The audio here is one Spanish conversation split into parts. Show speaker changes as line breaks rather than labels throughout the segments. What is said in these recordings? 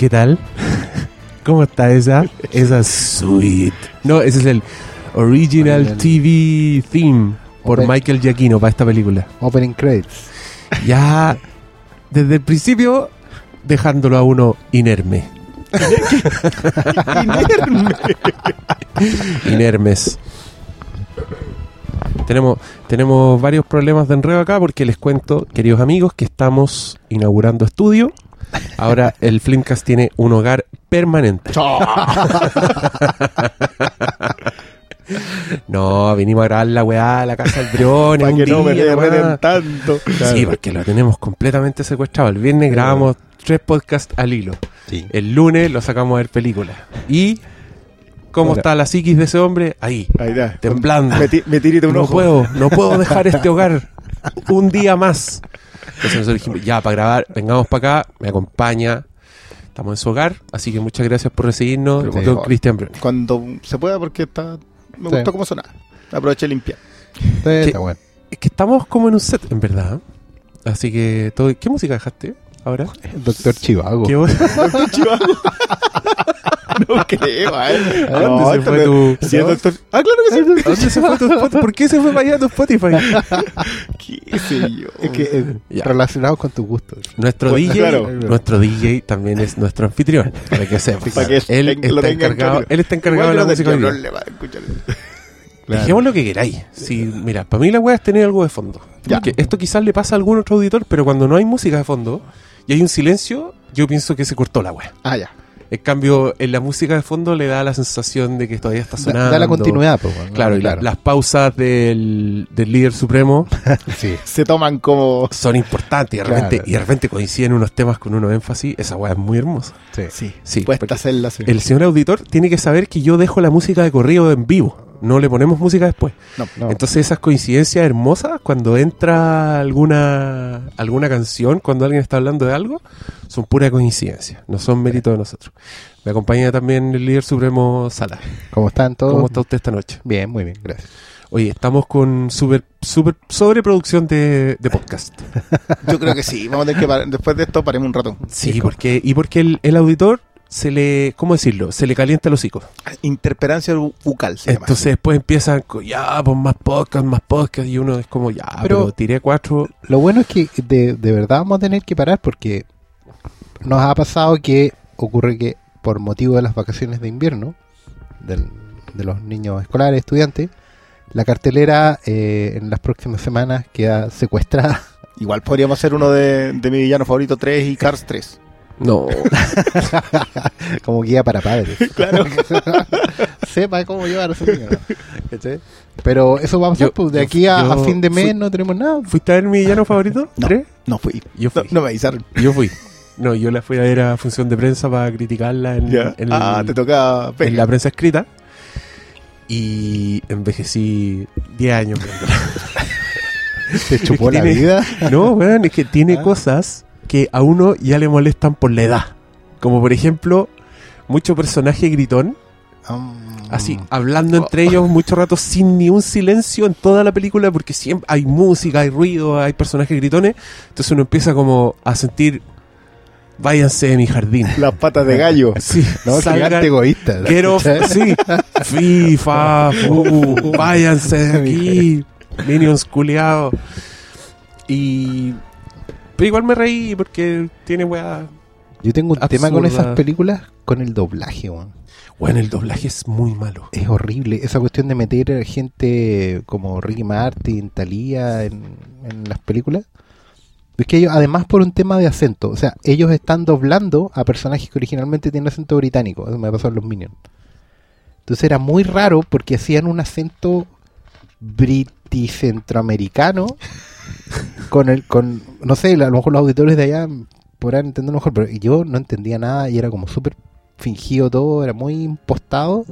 ¿Qué tal? ¿Cómo está esa? Esa sweet. No, ese es el Original. TV Theme por
Open-
Michael Giacchino para esta película.
Opening credits.
Ya desde el principio dejándolo a uno inerme. Inermes. Tenemos, tenemos varios problemas de enredo acá porque les cuento, queridos amigos, que estamos inaugurando estudio. Ahora el Flimcast tiene un hogar permanente. No, vinimos a grabar la weá, la casa del Brión,
Para que no me derreten tanto.
Sí, porque lo tenemos completamente secuestrado. El viernes grabamos tres podcasts al hilo.
Sí.
El lunes lo sacamos a ver películas. ¿Y cómo está la psiquis de ese hombre? Ahí,
Ahí está.
temblando.
Me, ti- me tirite un
no
ojo.
puedo, no puedo dejar este hogar un día más. Entonces nosotros dijimos, ya, para grabar, vengamos para acá, me acompaña. Estamos en su hogar, así que muchas gracias por recibirnos,
Sí.
don Cristian.
Cuando se pueda, porque está. Me
Sí.
gustó cómo sonaba. Aproveché limpiar.
Sí, está bueno.
Es que estamos como en un set, en verdad. Así que, todo, ¿qué música dejaste ahora?
El Doctor Chivago.
¿Qué
Doctor Chivago. no creo, ¿eh?
¿A dónde se
esto
fue tu-
Sí, el doctor. Ah, claro que
¿A dónde se fue tu Spotify? ¿Por qué se fue para allá tu Spotify?
sí. ¿Qué sé yo?
Es que eh, relacionado con tus gustos.
Nuestro
Pues,
DJ,
claro.
nuestro DJ también es nuestro anfitrión, para que sepas.
Para que
él,
lo
está encargado, él está encargado
Igual
de la
yo
música.
no tengo
día.
problema, escúchalo.
Claro.
Dejemos lo que queráis. Sí, mira, para mí la weá es tener algo de fondo.
Ya.
Porque esto quizás le pasa a algún otro auditor, pero cuando no hay música de fondo y hay un silencio, yo pienso que se cortó la weá.
Ah, ya.
En cambio, en la música de fondo le da la sensación de que todavía está
Da,
sonando.
da la continuidad, pues. bueno,
Claro, y la- las pausas del, del líder supremo
Sí.
Se toman como.
son importantes y de,
Claro.
repente, y de repente coinciden unos temas con unos énfasis. Esa weá es muy hermosa.
Sí.
Sí,
Sí,
hacerla sí.
El señor auditor tiene que saber que yo dejo la música de corrido en vivo. No le ponemos música después.
No,
No.
Entonces esas coincidencias hermosas, cuando entra alguna alguna canción, cuando alguien está hablando de algo, son pura coincidencia, no son mérito de nosotros. Me acompaña también el líder supremo Sala.
¿Cómo están todos?
¿Cómo está usted esta noche?
Bien, muy bien, gracias.
Oye, estamos con super, super sobreproducción de, de podcast.
Yo creo que sí. Vamos a tener que parar- después de esto paremos un rato.
Sí, porque, y porque el, el auditor se le, ¿cómo decirlo? Se le calienta el hocico.
Interperancia bu- bucal se llama.
Entonces después empiezan, con, ya, pues más podcast, más podcast, y uno es como, ya, pero,
Pero-
tiré cuatro.
Lo bueno es que de, de verdad vamos a tener que parar porque nos ha pasado que ocurre que por motivo de las vacaciones de invierno del- de los niños escolares, estudiantes, la cartelera eh, en las próximas semanas queda secuestrada.
Igual podríamos hacer uno de, de mi villano favorito 3 y Cars 3.
No,
como guía para padres.
Claro.
Sepa cómo llevar a su niño. ¿no? Pero eso va a pasar,
Yo-
pues, de aquí a, a fin de mes
fui-
no tenemos nada.
¿fuiste a ver mi villano favorito?
No.
¿Tres?
No fui.
Yo
No,
fui.
no me avisaron.
Yo fui. No, yo la fui a ver a función de prensa para criticarla en,
ah, te toca
en la prensa escrita. Y envejecí 10 años.
Te chupó la
Tiene-
vida.
no, weón, es que tiene
Ah.
cosas que a uno ya le molestan por la edad. Como por ejemplo, mucho personaje gritón, así,
Mm.
hablando entre ellos mucho rato sin ni un silencio en toda la película, porque siempre hay música, hay ruido, hay personajes gritones. Entonces uno empieza como a sentir, váyanse de mi jardín.
Las patas de gallo.
Sí,
No,
salgan-
egoísta.
Off, sí. FIFA, fu, váyanse de aquí. Minions culiados. Y. Pero igual me reí porque tiene weá.
Yo tengo un tema con esas películas con el doblaje, weón.
Bueno, el doblaje es muy malo.
Es horrible. Esa cuestión de meter a gente como Ricky Martin, Thalía en, en las películas. Es que ellos, además por un tema de acento, o sea, ellos están doblando a personajes que originalmente tienen acento británico. Eso me pasó en los Minions. Entonces era muy raro porque hacían un acento briticentroamericano con el, con, no sé, a lo mejor los auditores de allá podrán entenderlo mejor, pero yo no entendía nada y era como súper fingido todo, era muy impostado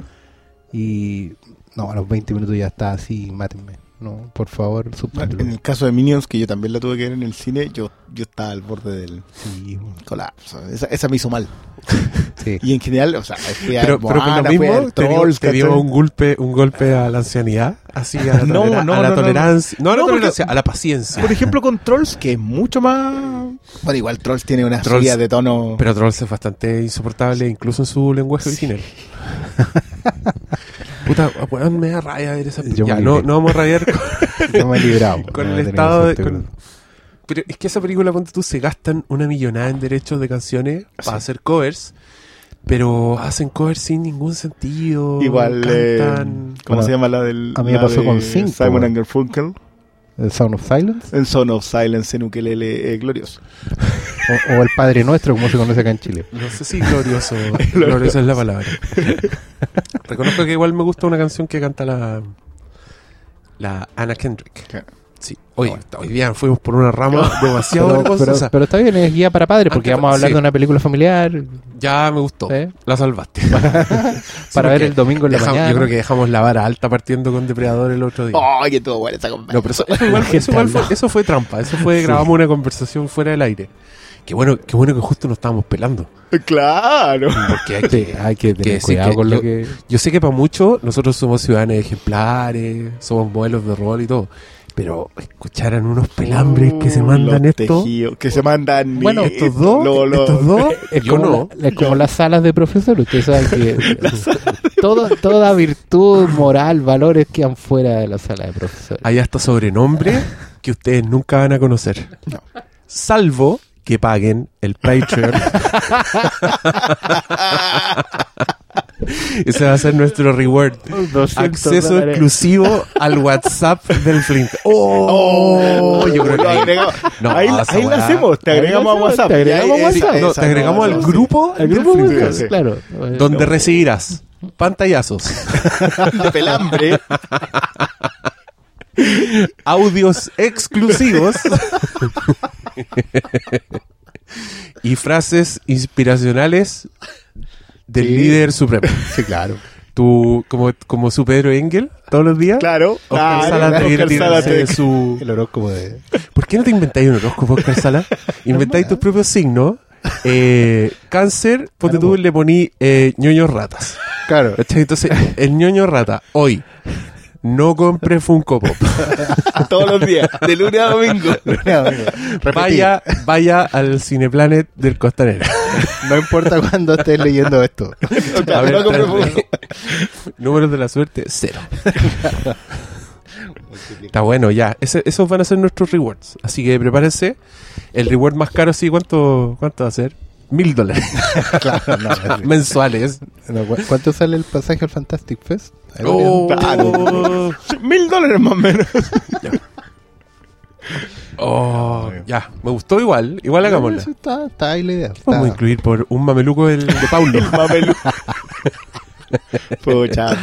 y no, a los 20 minutos ya está así, mátenme. No, por favor, subtítulos.
En el caso de Minions, que yo también la tuve que ver en el cine, yo, yo estaba al borde del
Sí, bueno,
colapso. Esa, esa me hizo mal.
sí.
Y en general, o sea, fui a
Pero, pero con lo mismo, te dio,
Trolls,
te dio un golpe un golpe a la ancianidad. Así, a la,
No,
tolera-
no,
a la
no, no.
tolerancia. No, a la
porque-
tolerancia, a la paciencia.
Por ejemplo, con Trolls, que es mucho más Bueno, igual Trolls tiene una
Trolls-
de tono.
Pero Trolls es bastante insoportable, incluso en su lenguaje original. Puta, weón, me da rabia ver esa Ya,
me
no, vamos a rayar con,
No me he librado.
con
no
el estado de. con- Pero es que esa película, ponte tú, se gastan una millonada en derechos de canciones para hacer covers, pero hacen covers sin ningún sentido.
igual, eh. ¿cómo
Bueno,
se llama la del.
a mí me pasó con
Simon Garfunkel.
¿El Sound of Silence?
En Son of Silence en ukelele eh, glorioso.
O, o El Padre Nuestro, como se conoce acá en Chile.
No sé si glorioso. glorioso es la palabra. Reconozco que igual me gusta una canción que canta la. La Anna Kendrick.
Claro.
Sí. Hoy, hoy día fuimos por una rama demasiado
Pero, pero, pero está bien, es guía para padres, porque
Antes-
vamos a hablar
sí.
de una película familiar
Ya me gustó.
¿eh?
La salvaste.
para ver el domingo en la
Dejamos-
mañana.
Yo creo que dejamos la vara alta partiendo con Depredador el otro día.
¡Ay, que todo bueno esa!
No, pero eso, eso igual, eso igual fue, eso fue trampa. Eso fue, grabamos una conversación fuera del aire. Qué bueno, qué bueno que justo nos estábamos pelando.
¡Claro!
Porque hay
Sí,
que,
hay que tener cuidado
que
con
yo-
lo que...
Yo sé que para muchos nosotros somos ciudadanos ejemplares, somos modelos de rol y todo. Pero escucharan unos pelambres que se
Uh,
mandan
los
esto.
tejidos, que se mandan.
Bueno,
esto,
estos dos,
lo- lo-
estos dos,
Es como,
no.
la- es como las salas de profesor. Ustedes saben que todo, toda virtud, moral, valores quedan fuera de la sala de profesor.
Hay hasta sobrenombre que ustedes nunca van a conocer. Salvo que paguen el Patreon. Ese va a ser nuestro reward.
200
Acceso
dólares.
exclusivo al WhatsApp del Flint. ¡Oh! yo creo que
lo
ahí. No,
ahí, ahí la
weá.
hacemos, te
Ahí
agregamos a
hacemos,
WhatsApp.
te agregamos WhatsApp.
No, te agregamos al grupo
Al
del
grupo
Flint,
sí.
claro.
donde recibirás pantallazos,
de pelambre.
audios exclusivos y frases inspiracionales del
Sí.
líder supremo.
Sí, claro.
Tú, como, como su Pedro Engel, todos los días.
Claro.
Oscar debiera
Salas
tirarse
te-
su...
El horóscopo de...
¿Por qué no te inventáis un horóscopo, Oscar Sala? Inventáis tus propios signos. Eh, cáncer, ponte tú le poní eh, ñoños ratas.
Claro.
Entonces, el ñoño rata, hoy, no compre Funko Pop.
todos los días, de lunes a domingo.
Vaya, vaya al Cineplanet del Costanera.
No importa cuándo estés leyendo esto.
A ver,
no compre
tráete. Números de la suerte, cero. Está bueno, ya. Ese- esos van a ser nuestros rewards. Así que prepárense. El reward más caro, sí, ¿cuánto, cuánto va a ser? Mil dólares
Claro, no, no,
mensuales.
no. ¿cu- ¿Cuánto sale el pasaje al Fantastic Fest?
Oh,
Claro. Mil dólares más o menos.
oh, ya. Me gustó igual. Igual hagámosla.
Está, está ahí la idea.
Vamos a incluir por un mameluco del, de Paulo.
Mamelu. Pucha.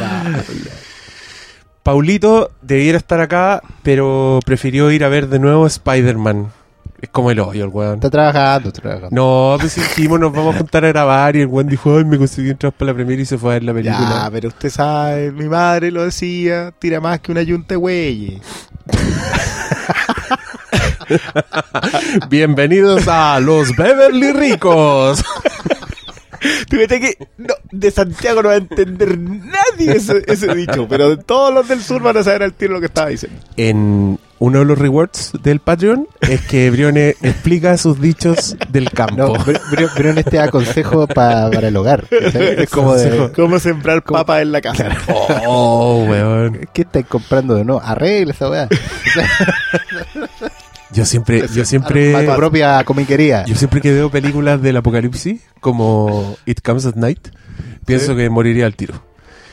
Paulito debiera estar acá, pero prefirió ir a ver de nuevo Spider-Man. Es como el hoyo, el weón.
Está trabajando, está trabajando.
No, pues dijimos nos vamos a juntar a grabar y el weón dijo, ay, me conseguí entrar para la premiere y se fue a ver la película.
Ya, pero usted sabe, mi madre lo decía, tira más que una yunta de güeyes.
Bienvenidos a los Beverly Ricos.
Fíjate que no, de Santiago no va a entender nadie ese, ese dicho, pero todos los del sur van a saber al tiro lo que estaba diciendo.
En uno de los rewards del Patreon es que Brione explica sus dichos del campo.
No, Br- Br- Brion este da consejo pa- para el hogar. Es como de...
¿Cómo sembrar papas en la casa?
Oh, weón.
¿Qué estáis comprando de nuevo? Arregla esa weá.
Yo siempre, yo
tu
siempre,
propia comiquería.
yo siempre que veo películas del apocalipsis, como It Comes at Night, pienso que moriría al tiro.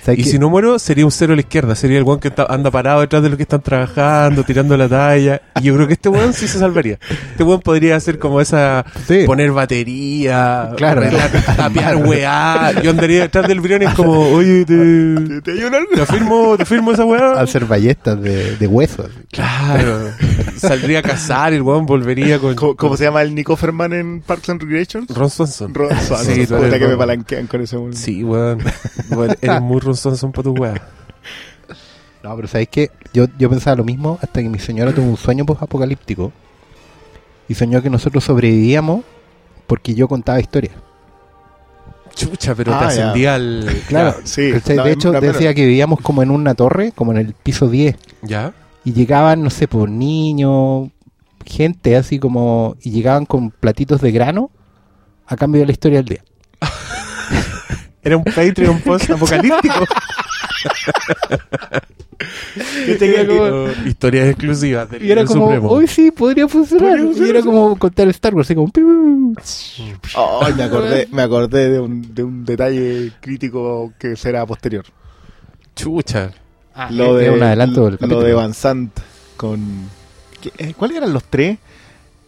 ¿Sabes
Y si no muero, sería un cero a la izquierda. Sería el weón que está- anda parado detrás de los que están trabajando, tirando la talla. Y yo creo que este weón sí se salvaría. Este weón podría hacer como esa.
Sí.
Poner batería.
Claro.
tapear weá. Yo andaría detrás del brión y es como, oye, te,
¿Te, te
firmo, te firmo esa weá.
Hacer ballestas de, de huesos.
Claro. Saldría a cazar y el weón volvería con.
¿Cómo, cómo se llama el Nico Ferman en Parks and Recreation?
Ron Swanson.
Ron Swanson.
Sí,
Puta que me palanquean con ese weón.
Sí, weón. Weón, Eres muy Ron Swanson para tu weá.
No, pero ¿sabéis qué? Yo, yo pensaba lo mismo hasta que mi señora tuvo un sueño post-apocalíptico y soñó que nosotros sobrevivíamos porque yo contaba historias.
Chucha, pero te
Ah, ya.
ascendía al.
Claro.
Sí.
De hecho,
no, pero-
decía que vivíamos como en una torre, como en el piso 10.
¿Ya?
Y llegaban, no sé, por niños, gente así como y llegaban con platitos de grano a cambio de la historia del día.
Era un Patreon post apocalíptico.
Era como-
Historias exclusivas del
y era como,
Supremo.
hoy sí, podría funcionar.
Podría
y era como contar Star Wars, así como...
Ay, me acordé, me acordé de un, de un detalle crítico que será posterior.
Chucha.
Lo de,
un adelanto del
lo de Van Sant con... ¿qué- eh, ¿Cuáles eran los tres?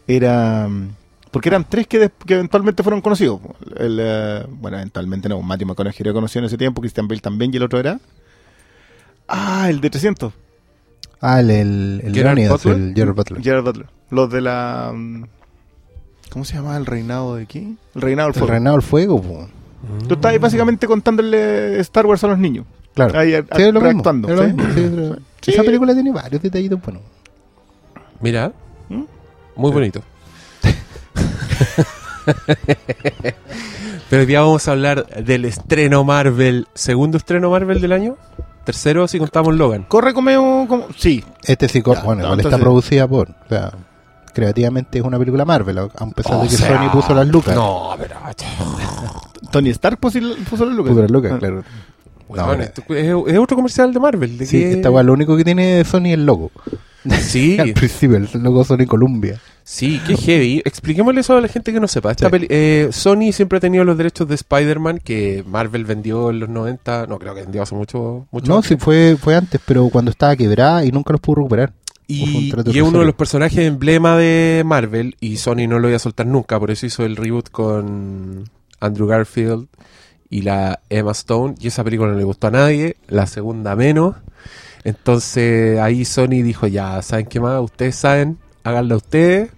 Era... mm, Porque eran tres que, que eventualmente fueron conocidos. El, eh, bueno, eventualmente no. Matthew McConaughey era conocido en ese tiempo, Christian Bale también, y el otro era... Ah, el de 300.
Ah, el, el, el
Gerard
Leonidas,
Butler.
el Gerard Butler.
Gerard Butler. Los de la... mm, ¿Cómo se llama? ¿El reinado de qué? El reinado del
El
fuego.
reinado del fuego, po.
Tú estás básicamente contándole Star Wars a los niños.
Claro.
Ahí, a-
Sí, es lo mismo,
reactuando,
es lo
¿sí?
mismo, sí, pero-
Sí.
Esa película tiene varios detallitos buenos.
Mira,
¿Mm?
muy bonito. Pero hoy día vamos a hablar del estreno Marvel, segundo estreno Marvel del año, tercero si contamos Logan.
Corre como... como sí,
Este sí, co-
Ya,
bueno,
no,
igual está producida por. O sea, creativamente es una película Marvel, a a pesar
O
de que
sea,
Sony puso las lucas.
No, pero...
Tony Stark puso, puso las lucas.
Puso las lucas,
Ah.
claro.
Weón,
No,
esto es, es otro comercial de Marvel. De
Sí,
que-
esta lo único que tiene Sony es el logo.
Sí,
Al principio, el logo Sony Columbia.
sí, qué heavy. Expliquémosle eso a la gente que no sepa. Esta
Sí.
peli- eh, Sony siempre ha tenido los derechos de Spider-Man que Marvel vendió en los 90. No, creo que vendió hace mucho, mucho
No, sí, fue, fue antes, pero cuando estaba quebrada y nunca los pudo recuperar.
Y, y es uno de los personajes emblema de Marvel y Sony no lo iba a soltar nunca, por eso hizo el reboot con Andrew Garfield y la Emma Stone y esa película no le gustó a nadie, la segunda menos. Entonces ahí Sony dijo, ya, ¿saben qué más? Ustedes saben, háganlo ustedes.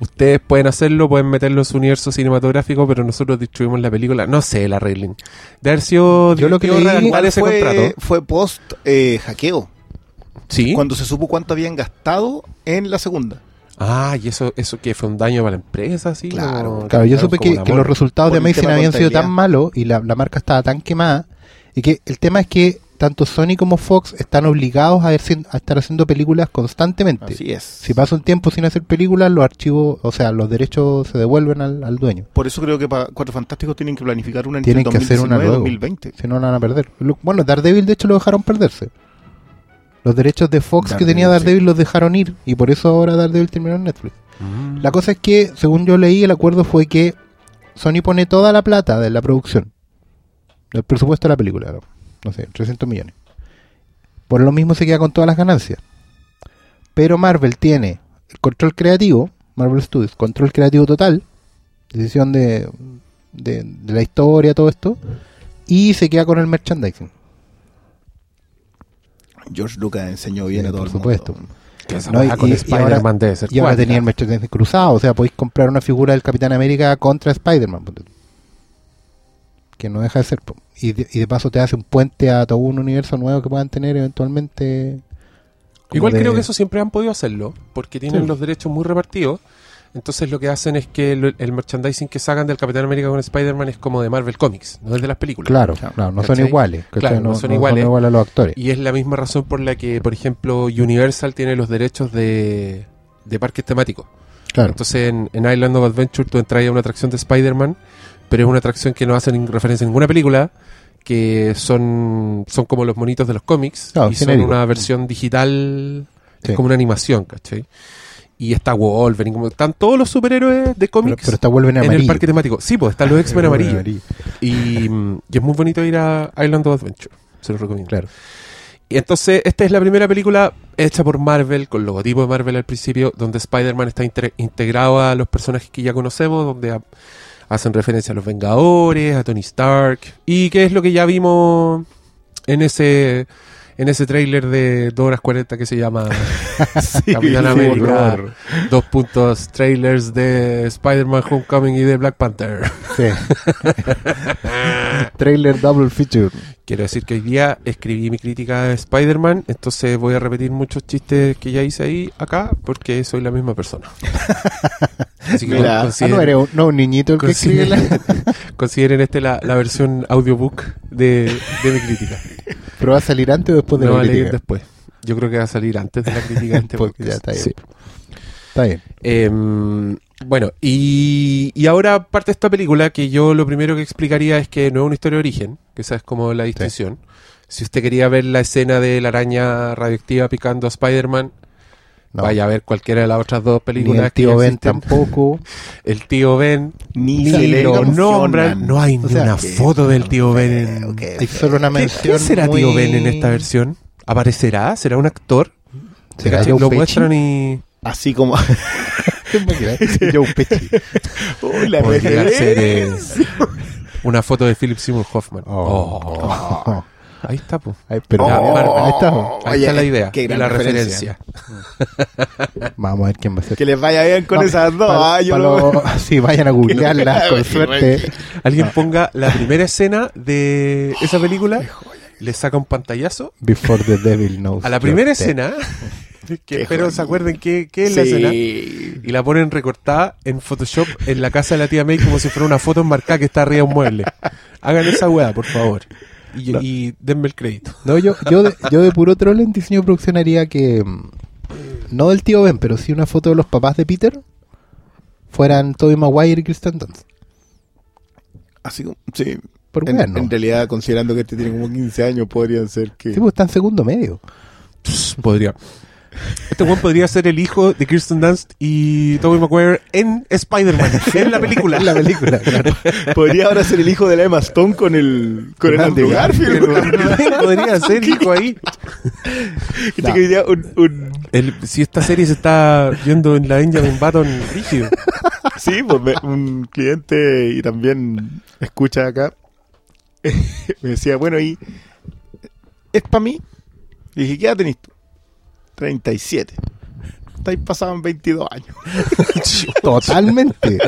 Ustedes pueden hacerlo, pueden meterlo en su universo cinematográfico, pero nosotros distribuimos la película. No sé, la arreglen. De haber sido
Yo lo que leí-
ese
fue,
contrato.
fue post eh, hackeo.
Sí.
Cuando se supo cuánto habían gastado en la segunda.
Ah, y eso, eso que fue un daño para la empresa, sí.
Claro,
¿O
Claro, yo supe que, los resultados de Amazing habían sido tan malos y la, la marca estaba tan quemada y que el tema es que tanto Sony como Fox están obligados a, ver a estar haciendo películas constantemente.
Así es.
Si pasa un tiempo sin hacer películas, los archivos, o sea, los derechos se devuelven al, al dueño.
Por eso creo que para Cuatro Fantásticos tienen que planificar una entre
Tienen que hacer una
2019 y
luego.
2020.
Si no, la van a perder. Bueno, Daredevil de hecho lo dejaron perderse. Los derechos de Fox que
Daredevil,
tenía
sí.
Daredevil los dejaron ir y por eso ahora Daredevil terminó en Netflix.
Mm.
La cosa es que, según yo leí, el acuerdo fue que Sony pone toda la plata de la producción, del presupuesto de la película, no sé, 300 millones. Por lo mismo se queda con todas las ganancias. Pero Marvel tiene el control creativo, Marvel Studios, control creativo total, decisión de, de, de la historia, todo esto, y se queda con el merchandising.
George Lucas enseñó bien
Sí,
a todo
por
el
supuesto.
mundo.
Que esa
No, y-
con
y- y
Spider-Man
ahora-
debe ser
Y ahora tenía el merchandising cruzado, o sea, podéis comprar una figura del Capitán América contra Spider-Man. Que no deja de ser. Y de, y de paso te hace un puente a todo un universo nuevo que puedan tener eventualmente.
Igual
de-
creo que eso siempre han podido hacerlo, porque tienen
Sí.
los derechos muy repartidos. Entonces lo que hacen es que el, el merchandising que sacan del Capitán América con Spider-Man es como de Marvel Comics, no es de las películas.
Claro,
Claro.
claro, no son iguales.
Claro, no son iguales.
iguales a los actores.
Y es la misma razón por la que, por ejemplo, Universal tiene los derechos de, de parques temáticos.
Claro,
Entonces en, en Island of Adventure tú entras a una atracción de Spider-Man, pero es una atracción que no hace referencia a ninguna película, que son, son como los monitos de los cómics,
Claro,
y son
genérico.
una versión digital,
Sí.
es como una animación, ¿cachai? Y está Wolverine, como están todos los superhéroes de cómics
pero esta vuelven
en el
amarillo.
parque temático. Sí, pues están los X-Men amarillos. Y, mm, y es muy bonito ir a Island of Adventure, se los recomiendo.
Claro.
Y entonces, esta es la primera película hecha por Marvel, con logotipo de Marvel al principio, donde Spider-Man está integrado a los personajes que ya conocemos, donde ha- hacen referencia a los Vengadores, a Tony Stark, y que es lo que ya vimos en ese en ese tráiler de 2 horas 40 que se llama Capitán América, dos puntos, trailers de Spider-Man Homecoming y de Black Panther.
Sí. Trailer double feature.
Quiero decir que hoy día escribí mi crítica de Spider-Man, entonces voy a repetir muchos chistes que ya hice ahí acá porque soy la misma persona. Así que
Mira,
Ah, no, eres un, no, un niñito el que escribe la...
consideren, este la, la versión audiobook de, de mi crítica.
Pero va a salir antes o después de
No
la
va a leer
crítica.
después. Yo creo que va a salir antes de la crítica este
ya está.
Sí.
Está bien.
Em, bueno, y, y ahora parte de esta película que yo lo primero que explicaría es que no es una historia de origen, que esa es como la distinción. Si usted quería ver la escena de la araña radioactiva picando a Spider-Man,
No.
vaya a ver cualquiera de las otras dos
Ni
películas
el tío
que
Ben
existen.
tampoco.
El tío Ben
Ni se le
lo nombran. No hay
O
ni
sea,
una foto del tío Ben. en-.
Hay solo una
¿Qué,
mención.
qué será
muy-
tío Ben en esta versión? ¿Aparecerá? ¿Será un actor?
¿Será
Lo muestran y...
Así como.
¿Te imaginas? Joe Pesci.
Uy, la
Podría ser eh,
referencia.
una foto de Philip Seymour Hoffman.
Oh.
Oh. Ahí está, pues.
Ay, pero
Oh,
Bárbara,
ahí está.
Ahí
Oye,
está la idea
qué gran
la
referencia.
referencia.
Vamos a ver quién va a ser.
Que les vaya bien con
No,
esas dos.
pa-
ah, yo lo-
lo- Sí, vayan a googlearlas con suerte.
Alguien ponga la primera escena de esa película, le saca un pantallazo
Before the Devil Knows.
a la primera escena, que espero se acuerden qué, qué es la escena,
Sí.
y la ponen recortada en Photoshop en la casa de la tía May como si fuera una foto enmarcada que está arriba de un mueble. Hagan esa weá, por favor. Y, y denme el crédito.
No, yo, yo, de, yo de puro troll en diseño de producción haría que. mm, No del tío Ben, pero sí una foto de los papás de Peter. Fueran Tobey Maguire y Kristen Dunst.
Así como. Sí.
Por
En,
bueno.
en realidad, considerando que este tiene como 15 años, podrían ser que.
Sí, pues está en segundo medio.
Pss, Podría. Este weón podría ser el hijo de Kirsten Dunst y Tobey Maguire en Spider-Man, en la película.
En la película, claro.
Podría ahora ser el hijo de la Emma Stone con el. Con el Andrew Garfield.
podría ser hijo ahí.
Un- un,
El- si esta serie se está viendo en la Benjamin Button rígido.
Sí, pues me- un cliente y también escucha acá. me decía, bueno, y es para mí. Le dije, ¿qué edad tenés tú? 37. Estáis pasados en 22 años.
Totalmente.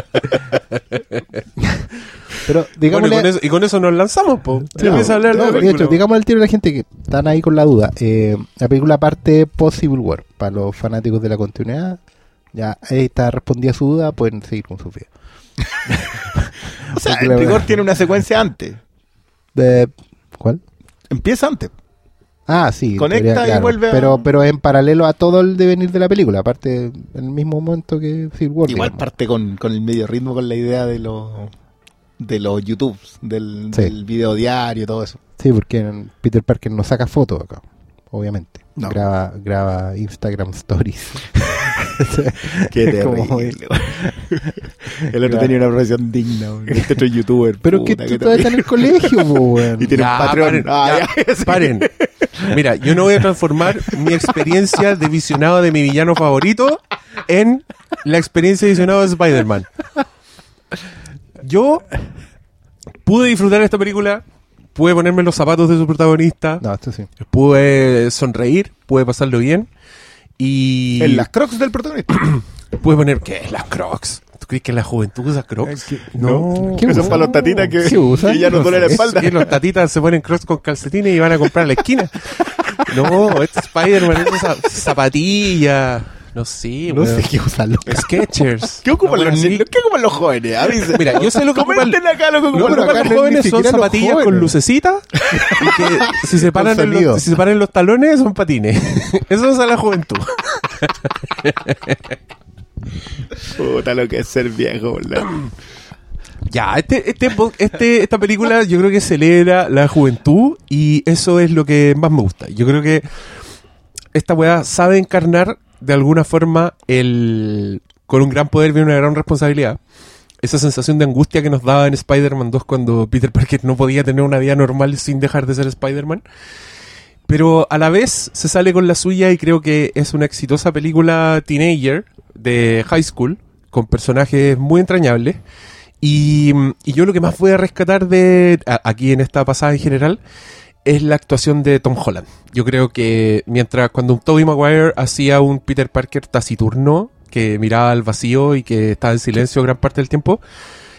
Pero
Bueno, y, con eso, y con eso nos lanzamos, po. Empieza a hablar
no,
de
de hecho, digamos al tiro a la gente que están ahí con la duda. Eh, la película parte Civil War. Para los fanáticos de la continuidad, ya ahí está respondida su duda, pueden seguir con su vida.
O sea, el rigor tiene una secuencia antes.
De- ¿Cuál?
Empieza antes.
Ah, sí.
Conecta y vuelve a-
Pero, pero en paralelo a todo el devenir de la película. Aparte, en el mismo momento que Civil War.
Igual
digamos.
parte con, con el medio ritmo, con la idea de los de los YouTubes, del,
Sí.
del video diario y todo eso.
Sí, porque Peter Parker no saca fotos acá. Obviamente.
No.
Graba, graba Instagram Stories.
Qué terrible. el otro
Claro.
tenía una profesión digna. Este otro youtuber.
Pero que tú todavía estás en el colegio, weón.
Y tiene un
paren,
Ah,
ya,
ya, sí.
paren. Mira, yo no voy a transformar mi experiencia de visionado de mi villano favorito en la experiencia de visionado de Spider-Man. Yo pude disfrutar esta película, pude ponerme los zapatos de su protagonista,
No, esto sí.
pude sonreír, pude pasarlo bien y
En las crocs del protagonista.
pude poner ¿qué es las Crocs? ¿Tú crees que en la juventud usa Crocs? No,
¿Qué
Eso es
usa?
para los tatitas que,
¿Qué usan?
que ya no duele la espalda.
Es que los tatitas se ponen crocs con calcetines y van a comprar a la esquina. No, este Spider-Man es esa zapatilla. No sé,
No
weón.
sé qué usarlo.
Sketchers.
¿Qué ocupan,
Una
los,
wea así.
niños? ¿Qué ocupan los jóvenes? Avisen.
Mira, yo sé lo que ocupan,
Comenten acá lo que
que
ocupan
pero
los
acá
los
no es
jóvenes
ni
son
siquiera los
zapatillas con
jóvenes.
lucecitas y que si se paran, en
sonido.
los, si se paran en los talones son patines. Eso es a la juventud.
Puta, lo que es ser viejo, ¿verdad?
Ya, este, este, po- este, esta película yo creo que celebra la juventud y eso es lo que más me gusta. Yo creo que esta weá sabe encarnar de alguna forma el... Con un gran poder viene una gran responsabilidad. Esa sensación de angustia que nos daba en Spider-Man 2 cuando Peter Parker no podía tener una vida normal sin dejar de ser Spider-Man. Pero a la vez se sale con la suya y creo que es una exitosa película teenager de high school con personajes muy entrañables. Y, y yo lo que más voy a rescatar de aquí en esta pasada en general es la actuación de Tom Holland. Yo creo que mientras cuando un Tobey Maguire hacía un Peter Parker taciturno que miraba al vacío y que estaba en silencio gran parte del tiempo,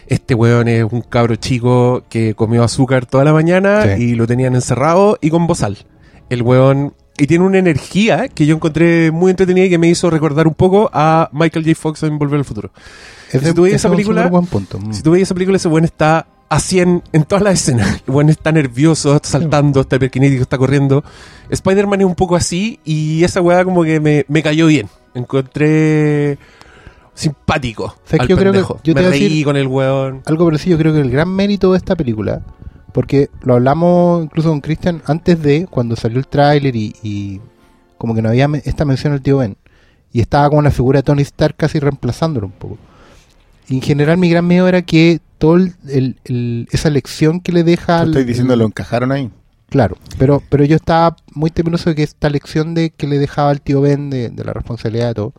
este weón es un cabro chico que comió azúcar toda la mañana
Sí.
y lo tenían encerrado y con bozal. El weón y tiene una energía que yo encontré muy entretenida y que me hizo recordar un poco a Michael J. Fox en Volver al Futuro. Si tú veis esa película-
buen punto. Mm.
Si tú veis esa película, ese buen está a 100 en todas las escenas. El buen está nervioso, está saltando, está hiperkinético, está corriendo. Spider-Man es un poco así y esa weá como que me, me cayó bien. Encontré simpático.
¿Sabes
al
qué? Yo creo que- yo te
Me
a
reí
decir-
con el weón.
Algo parecido, yo creo que el gran mérito de esta película, porque lo hablamos incluso con Christian antes de, cuando salió el tráiler y, y como que no había esta mención al tío Ben, y estaba con la figura de Tony Stark casi reemplazándolo un poco. Y en general mi gran miedo era que todo el- el- el- esa lección que le deja... Al-
estoy diciendo, lo encajaron ahí.
Claro, pero, pero yo estaba muy temeroso de que esta lección de que le dejaba al tío Ben de, de la responsabilidad de todo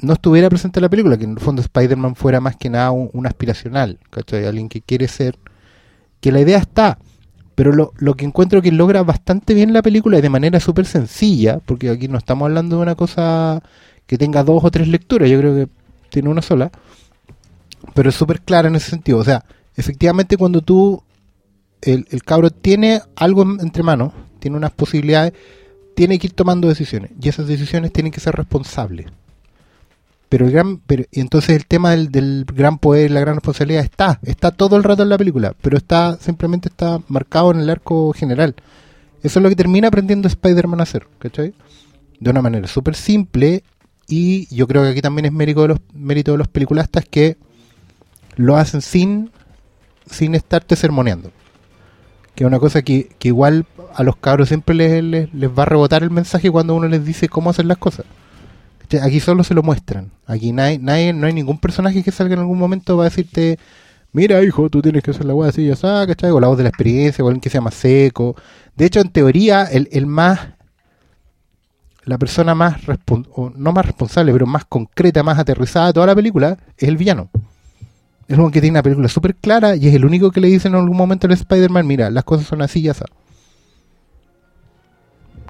no estuviera presente en la película, que en el fondo Spider-Man fuera más que nada un, un aspiracional, ¿cachai? Alguien que quiere ser, que la idea está, pero lo, lo que encuentro que logra bastante bien la película y de manera súper sencilla, porque aquí no estamos hablando de una cosa que tenga dos o tres lecturas, yo creo que tiene una sola, pero es súper clara en ese sentido, o sea, efectivamente cuando tú el, el cabro tiene algo en- entre manos, tiene unas posibilidades, tiene que ir tomando decisiones. Y esas decisiones tienen que ser responsables. Pero el gran, pero, y entonces el tema del, del gran poder, la gran responsabilidad está, está todo el rato en la película, pero está, simplemente está marcado en el arco general. Eso es lo que termina aprendiendo Spider-Man a hacer, ¿cachai? De una manera súper simple, y yo creo que aquí también es mérito de los, mérito de los peliculastas que lo hacen sin, sin estarte sermoneando que es una cosa que, que igual a los cabros siempre les, les, va a rebotar el mensaje cuando uno les dice cómo hacer las cosas. Aquí solo se lo muestran. Aquí nadie, nadie, no hay ningún personaje que salga en algún momento va a decirte, mira hijo, tú tienes que hacer la weá así, ya sabes, ¿cachai? O la voz de la experiencia, o alguien que sea más seco. De hecho, en teoría, el, el más, la persona más, o no más responsable, pero más concreta, más aterrizada de toda la película, es el villano. Es uno que tiene una película súper clara y es el único que le dice en algún momento al Spider-Man, mira, las cosas son así y así.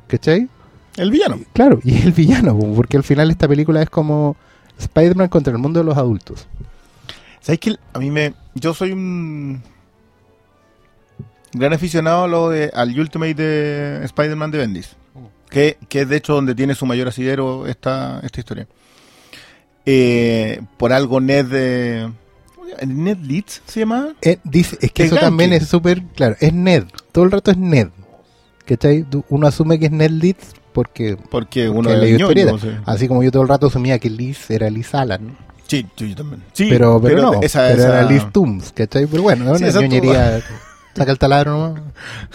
¿Cachai?
El villano.
Claro, y es el villano, po, porque al final esta película es como Spider-Man contra el mundo de los adultos.
¿Sabes que A mí me. Yo soy un. Gran aficionado a lo de, al Ultimate de Spider-Man de Bendis. Que, que es de hecho donde tiene su mayor asidero esta, esta historia. Eh, por algo Ned. de ¿Ned Leeds se llama?
Eh, dice, es que
El
eso también es súper claro, es Ned, todo el rato es Ned. ¿Cachai? Uno asume que es Ned Leeds porque,
Porque uno
porque
de
leyó historieta.
sí.
Así como yo todo el rato asumía que Liz era Liz Alan.
Sí, yo, yo también. Sí,
pero, pero, no,
esa-
pero
esa-
era Liz Tooms, ¿cachai? Pero bueno, es
Sí,
una
exacto.
ñoñería. Saca el taladro nomás.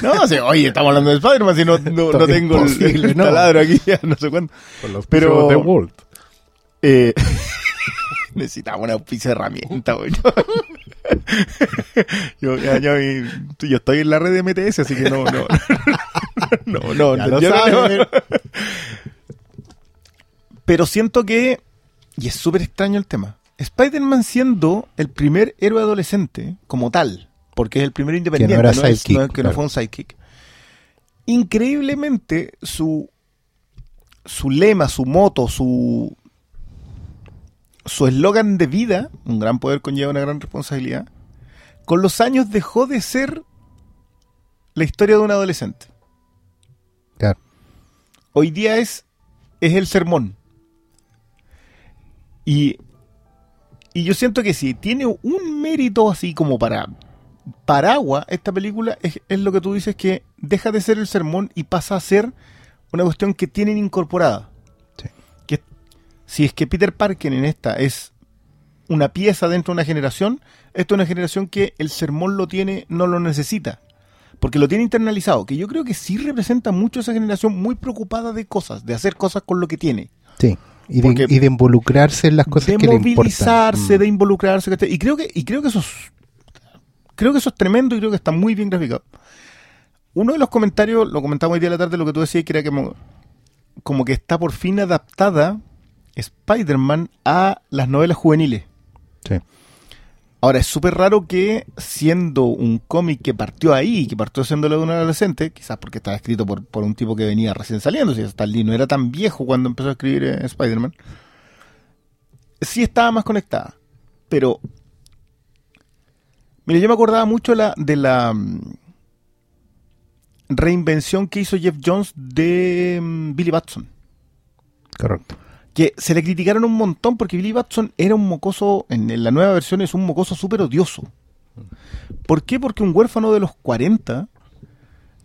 No, sí, oye, estamos hablando de Spider-Man, si no, no, no tengo el, el
no.
taladro aquí, ya no sé.
Con los
Pero-
de Walt.
Eh, necesitaba una auspicio de herramienta, güey. yo, yo estoy en la red de MTS, así que no, no. no, no, no, no-. Pero siento que, y es súper extraño el tema, Spider-Man siendo el primer héroe adolescente como tal, porque es el primer independiente,
era
no es que no fue un sidekick. Increíblemente, su, su lema, su moto, su su eslogan de vida, un gran poder conlleva una gran responsabilidad, con los años dejó de ser la historia de un adolescente.
Claro.
Hoy día es, es el sermón. Y, y yo siento que si tiene un mérito así como para paraguas, esta película es, es lo que tú dices que deja de ser el sermón y pasa a ser una cuestión que tienen incorporada. Que si es que Peter Parker en esta es una pieza dentro de una generación, esto es una generación que el sermón lo tiene, no lo necesita. Porque lo tiene internalizado, que yo creo que sí representa mucho esa generación muy preocupada de cosas, de hacer cosas con lo que tiene.
Sí. Y de, y de involucrarse en las cosas
de
que le importan.
movilizarse,
Mm.
de involucrarse. Y creo que, y creo que eso es, creo que eso es tremendo y creo que está muy bien graficado. Uno de los comentarios, lo comentamos hoy día de la tarde, lo que tú decías, que era como, como que está por fin adaptada Spider-Man a las novelas juveniles.
Sí.
Ahora, es súper raro que siendo un cómic que partió ahí, que partió siendo de un adolescente, quizás porque estaba escrito por, por un tipo que venía recién saliendo, si Stan Lee no era tan viejo cuando empezó a escribir eh, Spider-Man, sí estaba más conectada. Pero, mire, yo me acordaba mucho la, de la mm, reinvención que hizo Jeff Jones de mm, Billy Batson
Correcto.
Que se le criticaron un montón porque Billy Batson era un mocoso, en, la nueva versión es un mocoso súper odioso. ¿Por qué? Porque un huérfano de los 40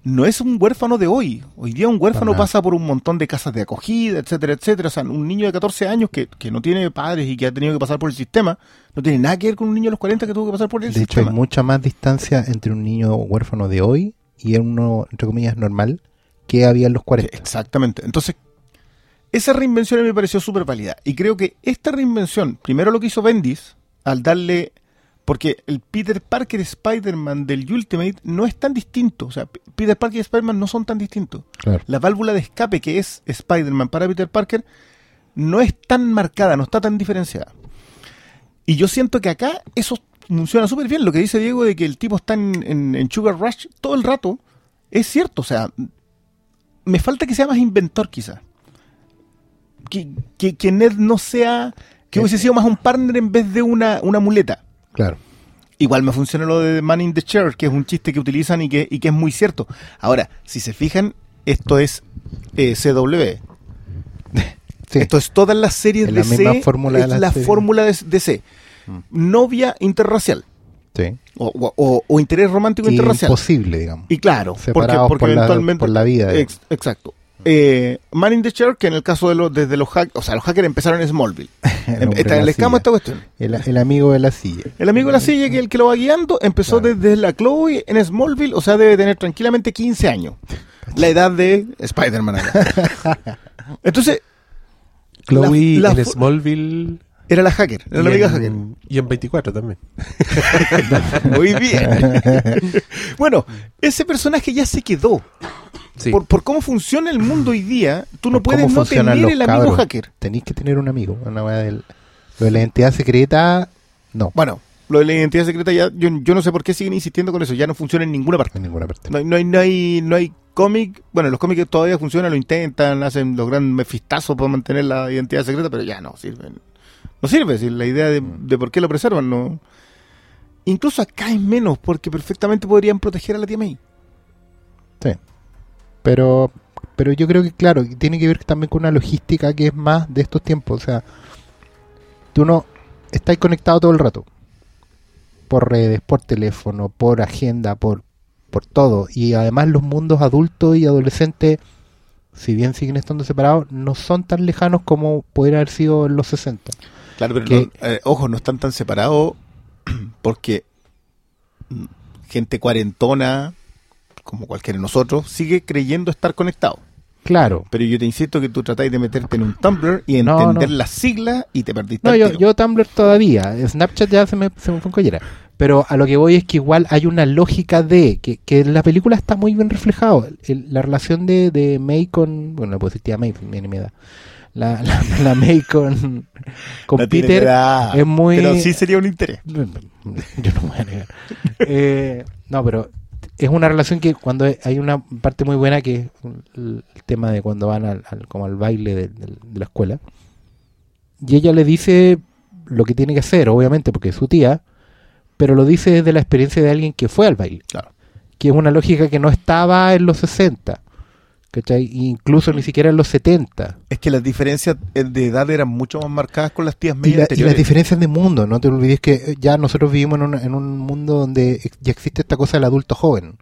no es un huérfano de hoy. Hoy día un huérfano pasa por un montón de casas de acogida, etcétera, etcétera. O sea, un niño de 14 años que, que no tiene padres y que ha tenido que pasar por el sistema, no tiene nada que ver con un niño de los 40 que tuvo que pasar por el
De hecho, hay
sistema.
mucha más distancia entre un niño huérfano de hoy y uno, entre comillas, normal que había en los 40.
Exactamente. Entonces, esa reinvención a mí me pareció súper válida. Y creo que esta reinvención, primero lo que hizo Bendis, al darle. Porque el Peter Parker Spider-Man del Ultimate no es tan distinto. O sea, Peter Parker y Spider-Man no son tan distintos.
Claro.
La válvula de escape que es Spider-Man para Peter Parker no es tan marcada, no está tan diferenciada. Y yo siento que acá eso funciona súper bien. Lo que dice Diego de que el tipo está en, en- en Sugar Rush todo el rato es cierto. O sea, me falta que sea más inventor quizá. Que, que, que Ned no sea... Que hubiese sido más un partner en vez de una, una muleta.
Claro.
Igual me funciona lo de Man in the Chair, que es un chiste que utilizan y que, y que es muy cierto. Ahora, si se fijan, esto es eh, CW.
Sí.
Esto es todas las series
Es
de
la misma
DC,
fórmula de
es
la
la
serie.
fórmula de DC.
Mm.
Novia interracial.
sí.
O, o- o- o interés romántico interracial.
Imposible, digamos.
Y claro, porque,
Separados
porque
por la-
eventualmente.
por la vida,
Ex- exacto. Eh, Man in the Chair, que en el caso de los, desde los hackers, o sea, los hackers empezaron en Smallville. Está en el escamo esta cuestión.
El, el amigo de la silla.
El amigo de la silla, que el que lo va guiando, empezó
Claro.
desde la Chloe en Smallville, o sea, debe tener tranquilamente 15 años. La edad de Spider-Man. Entonces,
Chloe
La- la
en Smallville.
Era la hacker, era la
y
amiga
en-
hacker.
Y en 24 también.
Muy bien. bueno, ese personaje ya se quedó.
Sí.
Por, por cómo funciona el mundo hoy día, tú no puedes no tener el amigo
cabros.
hacker.
Tenéis que tener un amigo. Una weá del- lo de la identidad secreta, no.
Bueno, lo de la identidad secreta ya, yo, yo no sé por qué siguen insistiendo con eso, ya no funciona en ninguna parte.
En ninguna parte.
No hay, no hay, no hay, no hay cómic, bueno, los cómics todavía funcionan, lo intentan, hacen los grandes mefistazos para mantener la identidad secreta, pero ya no sirven. No sirve, si la idea de, de por qué lo preservan, no. Incluso acá es menos, porque perfectamente podrían proteger a la tía May.
Sí. Pero, pero yo creo que, claro, tiene que ver también con una logística que es más de estos tiempos. O sea, tú no estás conectado todo el rato. Por redes, por teléfono, por agenda, por, por todo. Y además los mundos adultos y adolescentes, si bien siguen estando separados, no son tan lejanos como pudiera haber sido en los 60.
Claro, pero
Que-
no- eh, ojo, no están tan separados porque mm, gente cuarentona, como cualquiera de nosotros, sigue creyendo estar conectado.
Claro.
Pero yo te insisto que tú tratáis de meterte en un Tumblr y entender
no.
las siglas y te perdiste.
No, yo Tumblr todavía. Snapchat ya se me, se me fue en collera. Pero a lo que voy es que igual hay una lógica de que, que en la película está muy bien reflejado. El- la relación de, de May con. Bueno, la tía May, viene me da. La, la, la May con, con Peter es muy.
Pero sí sería un interés.
Yo no me voy a negar. Eh, no, pero es una relación que cuando hay una parte muy buena que es el el tema de cuando van al, al- como al baile de, de- de la escuela y ella le dice lo que tiene que hacer, obviamente, porque es su tía, pero lo dice desde la experiencia de alguien que fue al baile,
Claro.
que es una lógica que no estaba en los 60, ¿cachai? Incluso ni siquiera en los 70.
Es que las diferencias de edad eran mucho más marcadas con las tías
Y,
medias
la- y las diferencias de mundo, no te olvides que eh, ya nosotros vivimos en un, en un mundo donde ya existe esta cosa del adulto joven,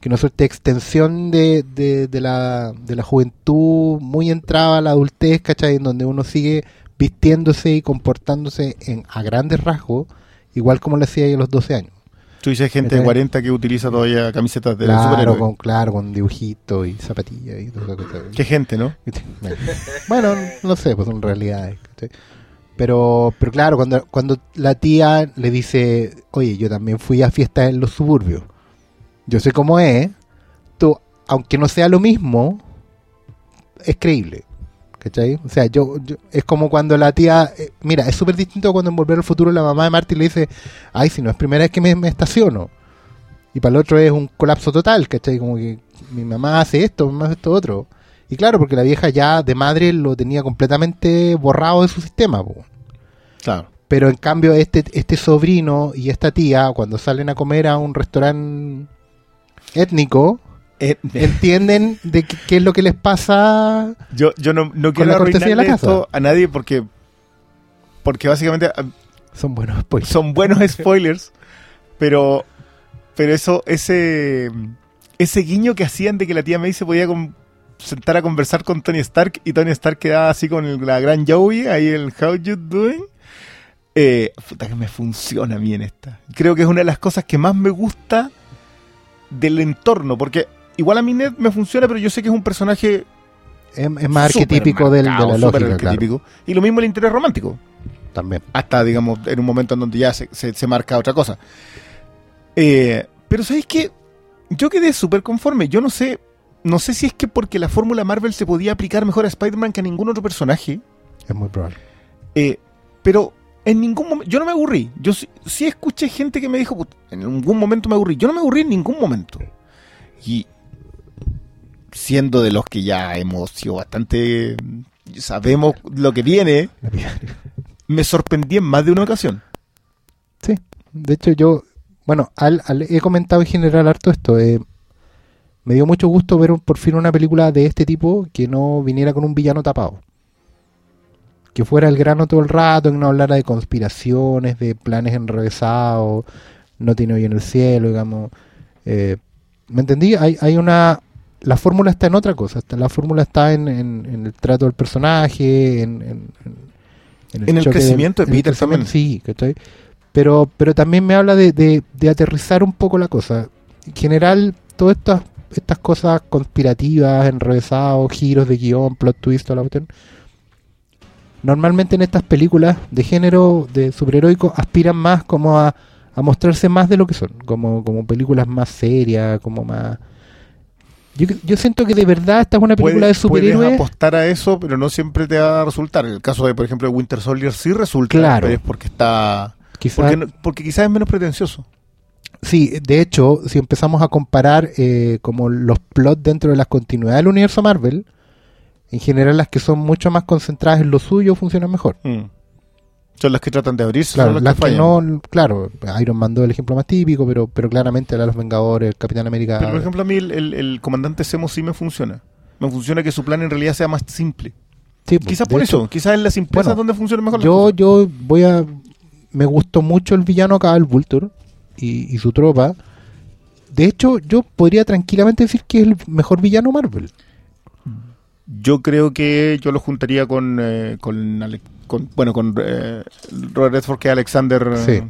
que no es esta extensión de, de, de la, de la juventud muy entrada a la adultez, ¿cachai? En donde uno sigue vistiéndose y comportándose en, a grandes rasgos, igual como lo hacía ahí a los 12 años.
Tú dices gente de
¿Cachai?
40 que utiliza todavía camisetas de
Claro con, claro, con dibujitos y zapatillas y toda esa cosa.
Qué gente, ¿no?
Bueno, no sé, pues son realidades. Pero, pero claro, cuando, cuando la tía le dice, oye, yo también fui a fiestas en los suburbios, yo sé cómo es, tú, aunque no sea lo mismo, es creíble. ¿Cachai? O sea, yo, yo- es como cuando la tía, eh, mira, es súper distinto cuando en Volver al Futuro la mamá de Marty le dice, ay, si no es primera vez que me, me estaciono. Y para el otro es un colapso total, ¿cachai? Como que mi mamá hace esto, mi mamá hace esto otro. Y claro, porque la vieja ya de madre lo tenía completamente borrado de su sistema. po.
Claro.
Pero en cambio este, este sobrino y esta tía, cuando salen a comer a un restaurante étnico, entienden de qué, qué es lo que les pasa.
yo, yo no, no
Con
quiero
la cortesía de la
arruinarle esto a nadie porque porque básicamente ah,
Son buenos spoilers.
son buenos spoilers, pero pero eso ese ese guiño que hacían de que la tía May se podía con- sentar a conversar con Tony Stark y Tony Stark quedaba así con el- la gran Joey, ahí el How You Doing. Eh, puta que me funciona bien esta. Creo que es una de las cosas que más me gusta del entorno, porque igual a mí Ned me funciona, pero yo sé que es un personaje
Es, es más arquetípico del, de la lógica, claro.
Y lo mismo el interés romántico.
También.
Hasta, digamos, en un momento en donde ya se, se- se marca otra cosa. Eh, pero ¿sabéis qué? Yo quedé súper conforme. Yo no sé, no sé si es que porque la fórmula Marvel se podía aplicar mejor a Spider-Man que a ningún otro personaje.
Es muy probable.
eh, pero en ningún momento, yo no me aburrí. Yo sí, sí escuché gente que me dijo, "Put, en algún momento me aburrí. Yo no me aburrí en ningún momento. Y siendo de los que ya hemos sido bastante, sabemos lo que viene, me sorprendí en más de una ocasión.
Sí, de hecho yo, bueno, al, al- he comentado en general harto esto. eh, me dio mucho gusto ver por fin una película de este tipo que no viniera con un villano tapado. Que fuera el grano todo el rato, que no hablara de conspiraciones, de planes enrevesados, no tiene hoy en el cielo, digamos. Eh, ¿Me entendí? Hay, hay una... La fórmula está en otra cosa. La fórmula está en, en- en el trato del personaje, en, en-
el crecimiento de Peter
crecimiento,
también.
Sí, ¿cachai? Pero, pero también me habla de, de- de aterrizar un poco la cosa. En general, todas estas, estas cosas conspirativas, enrevesados, giros de guion, plot twist, toda la cuestión, normalmente en estas películas de género de superheroico aspiran más como a, a mostrarse más de lo que son, como, como películas más serias, como más... Yo, yo siento que de verdad esta es una película de
Puedes- Puedes
superhéroes.
apostar a eso, pero no siempre te va a resultar. En el caso de, por ejemplo, de Winter Soldier sí resulta,
Claro.
pero es porque está...
quizás-
Porque, porque quizás es menos pretencioso.
Sí, de hecho, si empezamos a comparar eh, como los plots dentro de las continuidades del universo Marvel, en general las que son mucho más concentradas en lo suyo funcionan mejor.
Mm. Son las que tratan de abrirse,
Claro,
son
las
las que
que no, claro, Iron Man 2 es el ejemplo más típico, pero, pero claramente la de los Vengadores, el Capitán América.
Pero, por ejemplo, a mí el, el- el comandante Semo sí me funciona. Me funciona que su plan en realidad sea más simple.
sí, pues,
Quizás por
hecho,
eso, quizás en la simpleza
bueno,
donde funciona mejor
Yo, yo voy a. Me gustó mucho el villano acá, el Vulture, y, y su tropa. De hecho, yo podría tranquilamente decir que es el mejor villano Marvel.
Yo creo que yo lo juntaría con, eh, con, Ale- con- bueno, con eh, Robert Redford que Alexander. eh,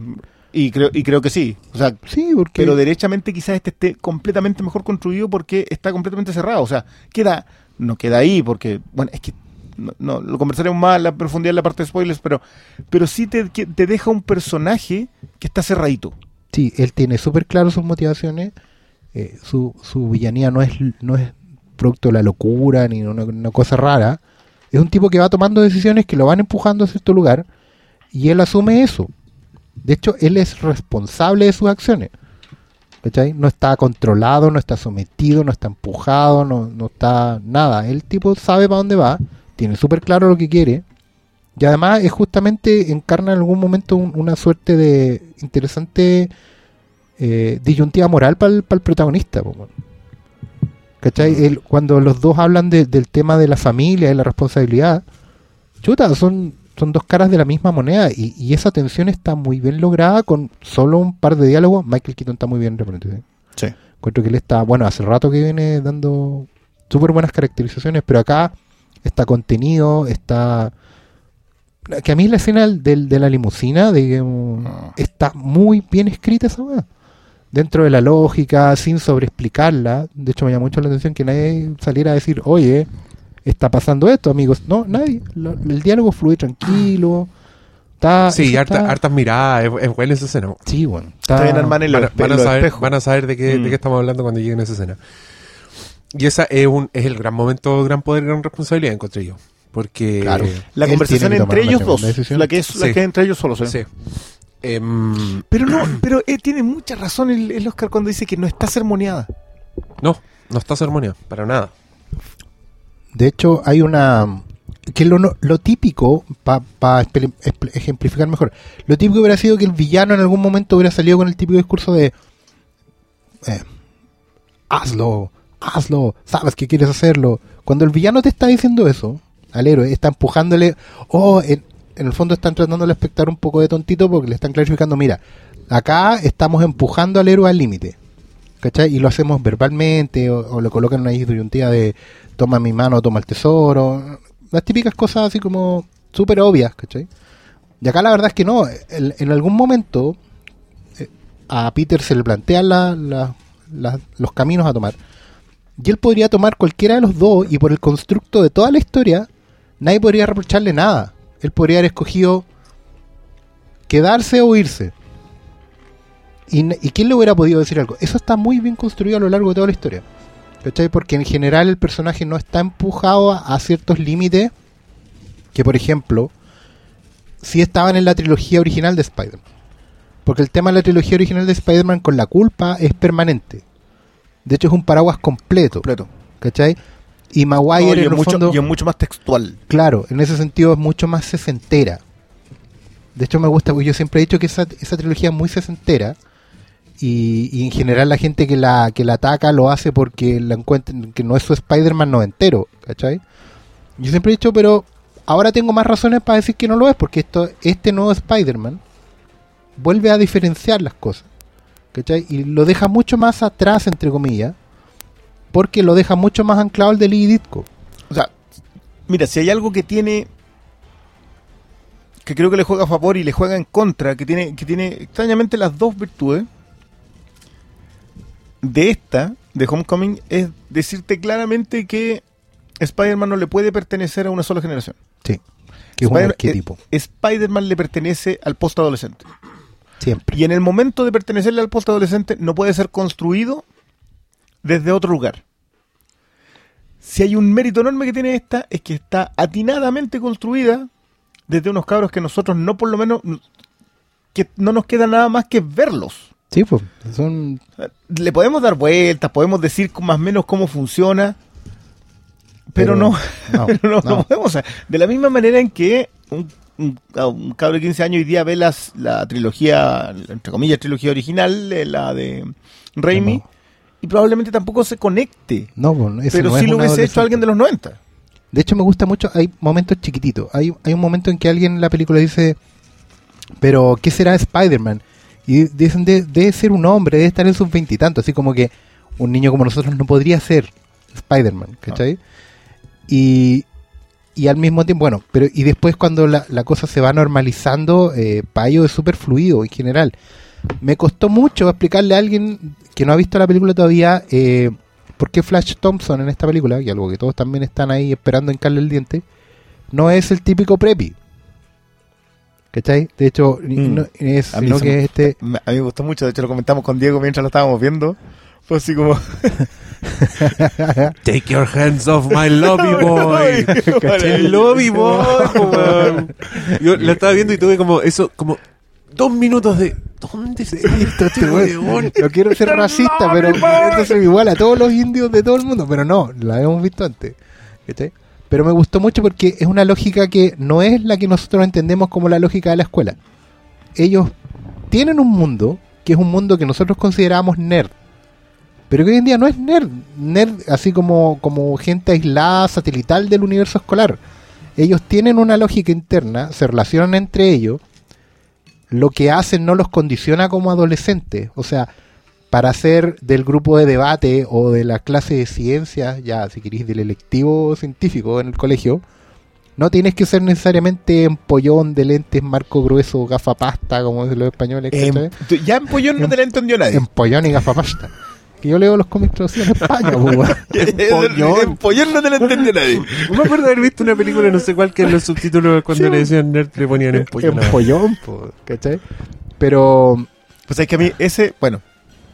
Y creo, y creo que sí. O sea,
Sí, porque.
pero derechamente quizás este esté completamente mejor construido porque está completamente cerrado. O sea, queda, no queda ahí porque, bueno, es que no, no, lo conversaremos más en la profundidad en la parte de spoilers, pero, pero sí te, te deja un personaje que está cerradito.
Sí, él tiene súper claro sus motivaciones. eh, su, su villanía no es, no es producto de la locura ni una, cosa rara. Es un tipo que va tomando decisiones que lo van empujando a cierto lugar y él asume eso. De hecho, él es responsable de sus acciones. ¿Cachai? No está controlado, no está sometido, no está empujado, no, no está nada. El tipo sabe para dónde va, tiene súper claro lo que quiere. Y además es justamente encarna en algún momento un- una suerte de interesante eh, disyuntiva moral para el, protagonista. ¿Cachai? Cuando los dos hablan de- del tema de la familia y la responsabilidad, chuta, son, son dos caras de la misma moneda y, y esa tensión está muy bien lograda con solo un par de diálogos. Michael Keaton está muy bien representado.
Sí.
Encuentro que él está, bueno, hace rato que viene dando súper buenas caracterizaciones, pero acá está contenido, está... Que a mí la escena del, de la limusina de, um,
Ah.
está muy bien escrita esa weá. Dentro de la lógica, sin sobreexplicarla. De hecho, me llama mucho la atención que nadie saliera a decir, oye, está pasando esto, amigos. No, nadie. Lo- el diálogo fluye tranquilo. Está,
Sí, harta-
está-
hartas miradas, es, es buena esa escena.
Sí, bueno.
Está bien armar en
Van, a- van saber,
espejos.
van a saber de qué,
Mm.
de qué estamos hablando cuando lleguen a esa escena. Y esa es, un, es el gran momento, gran poder, gran responsabilidad, encontré yo. Porque...
Claro.
La
Él
conversación entre ellos dos. La que es la que es entre ellos solos. ¿eh?
Sí. Em,
Pero no, pero eh, tiene mucha razón el, el Oscar cuando dice que no está sermoneada.
no, no está ceremonia, para nada.
De hecho, hay una. que lo, no- lo típico, para ejemplificar mejor, lo típico hubiera sido que el villano en algún momento hubiera salido con el típico discurso de. eh, hazlo, hazlo, sabes que quieres hacerlo. Cuando el villano te está diciendo eso, al héroe, está empujándole. O en, en el fondo están tratando al espectador un poco de tontito porque le están clarificando: mira, acá estamos empujando al héroe al límite. ¿cachai? Y lo hacemos verbalmente, o, o lo colocan una disyuntiva de toma mi mano, toma el tesoro. Las típicas cosas así como súper obvias, ¿cachai? Y acá la verdad es que no. En, algún momento eh, a Peter se le plantean la- la- la- los caminos a tomar. Y él podría tomar cualquiera de los dos y por el constructo de toda la historia, nadie podría reprocharle nada. Él podría haber escogido quedarse o irse. ¿Y, ¿Y quién le hubiera podido decir algo? Eso está muy bien construido a lo largo de toda la historia. ¿Cachai? Porque en general el personaje no está empujado a, a ciertos límites que, por ejemplo, sí estaban en la trilogía original de Spider-Man. Porque el tema de la trilogía original de Spider-Man con la culpa es permanente. De hecho, es un paraguas completo.
Completo.
¿Cachai? Y
No,
Maguire
y,
en
es mucho,
fondo,
y es mucho más textual.
claro, en ese sentido es mucho más sesentera. De hecho me gusta, porque yo siempre he dicho que esa, esa trilogía es muy sesentera. Y, y en general la gente que la, que la ataca lo hace porque la encuentran que no es su Spider-Man noventero, ¿cachai? Yo siempre he dicho, pero ahora tengo más razones para decir que no lo es, porque esto, este nuevo Spider-Man vuelve a diferenciar las cosas, ¿cachai? Y lo deja mucho más atrás, entre comillas, porque lo deja mucho más anclado al de Lee Ditko.
O sea, mira, si hay algo que tiene que creo que le juega a favor y le juega en contra, que tiene que tiene extrañamente las dos virtudes de esta, de Homecoming, es decirte claramente que Spider-Man no le puede pertenecer a una sola generación.
Sí, que es un arquetipo,
eh, Spider-Man le pertenece al post-adolescente.
siempre.
Y en el momento de pertenecerle al post-adolescente no puede ser construido desde otro lugar. Si hay un mérito enorme que tiene esta, es que está atinadamente construida desde unos cabros que nosotros no por lo menos, que no nos queda nada más que verlos.
Sí, pues, son...
Le podemos dar vueltas, podemos decir más o menos cómo funciona, pero,
Pero
no,
no,
pero no,
no.
no podemos. o sea, de la misma manera en que un, un, cabro de 15 años hoy día ve las, la trilogía, entre comillas, trilogía original, eh, la de Raimi. Y probablemente tampoco se conecte.
No,
pero
no
sí
es
lo hubiese hecho alguien de los 90.
De hecho, me gusta mucho, hay momentos chiquititos. Hay, hay un momento en que alguien en la película dice, pero ¿qué será Spider-Man? Y dicen, de- debe ser un hombre, debe estar en sus veintitantos, así como que un niño como nosotros no podría ser Spider-Man, ¿cachai? Y, y al mismo tiempo, bueno, pero y después cuando la, la cosa se va normalizando, eh, ellos es súper fluido en general. Me costó mucho explicarle a alguien que no ha visto la película todavía eh, por qué Flash Thompson en esta película, y algo que todos también están ahí esperando hincarle el diente, no es el típico preppy. ¿Cachai? De hecho,
Mm.
no es,
A mí
que
me-
este...
A mí me gustó mucho, de hecho lo comentamos con Diego mientras lo estábamos viendo. Fue así como...
Take your hands off my lobby boy.
¿Cachai?
El lobby boy. Yo la estaba viendo y tuve como eso, como dos minutos de. ¿Dónde está
Esto,
este
weón, no quiero ser racista, pero esto es igual a todos los indios de todo el mundo, pero no, la hemos visto antes. ¿cachai? Pero me gustó mucho porque es una lógica que no es la que nosotros entendemos como la lógica de la escuela. Ellos tienen un mundo que es un mundo que nosotros consideramos nerd. Pero que hoy en día no es nerd, nerd así como, como gente aislada, satelital del universo escolar. Ellos tienen una lógica interna, se relacionan entre ellos, lo que hacen no los condiciona como adolescentes. O sea, para ser del grupo de debate o de la clase de ciencias, ya si queréis del electivo científico en el colegio, no tienes que ser necesariamente empollón de lentes, marco grueso, gafapasta, como dicen los españoles.
Em, ya en Pollón no te la entendió nadie.
Empollón y gafapasta. Que yo leo los cómics traducidos en España.
En Pollón no te la entendió nadie.
Me acuerdo de haber visto una película, no sé cuál, que en los subtítulos cuando le decían nerd le ponían en pollo.
Empollón, pues, ¿cachai? Pero
Pues es que a mí ese, bueno,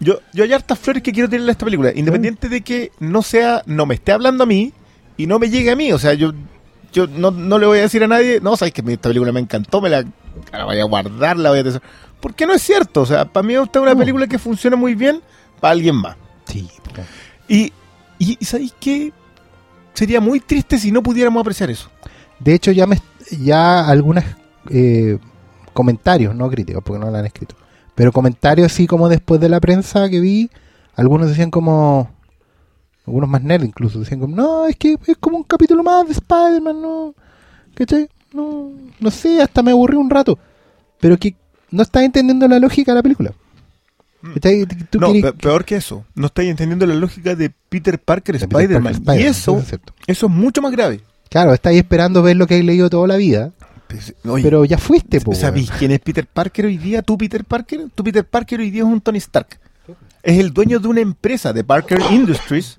yo, yo hay hartas flores que quiero tenerle a esta película, independiente de que no sea, no me esté hablando a mí y no me llegue a mí, o sea, yo, yo no, no le voy a decir a nadie, no, sabes que esta película me encantó, me la, la voy a guardar, la voy a tener. Porque no es cierto, o sea, para mí esta es una película que funciona muy bien para alguien más.
sí.
Y, y, ¿sabéis qué? Sería muy triste si no pudiéramos apreciar eso.
De hecho, ya me ya algunos comentarios, no críticos, porque no lo han escrito, pero comentarios así como después de la prensa que vi, algunos decían como, algunos más nerd incluso, decían como, no, es que es como un capítulo más de Spider-Man, no, ¿cachai? No, no sé, hasta me aburrí un rato, pero que no estás entendiendo la lógica de la película. Tú
no, peor que eso. No estáis entendiendo la lógica de Peter Parker, Spider-Man. Y eso,
es
eso es mucho más grave.
Claro, estáis esperando ver lo que hay leído toda la vida,
oye,
pero ya fuiste, po.
¿Sabéis quién es Peter Parker hoy día? ¿Tú, Peter Parker? Tú, Peter Parker, hoy día es un Tony Stark. Es el dueño de una empresa, de Parker Industries,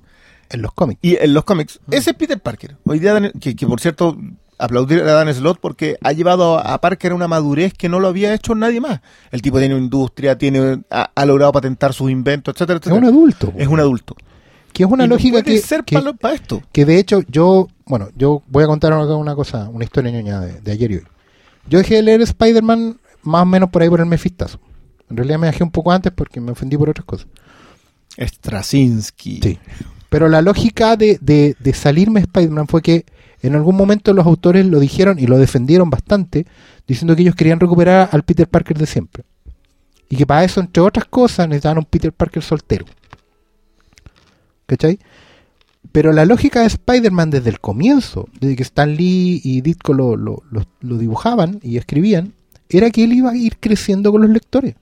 En los cómics.
y en los cómics. Ese es Peter Parker. Hoy día, que por cierto, aplaudir a Dan Slott porque ha llevado a Parker a una madurez que no lo había hecho nadie más. El tipo tiene una industria, tiene, ha, ha logrado patentar sus inventos, etcétera,
Es
etcétera.
un adulto. po.
Es un adulto.
que es una
Y no
lógica
puede
que,
ser
que,
para esto.
que de hecho yo, bueno, yo voy a contar una cosa, una historia ñoña de, de ayer y hoy. Yo dejé de leer Spider-Man más o menos por ahí por el Mefistazo. En realidad me dejé un poco antes porque me ofendí por otras cosas.
Straczynski.
Sí. Pero la lógica de, de, de salirme Spider-Man fue que en algún momento los autores lo dijeron y lo defendieron bastante, diciendo que ellos querían recuperar al Peter Parker de siempre. Y que para eso, entre otras cosas, necesitaban un Peter Parker soltero. ¿Cachai? Pero la lógica de Spider-Man desde el comienzo, desde que Stan Lee y Ditko lo, lo, lo- lo dibujaban y escribían, era que él iba a ir creciendo con los lectores.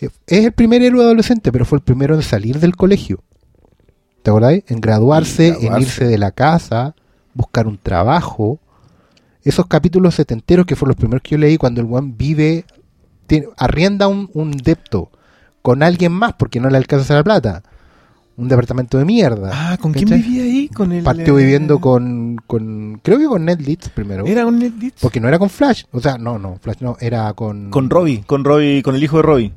Eh, Es el primer héroe adolescente, pero fue el primero en salir del colegio. ¿Te acordáis? En graduarse,
En graduarse.
en irse de la casa, buscar un trabajo. Esos capítulos setenteros que fueron los primeros que yo leí cuando el one vive, tiene- arrienda un, un depto con alguien más porque no le alcanza la plata. Un departamento de mierda.
Ah, ¿con quién vivía ahí? Con el,
Partió
eh,
viviendo con, con, creo que con Ned Leeds primero.
¿Era con Ned Leeds?
Porque no era con Flash. O sea, no, no, Flash no, era con...
Con Robbie, con Robbie, con el hijo de Robbie.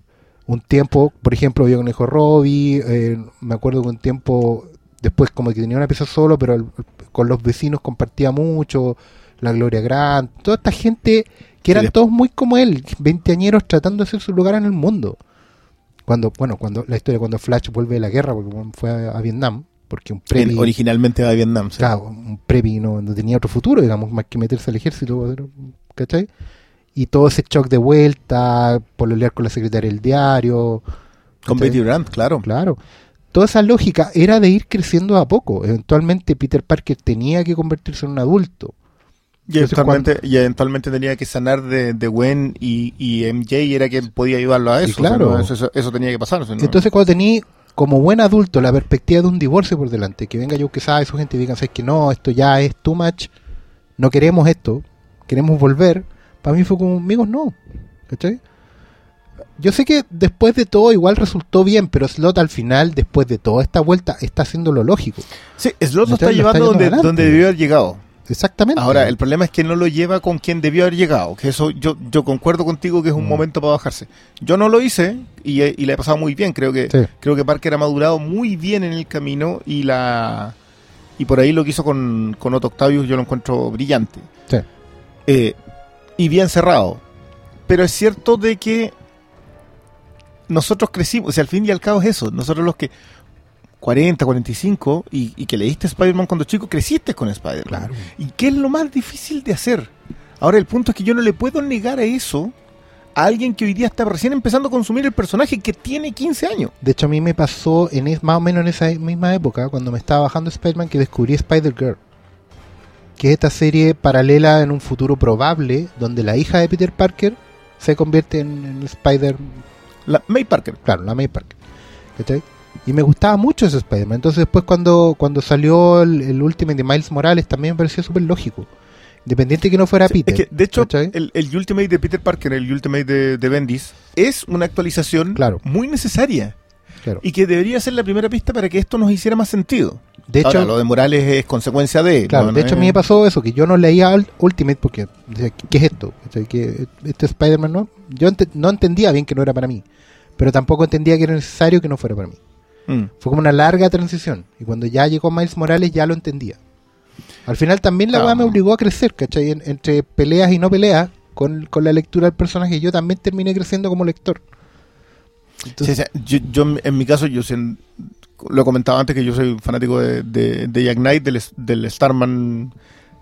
Un tiempo, por ejemplo, vivía con hijo Robbie, eh, me acuerdo que un tiempo después como que tenía una pieza solo, pero el- con los vecinos compartía mucho, la Gloria Grant, toda esta gente que eran todos muy como él, veinteañeros tratando de hacer su lugar en el mundo. Cuando, bueno, cuando la historia cuando Flash vuelve de la guerra, porque fue a, a Vietnam, porque un
Él
previ,
originalmente va a Vietnam. sí.
claro, un previ no, no tenía otro futuro, digamos, más que meterse al ejército, ¿cachai? Y todo ese shock de vuelta, pololear con la secretaria del diario,
Con. Betty Brant, claro.
Claro. Toda esa lógica era de ir creciendo a poco. Eventualmente Peter Parker tenía que convertirse en un adulto.
Y
Entonces,
eventualmente, y eventualmente tenía que sanar de, de Gwen y, y MJ y era quien podía ayudarlo a eso. o sea,
claro.
no, eso, tenía que pasar. o sea, no-
Entonces cuando tení como buen adulto la perspectiva de un divorcio por delante, que venga yo que sabe su gente y digan, sabes que no, esto ya es too much, no queremos esto, queremos volver, para mí fue como, amigos, no. ¿Cachai? Yo sé que después de todo igual resultó bien, pero Slot al final, después de toda esta vuelta, está haciendo lo lógico.
sí, Slot lo
Está-
está
lo está
llevando donde, donde debió haber llegado.
Exactamente.
Ahora, el problema es que no lo lleva con quien debió haber llegado. Que eso yo, yo concuerdo contigo que es un
Mm.
momento para bajarse. Yo no lo hice y, he- y la he pasado muy bien. Creo que
Sí.
creo que Parker ha madurado muy bien en el camino y la y por ahí lo que hizo con, con Otto Octavius yo lo encuentro brillante.
Sí.
Eh, y bien cerrado. Pero es cierto de que nosotros crecimos, o sea, al fin y al cabo es eso. Nosotros los que 40, 45 y, y que leíste Spider-Man cuando chico, creciste con Spider-Man.
Claro.
¿Y qué es lo más difícil de hacer? Ahora, el punto es que yo no le puedo negar a eso a alguien que hoy día está recién empezando a consumir el personaje que tiene 15 años.
De hecho, a mí me pasó en es, más o menos en esa misma época, cuando me estaba bajando Spider-Man, que descubrí Spider-Girl. Que es esta serie paralela en un futuro probable, donde la hija de Peter Parker se convierte en, en Spider...
La May Parker.
Claro, la May Parker. ¿Cachai? Y me gustaba mucho ese Spider-Man. Entonces después cuando, cuando salió el, el Ultimate de Miles Morales, también me parecía súper lógico. Independiente que no fuera
Sí,
Peter.
es que, de hecho, el, el Ultimate de Peter Parker, el Ultimate de, de Bendis, es una actualización
Claro.
muy necesaria
Claro.
y que debería ser la primera pista para que esto nos hiciera más sentido.
De hecho,
Ahora, lo de Morales es consecuencia de...
Claro,
¿no?
de hecho a mí me pasó eso, que yo no leía Ultimate porque decía, ¿qué es esto? ¿Cachai? Que este Spider-Man no. Yo no entendía bien que no era para mí, pero tampoco entendía que era necesario que no fuera para mí.
Mm.
Fue como una larga transición y cuando ya llegó Miles Morales ya lo entendía. Al final también la
Claro.
weá me obligó a crecer, ¿cachai? En- entre peleas y no peleas, con, con la lectura del personaje, yo también terminé creciendo como lector. Entonces,
yo, yo, en mi caso, yo lo he comentado antes que yo soy fanático de, de, de Jack Knight, del, del Starman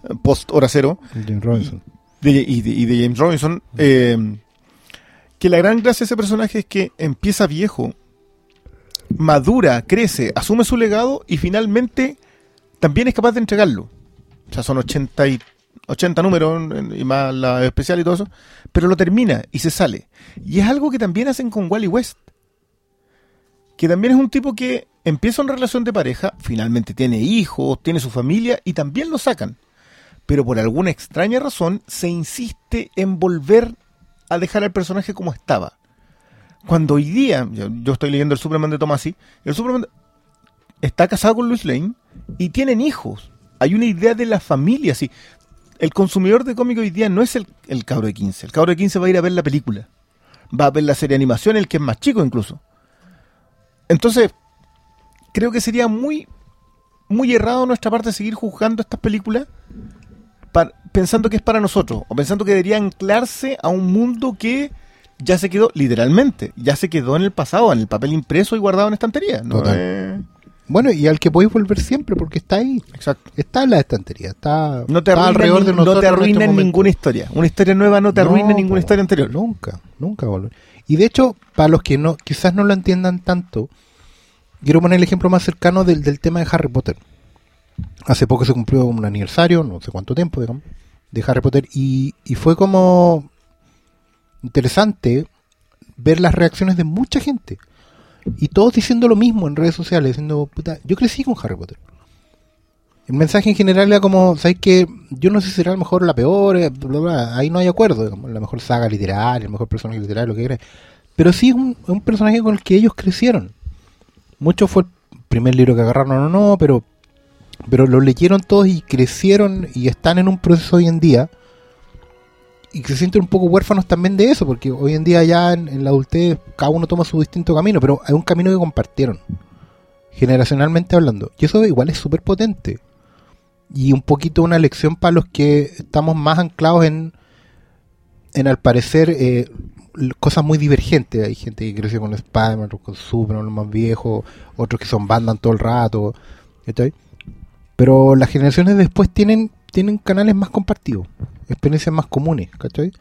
eh, post hora cero,
Robinson.
de- y, de, y de James Robinson, eh, que la gran gracia de ese personaje es que empieza viejo, madura, crece, asume su legado y finalmente también es capaz de entregarlo. O sea, son 80, y, 80 números y más la especial y todo eso, pero lo termina y se sale. Y es algo que también hacen con Wally West. que también es un tipo que empieza una relación de pareja, finalmente tiene hijos, tiene su familia y también lo sacan. Pero por alguna extraña razón se insiste en volver a dejar al personaje como estaba. Cuando hoy día, yo, yo estoy leyendo el Superman de Tomasi, el Superman está casado con Luis Lane y tienen hijos. Hay una idea de la familia, sí. El consumidor de cómic hoy día no es el, el cabro de 15. El cabro de 15 va a ir a ver la película. Va a ver la serie de animación, el que es más chico incluso. Entonces, creo que sería muy, muy errado de nuestra parte seguir juzgando estas películas pensando que es para nosotros, o pensando que debería anclarse a un mundo que ya se quedó, literalmente, ya se quedó en el pasado, en el papel impreso y guardado en estantería. ¿no?
Total. Bueno, y al que podéis volver siempre, porque está ahí.
exacto.
Está en la estantería. Está,
No te
está alrededor de nosotros.
no te
en este momento.
ninguna historia. Una historia nueva no te arruina
No,
ninguna
po,
historia anterior.
Nunca, nunca volver. Y de hecho, para los que no quizás no lo entiendan tanto, quiero poner el ejemplo más cercano del, del tema de Harry Potter. Hace poco se cumplió un aniversario, no sé cuánto tiempo, digamos, de Harry Potter, y, y fue como interesante ver las reacciones de mucha gente. Y todos diciendo lo mismo en redes sociales, diciendo, puta, yo crecí con Harry Potter. El mensaje en general era como, ¿sabes qué? Yo no sé si será a lo mejor la peor, eh, bla, bla, bla. ahí no hay acuerdo, digamos, la mejor saga literaria, el mejor personaje literario, lo que quieras. Pero sí es un, un personaje con el que ellos crecieron. Mucho fue el primer libro que agarraron o no, pero, pero lo leyeron todos y crecieron y están en un proceso hoy en día. Y se sienten un poco huérfanos también de eso, porque hoy en día ya en, la adultez cada uno toma su distinto camino, pero hay un camino que compartieron, generacionalmente hablando. Y eso igual es súper potente. Y un poquito una lección para los que estamos más anclados en, en al parecer, eh, cosas muy divergentes. Hay gente que creció con Spider-Man, con Superman, los más viejos, otros que son Batman todo el rato. ¿cachai? Pero las generaciones después tienen, tienen canales más compartidos, experiencias más comunes, ¿cachai?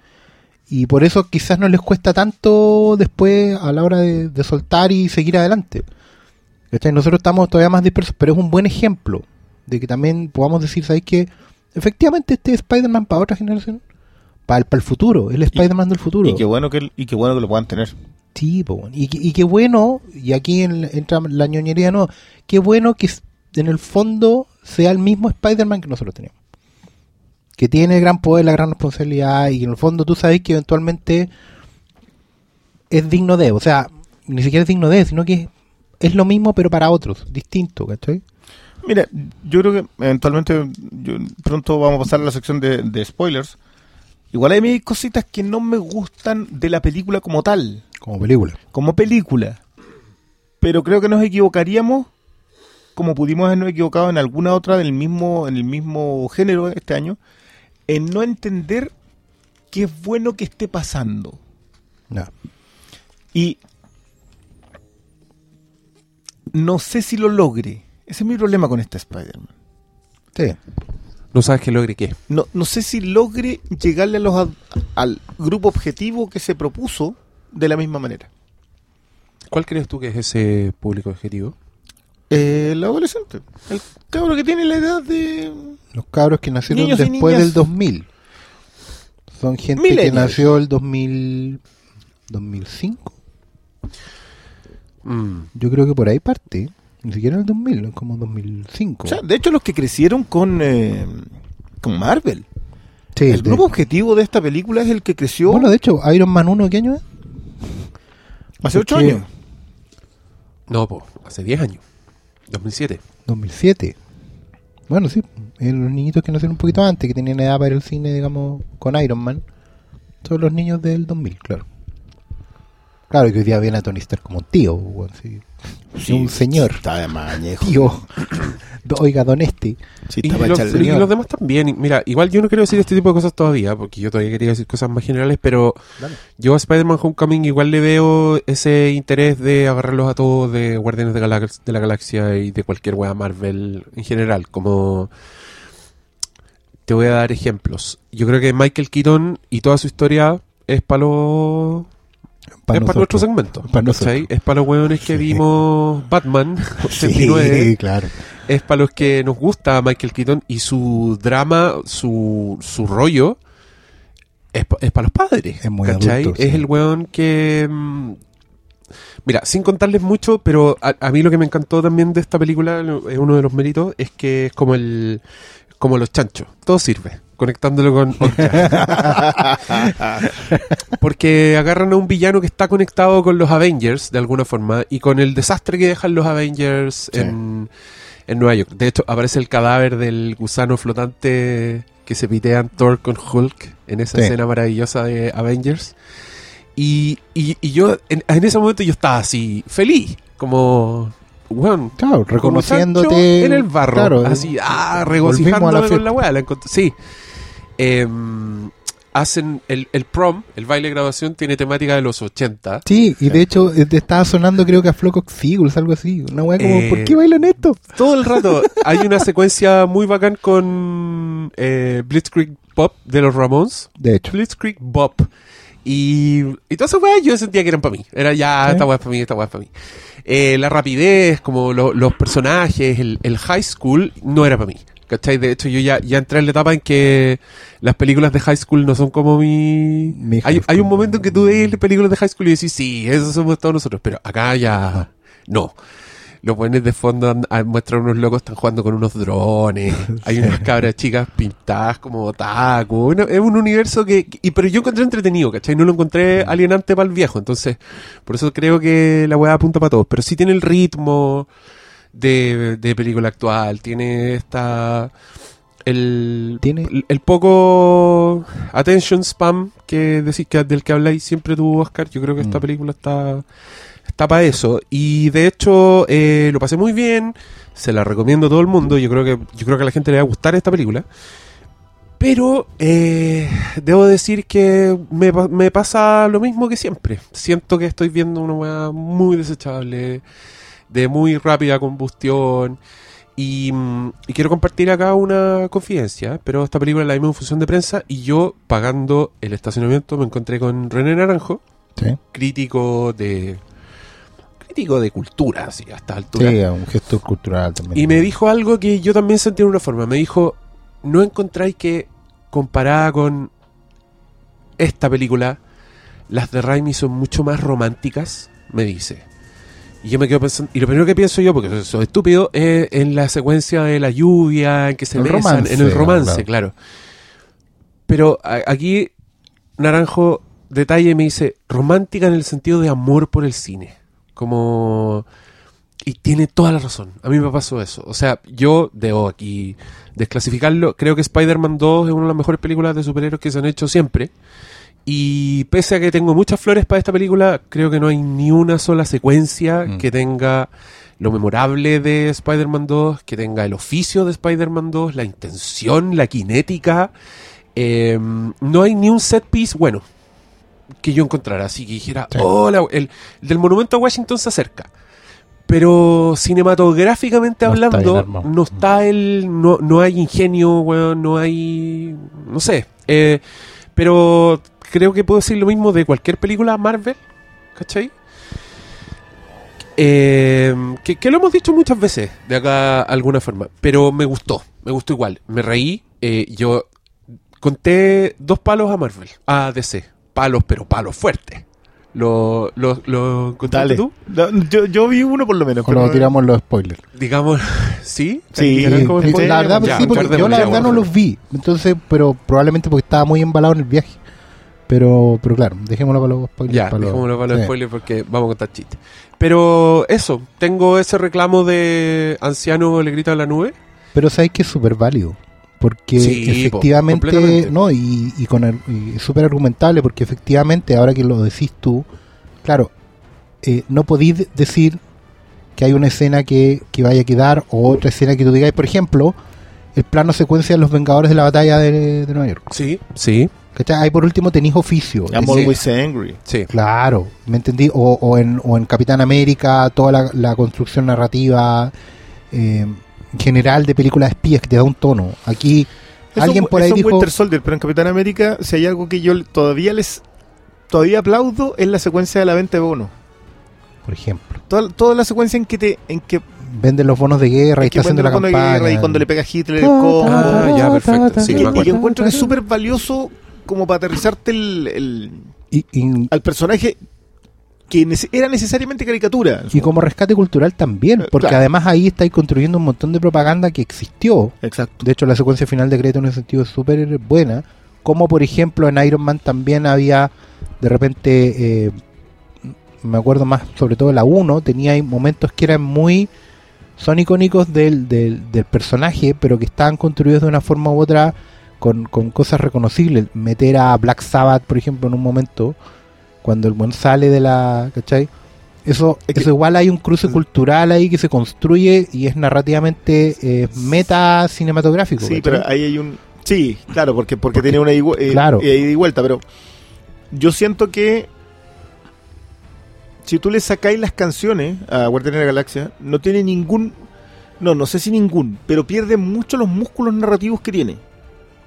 Y por eso quizás no les cuesta tanto después a la hora de, de soltar y seguir adelante. ¿cachai? Nosotros estamos todavía más dispersos, pero es un buen ejemplo de que también podamos decir, ¿sabes qué? Efectivamente este es Spider-Man para otra generación, para el, para el futuro, el Spider-Man del futuro.
Y qué bueno que y qué bueno que lo puedan tener.
Sí, po, y, que- y qué bueno, y aquí en- entra la ñoñería, no, qué bueno que en el fondo sea el mismo Spider-Man que nosotros tenemos. Que tiene gran poder, la gran responsabilidad, y que en el fondo tú sabes que eventualmente es digno de, o sea, ni siquiera es digno de, sino que es, es lo mismo pero para otros, distinto, ¿cachai?
Mira, yo creo que eventualmente yo- pronto vamos a pasar a la sección de, de spoilers. Igual hay mis cositas que no me gustan de la película como tal,
Como película.
como película. Pero creo que nos equivocaríamos, como pudimos habernos equivocado en alguna otra del mismo, en el mismo género este año, en no entender qué es bueno que esté pasando.
Ya.
Y no sé si lo logre. Ese es mi problema con este Spider-Man.
Sí.
No sabes que logre qué.
No, no sé si logre llegarle a los ad- al grupo objetivo que se propuso de la misma manera.
¿Cuál crees tú que es ese público objetivo?
Eh, el adolescente. El cabro que tiene la edad de...
Los cabros que nacieron
Niños y
después
niñas.
del 2000. Son gente que
Millennials.
nació el 2000, 2005.
Mm,
Yo creo que por ahí parte. Ni siquiera el 2000, es como 2005.
O sea, de hecho, los que crecieron con, eh, con Marvel.
Sí,
el
de-
grupo objetivo de esta película es el que creció
Bueno, de hecho, Iron Man 1, ¿qué año es?
hace ocho
porque-
años.
no, po, hace 10 años. 2007.
2007. Bueno, sí. eh, Los niñitos que nacieron un poquito antes, que tenían edad para al cine, digamos, con Iron Man. Son los niños del 2000, claro. Claro que hoy día viene a Tony Stark como un tío, weón, sí. Un señor.
Está de mañejo.
Tío. Do- Oiga, don este.
Sí,
Y los, y los demás también. Mira, igual yo no quiero decir este tipo de cosas todavía, porque yo todavía quería decir cosas más generales, pero
Dale.
yo a Spider-Man Homecoming igual le veo ese interés de agarrarlos a todos de Guardianes de, Galax- de la Galaxia y de cualquier wea Marvel en general. Como te voy a dar ejemplos. Yo creo que Michael Keaton y toda su historia es para los Es para nuestro segmento. Es para los weones que vimos Batman 89
Sí, claro.
es para los que nos gusta Michael Keaton y su drama, su, su rollo, es, pa- es para los padres.
Es muy adulto, sí.
Es el weón que mm, Mira, sin contarles mucho, pero a, a mí lo que me encantó también de esta película, es uno de los méritos, es que es como el como los chanchos, todo sirve, conectándolo con. Porque agarran a un villano que está conectado con los Avengers de alguna forma y con el desastre que dejan los Avengers
Sí.
en, en Nueva York. De hecho, aparece el cadáver del gusano flotante que se pitean Thor con Hulk en esa
Sí.
escena maravillosa de Avengers. Y, y, y yo, en, en ese momento yo estaba así, feliz, como, bueno,
Claro, reconociéndote.
en el barro,
Claro,
así, ah,
volvimos a
regocijándome
la
con la weá. sí. Em, hacen el, el prom, el baile de graduación, tiene temática de los 80.
Sí, y de hecho eh, estaba sonando creo que a Flock Eagles, algo así. Una weá como,
Eh,
¿por qué bailan esto?
Todo el rato hay una secuencia muy bacán con eh, Blitzkrieg Pop de los Ramones.
De hecho.
Blitzkrieg Bop. Y, y todas esas weas yo sentía que eran para mí. Era ya,
Sí.
esta wea es para mí, esta wea es para mí. Eh, la rapidez, como lo- los personajes, el, el high school, no era para mí. ¿Cachai? De hecho, yo ya, ya entré en la etapa en que las películas de high school no son como mi...
Mi
hay, hay un momento en que tú ves películas de high school y decís, sí, eso somos todos nosotros. Pero acá ya... No. Los buenos de fondo muestran unos locos están jugando con unos drones. Hay unas cabras chicas pintadas como otaku. Bueno, es un universo que, que- y, pero yo encontré entretenido, ¿cachai? No lo encontré alienante para el viejo. Entonces, por eso creo que la weá apunta para todos. Pero sí tiene el ritmo de, de película actual. Tiene esta. El,
Tiene-
el, poco attention spam que decís que del que habláis siempre tú, Oscar. Yo creo que esta
Mm.
película está está para eso y de hecho eh, lo pasé muy bien se la recomiendo a todo el mundo yo creo que yo creo que a la gente le va a gustar esta película pero eh, debo decir que me, me pasa lo mismo que siempre siento que estoy viendo una weá muy desechable de muy rápida combustión y, mm, y quiero compartir acá una confidencia, pero esta película la vimos en función de prensa y yo pagando el estacionamiento me encontré con René Naranjo,
Sí,
crítico de crítico de cultura, así, a esta altura.
sí, un gesto cultural también.
Y me dijo algo que yo también sentí de una forma. Me dijo, ¿no encontráis que comparada con esta película, las de Raimi son mucho más románticas? Me dice. Y yo me quedo pensando, y lo primero que pienso yo, porque soy, estúpido, es en la secuencia de la lluvia, en que se
El
besan,
romance,
en el romance,
claro.
claro. Pero a- aquí Naranjo detalle me dice romántica en el sentido de amor por el cine. Como... Y tiene toda la razón. A mí me pasó eso. O sea, yo debo aquí desclasificarlo. Creo que Spider-Man 2 es una de las mejores películas de superhéroes que se han hecho siempre. Y pese a que tengo muchas flores para esta película, creo que no hay ni una sola secuencia
Mm.
que tenga lo memorable de Spider-Man 2, que tenga el oficio de Spider-Man 2, la intención, la cinética. Eh, no hay ni un set piece bueno que yo encontrara. Así que dijera,
Sí.
"Oh, la- el, el del monumento a Washington se acerca. Pero cinematográficamente
No
hablando, no está el. No, no hay ingenio, weón, no hay. No sé. Eh, pero creo que puedo decir lo mismo de cualquier película Marvel, ¿cachai? Eh, que, que lo hemos dicho muchas veces de acá alguna forma, pero me gustó, me gustó igual, me reí, eh, yo conté dos palos a Marvel, a DC, palos pero palos fuertes. ¿Lo, lo, lo contaste tú?
No, Yo, yo vi uno por lo menos.
Cuando
pero-
tiramos los spoilers.
Digamos, ¿sí?
Sí,
la verdad,
Ya,
sí, porque yo la verdad no los vi. Entonces, pero probablemente porque estaba muy embalado en el viaje. Pero, pero claro, dejémoslo para los spoilers.
Ya,
para los-
dejémoslo para los
sí.
spoilers porque vamos a contar chistes. Pero eso, tengo ese reclamo de anciano le grita a la nube.
Pero sabes que es súper válido. Porque
Sí,
efectivamente, no, y, y con el- y súper argumentable, porque efectivamente, ahora que lo decís tú, claro, eh, no podéis de- decir que hay una escena que, que vaya a quedar, o otra escena que tú digáis, por ejemplo, el plano secuencia de los Vengadores de la batalla de, de Nueva York.
Sí, sí,
¿Cachai? Ahí por último tenéis oficio.
I'm
Es
always angry.
sí.
Claro, ¿me entendí? O, o en, o en Capitán América, toda la, la construcción narrativa eh, general de películas de espías que te da un tono. Aquí alguien por ahí
en
dijo...
Winter Soldier, pero en Capitán América, si hay algo que yo todavía les todavía aplaudo es la secuencia de la venta de bonos.
Por ejemplo,
Toda, toda la secuencia en que te en que,
venden los bonos de guerra y está haciendo la campaña.
guerra y cuando le pega a Hitler el combo.
Ah, ya, perfecto. Sí,
y, y que encuentro que es súper valioso como para aterrizarte el, el-
Y- y-
al personaje que era necesariamente caricatura.
Y como rescate cultural también,
Eh,
porque
claro.
además ahí estáis construyendo un montón de propaganda que existió.
Exacto.
De hecho, la secuencia final de crédito en ese sentido es súper buena. Como por ejemplo en Iron Man también había de repente, eh, me acuerdo más sobre todo la 1, tenía momentos que eran muy, son icónicos del, del, del personaje, pero que estaban construidos de una forma u otra con, con cosas reconocibles. Meter a Black Sabbath, por ejemplo, en un momento, cuando el buen sale de la... ¿Cachai? Eso,
Es que-
eso igual hay un cruce cultural ahí que se construye y es narrativamente eh, meta cinematográfico.
Sí,
¿cachai?
pero ahí hay un. Sí, claro, porque, porque, tiene una ida y- eh,
claro.
eh, y vuelta, pero yo siento que si tú le sacáis las canciones a Guardianes de la Galaxia, no tiene ningún. No, no sé si ningún, pero pierde mucho los músculos narrativos que tiene.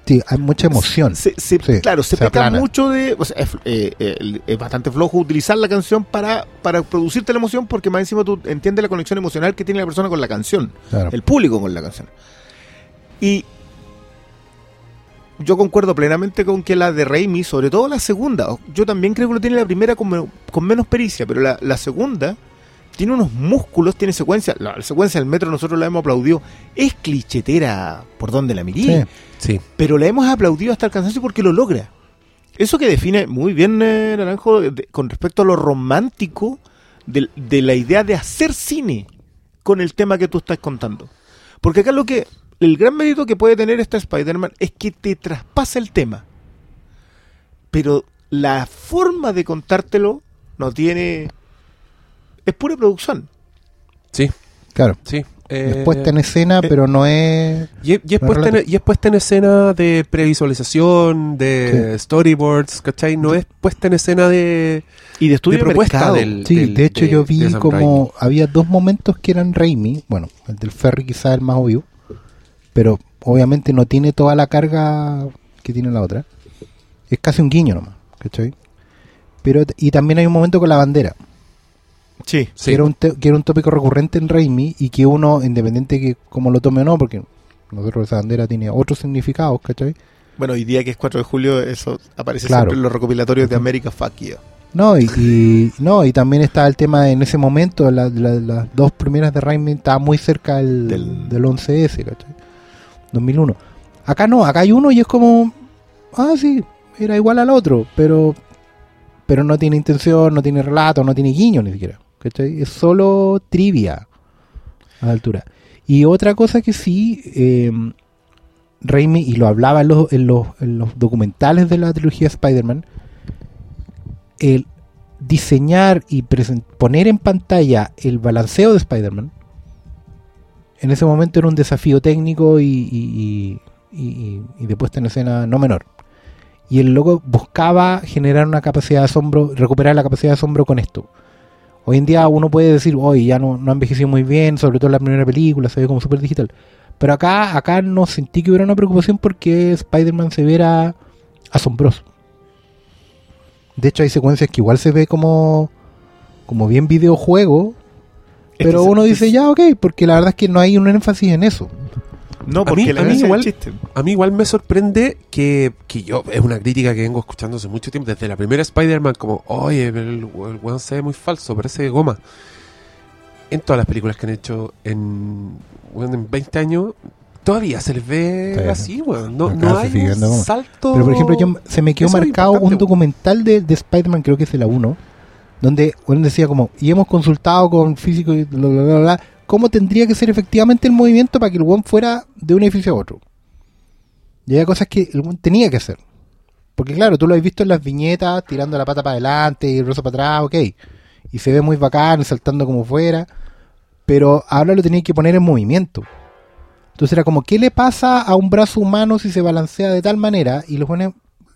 Sí, hay mucha emoción.
Se- se-
Sí,
claro, se,
se
peca
aplana.
mucho de. o sea, es, eh, eh, es bastante flojo utilizar la canción para, para producirte la emoción, porque más encima tú entiendes la conexión emocional que tiene la persona con la canción
Claro.
el público con la canción. Y yo concuerdo plenamente con que la de Raimi, sobre todo la segunda, yo también creo que lo tiene la primera con, con menos pericia, pero la, la segunda tiene unos músculos, tiene secuencia, la, la secuencia del metro nosotros la hemos aplaudido, es clichetera por donde la mirí,
Sí.
Sí.
pero la hemos aplaudido hasta el cansancio porque lo logra. Eso que define muy bien eh, Naranjo de- con respecto a lo romántico de, de la idea de hacer cine con el tema que tú estás contando. Porque acá lo que el gran mérito que puede tener esta Spider-Man es que te traspasa el tema. Pero la forma de contártelo no tiene es pura producción.
Sí,
Claro.
sí.
es
Eh,
puesta en escena,
eh,
pero no es.
Y, es- y es
No es
puesta en,
relativo.
y es puesta en escena de previsualización, de storyboards, ¿cachai? No es puesta en escena de,
Y de estudio
de propuesta
mercado.
del...
Sí,
del-
de hecho
de-
yo vi como había dos momentos que eran Raimi, bueno, el del ferry quizás el más obvio, pero obviamente no tiene toda la carga que tiene la otra. Es casi un guiño nomás, ¿cachai? Pero, y también hay un momento con la bandera,
Sí.
Sí.
que, era un que era un tópico recurrente en Raimi y que uno, independiente que como lo tome o no, porque nosotros esa bandera tiene otros significados, ¿cachai?
Bueno, hoy día que es 4 de julio, eso aparece
Claro.
siempre en los recopilatorios de América Fuck You.
No, y, y- no, y también está el tema en ese momento, la- la- las dos primeras de Raimi estaba muy cerca del,
Del-
del 11S, ¿cachai? 2001. Acá no, acá hay uno y es como, ah, sí, era igual al otro, pero pero no tiene intención, no tiene relato, no tiene guiño ni siquiera, Es solo trivia a la altura. Y otra cosa que sí, eh, Raimi, y lo hablaba en los, en los, en los documentales de la trilogía Spider-Man, el diseñar y poner en pantalla el balanceo de Spider-Man en ese momento era un desafío técnico y, y- y- y de puesta en escena no menor. Y el loco buscaba generar una capacidad de asombro, recuperar la capacidad de asombro con esto. Hoy en día uno puede decir, hoy ya no, no ha envejecido muy bien, sobre todo en la primera película, se ve como súper digital. Pero acá, acá no sentí que hubiera una preocupación porque Spider-Man se viera asombroso. De hecho, hay secuencias que igual se ve como, como bien videojuego, pero
Este
uno dice ya, ok, porque la verdad es que no hay un énfasis en eso.
No,
A
porque
mí-
la
a mí igual-
chiste.
A mí igual me sorprende que, que yo, es una crítica que vengo escuchando hace mucho tiempo, desde la primera Spider-Man, como, oye, pero el, el weón se ve muy falso, parece goma. En todas las películas que han hecho en, weón, en 20 años, todavía se les ve
Sí.
así, weón. No, no hay un salto.
Pero por ejemplo, yo, se me quedó
Eso
marcado un documental de, de Spider-Man, creo que es de la 1, donde uno decía como, y hemos consultado con físicos y bla, bla, bla, bla, cómo tendría que ser efectivamente el movimiento para que el weón fuera de un edificio a otro. Y había cosas que el weón tenía que hacer. Porque claro, tú lo has visto en las viñetas, tirando la pata para adelante y el brazo para atrás, ok. Y se ve muy bacán, saltando como fuera. Pero ahora lo tenía que poner en movimiento. Entonces era como, ¿qué le pasa a un brazo humano si se balancea de tal manera? Y los buenos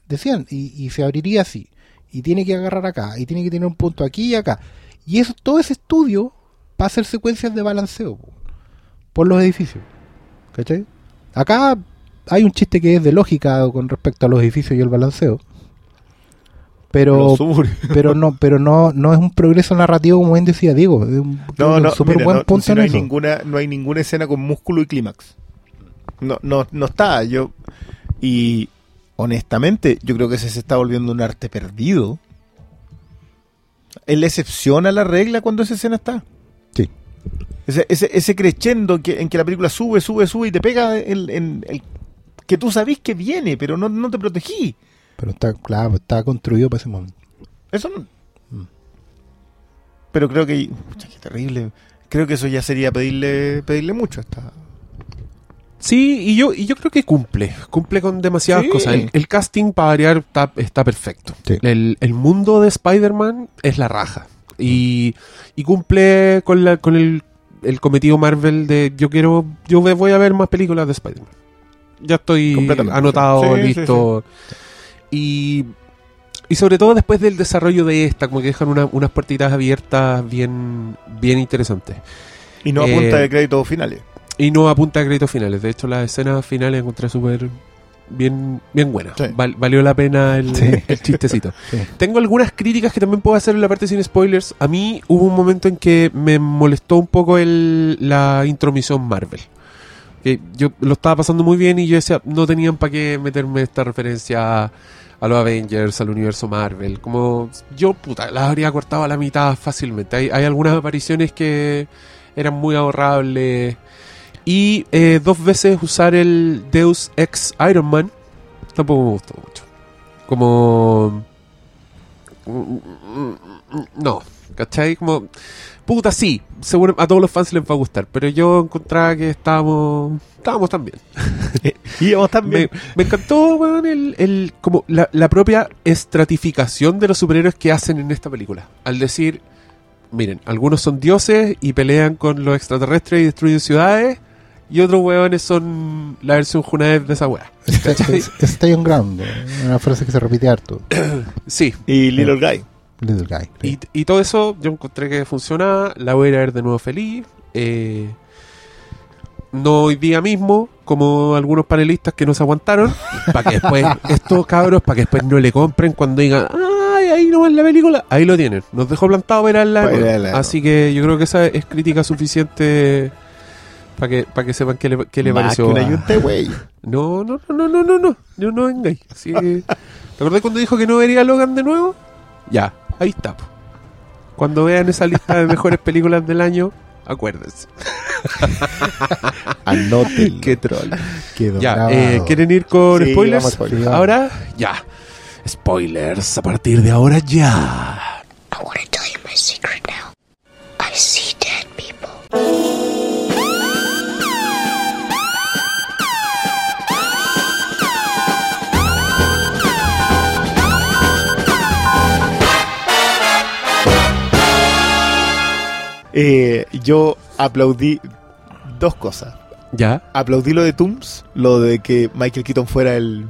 decían, y, y se abriría así. Y tiene que agarrar acá, y tiene que tener un punto aquí y acá. Y eso, todo ese estudio para hacer secuencias de balanceo po, por los edificios. ¿Cachai? Acá hay un chiste que es de lógica con respecto a los edificios y el balanceo. Pero, pero no, pero no, no es un progreso narrativo como bien decía Diego. Es un,
No, no,
súper
mira,
buen
no,
punto
si
en
no hay
eso.
ninguna, no hay ninguna escena con músculo y clímax. No, no, no está. Yo y honestamente, yo creo que ese se está volviendo un arte perdido. Es la excepción a la regla cuando esa escena está. Ese, ese, ese crescendo que, en que la película sube, sube, sube y te pega en, en el que tú sabís que viene, pero no, no te protegí.
Pero está, claro, está construido para ese momento.
Eso no.
Mm.
Pero creo que. Pucha, qué terrible. Creo que eso ya sería pedirle pedirle mucho a esta.
Sí, y yo, y yo creo que cumple. Cumple con demasiadas
Sí.
cosas. El, el casting, para variar, está, está perfecto.
Sí.
El, el mundo de Spider-Man es la raja. Y, y cumple con, la, con el, el cometido Marvel de yo quiero. Yo voy a ver más películas de Spider-Man. Ya estoy anotado,
sí. Sí,
listo. Y, y sobre todo después del desarrollo de esta, como que dejan una- unas puertitas abiertas bien, bien interesantes.
Y no a
Eh,
de créditos finales.
Y no apunta a créditos finales. De hecho, las escenas finales encontré súper bien, bien.
Sí.
Val- valió la pena el,
Sí.
el chistecito.
Sí.
Tengo algunas críticas que también puedo hacer en la parte sin spoilers. A mí hubo un momento en que me molestó un poco el, la intromisión Marvel. Que yo lo estaba pasando muy bien y yo decía, no tenían para qué meterme esta referencia a, a los Avengers, al universo Marvel. Como yo, puta, las habría cortado a la mitad fácilmente. Hay, hay algunas apariciones que eran muy ahorrables. Y eh, dos veces usar el Deus Ex Iron Man tampoco me gustó mucho. Como. No, ¿cachai? Como. Puta, sí, seguro a todos los fans les va a gustar, pero yo encontraba que estábamos. Estábamos tan bien.
Vamos
Me,
también.
me encantó, weón, el, el- como la, la propia estratificación de los superhéroes que hacen en esta película. Al decir, miren, algunos son dioses y pelean con los extraterrestres y destruyen ciudades, y otros weones son la versión Junaed de esa weá.
Stay on ground, una frase que se repite harto.
Sí,
Y Little Guy.
Little guy.
y, y todo eso yo encontré que funcionaba, la voy a ir a ver de nuevo feliz. eh, no hoy día mismo, como algunos panelistas que no se aguantaron, para que después, estos cabros, para que después no le compren cuando digan, ay, ahí no es la película, ahí lo tienen. Nos dejó plantado ver
verla,
Así que yo creo que esa es crítica suficiente para que, pa que sepan qué le, qué le
Más
pareció.
Que una yunta, güey.
No, no, no, no, no, no, no. No, no vengáis. Sí. ¿Te acordás cuando dijo que no vería Logan de nuevo? Ya, ahí está. Po. Cuando vean esa lista de mejores películas del año, acuérdense.
Anoten.
Qué troll.
Quedó
ya, eh, ¿quieren ir con
sí,
spoilers?
spoilers?
ahora, ya. Spoilers a partir de ahora ya.
I wanna tell you my secret now. I see
Eh, yo aplaudí dos cosas.
Ya.
Aplaudí lo de Tooms, lo de que Michael Keaton fuera el.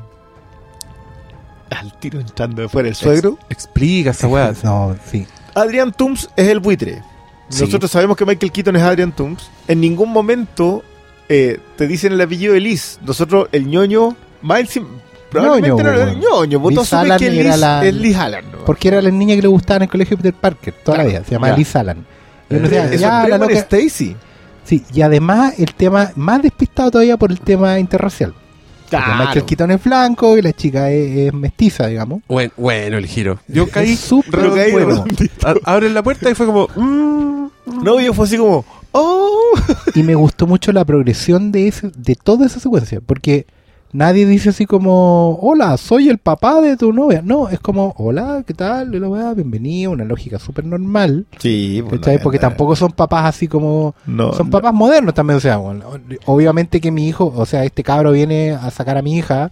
Al tiro entrando fuera el suegro.
Explica esa weá.
No, sí.
Adrian Tooms es el buitre.
Sí.
Nosotros sabemos que Michael Keaton es Adrian Tooms. En ningún momento eh, te dicen el apellido de Liz. Nosotros, el ñoño, Miles, probablemente
Ñoño,
no era el ñoño. Vos todos
Allan
que
era
Liz
la-
es Liz Allan. ¿no?
Porque era la niña que le gustaba en el colegio Peter Parker toda la
Ya,
vida. Se llama
ya.
Liz Allan. Y uno decía, ya,
es
la loca-
Stacy.
Sí, y además el tema más despistado todavía por el tema interracial.
Claro.
Michael Keaton es blanco y la chica es, es mestiza, digamos.
Bueno, bueno, el giro. Yo caí.
Súper
Abren la puerta y fue como. mm,
No, yo fue así como. ¡Oh!
Y me gustó mucho la progresión de ese, de toda esa secuencia, porque nadie dice así como, hola, soy el papá de tu novia. No, es como, hola, ¿qué tal? Bienvenido, una lógica súper normal.
Sí,
¿cachai? Porque tampoco son papás así como...
No,
Son
no.
papás modernos también, o sea, bueno, obviamente que mi hijo, o sea, este cabro viene a sacar a mi hija,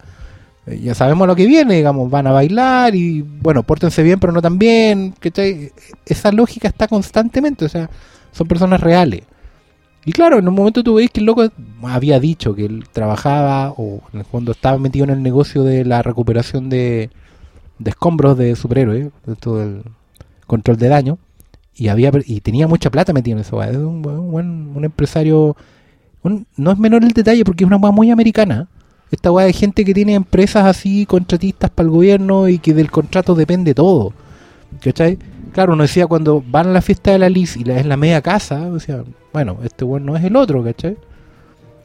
eh, ya sabemos lo que viene, digamos, van a bailar y, bueno, pórtense bien, pero no tan bien, ¿cachai? Esa lógica está constantemente, o sea, son personas reales. Y claro, en un momento tú veis que el loco había dicho que él trabajaba o en el fondo estaba metido en el negocio de la recuperación de, de escombros de superhéroes, todo el control de daño, y había y tenía mucha plata metida en esa weá. Es un, un, un empresario. no es menor el detalle porque es una weá muy americana. Esta weá de gente que tiene empresas así, contratistas para el gobierno y que del contrato depende todo. ¿Cachai? Claro, uno decía cuando van a la fiesta de la Liz y la, es la media casa, decía, bueno, este weón no es el otro, ¿cachai?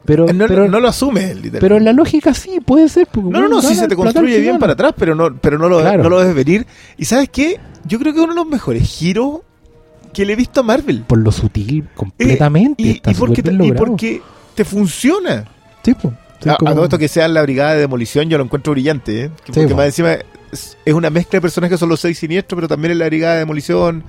Pero,
Eh, no,
pero,
no lo asume, literalmente.
pero en la lógica sí, puede ser. porque,
No, no, no, si se te construye bien para atrás, pero no, pero no lo,
Claro.
no lo debes venir. ¿Y sabes qué? Yo creo que es uno de los mejores giros que le he visto a Marvel.
Por lo sutil,
Eh,
completamente.
y, y porque te, y porque te funciona.
Sí. Sí,
A, todo esto que sea la brigada de demolición, yo lo encuentro brillante. ¿eh? Que-
Sí,
porque
po.
más encima es, es una mezcla de personajes que son los seis siniestros, pero también es la brigada de demolición.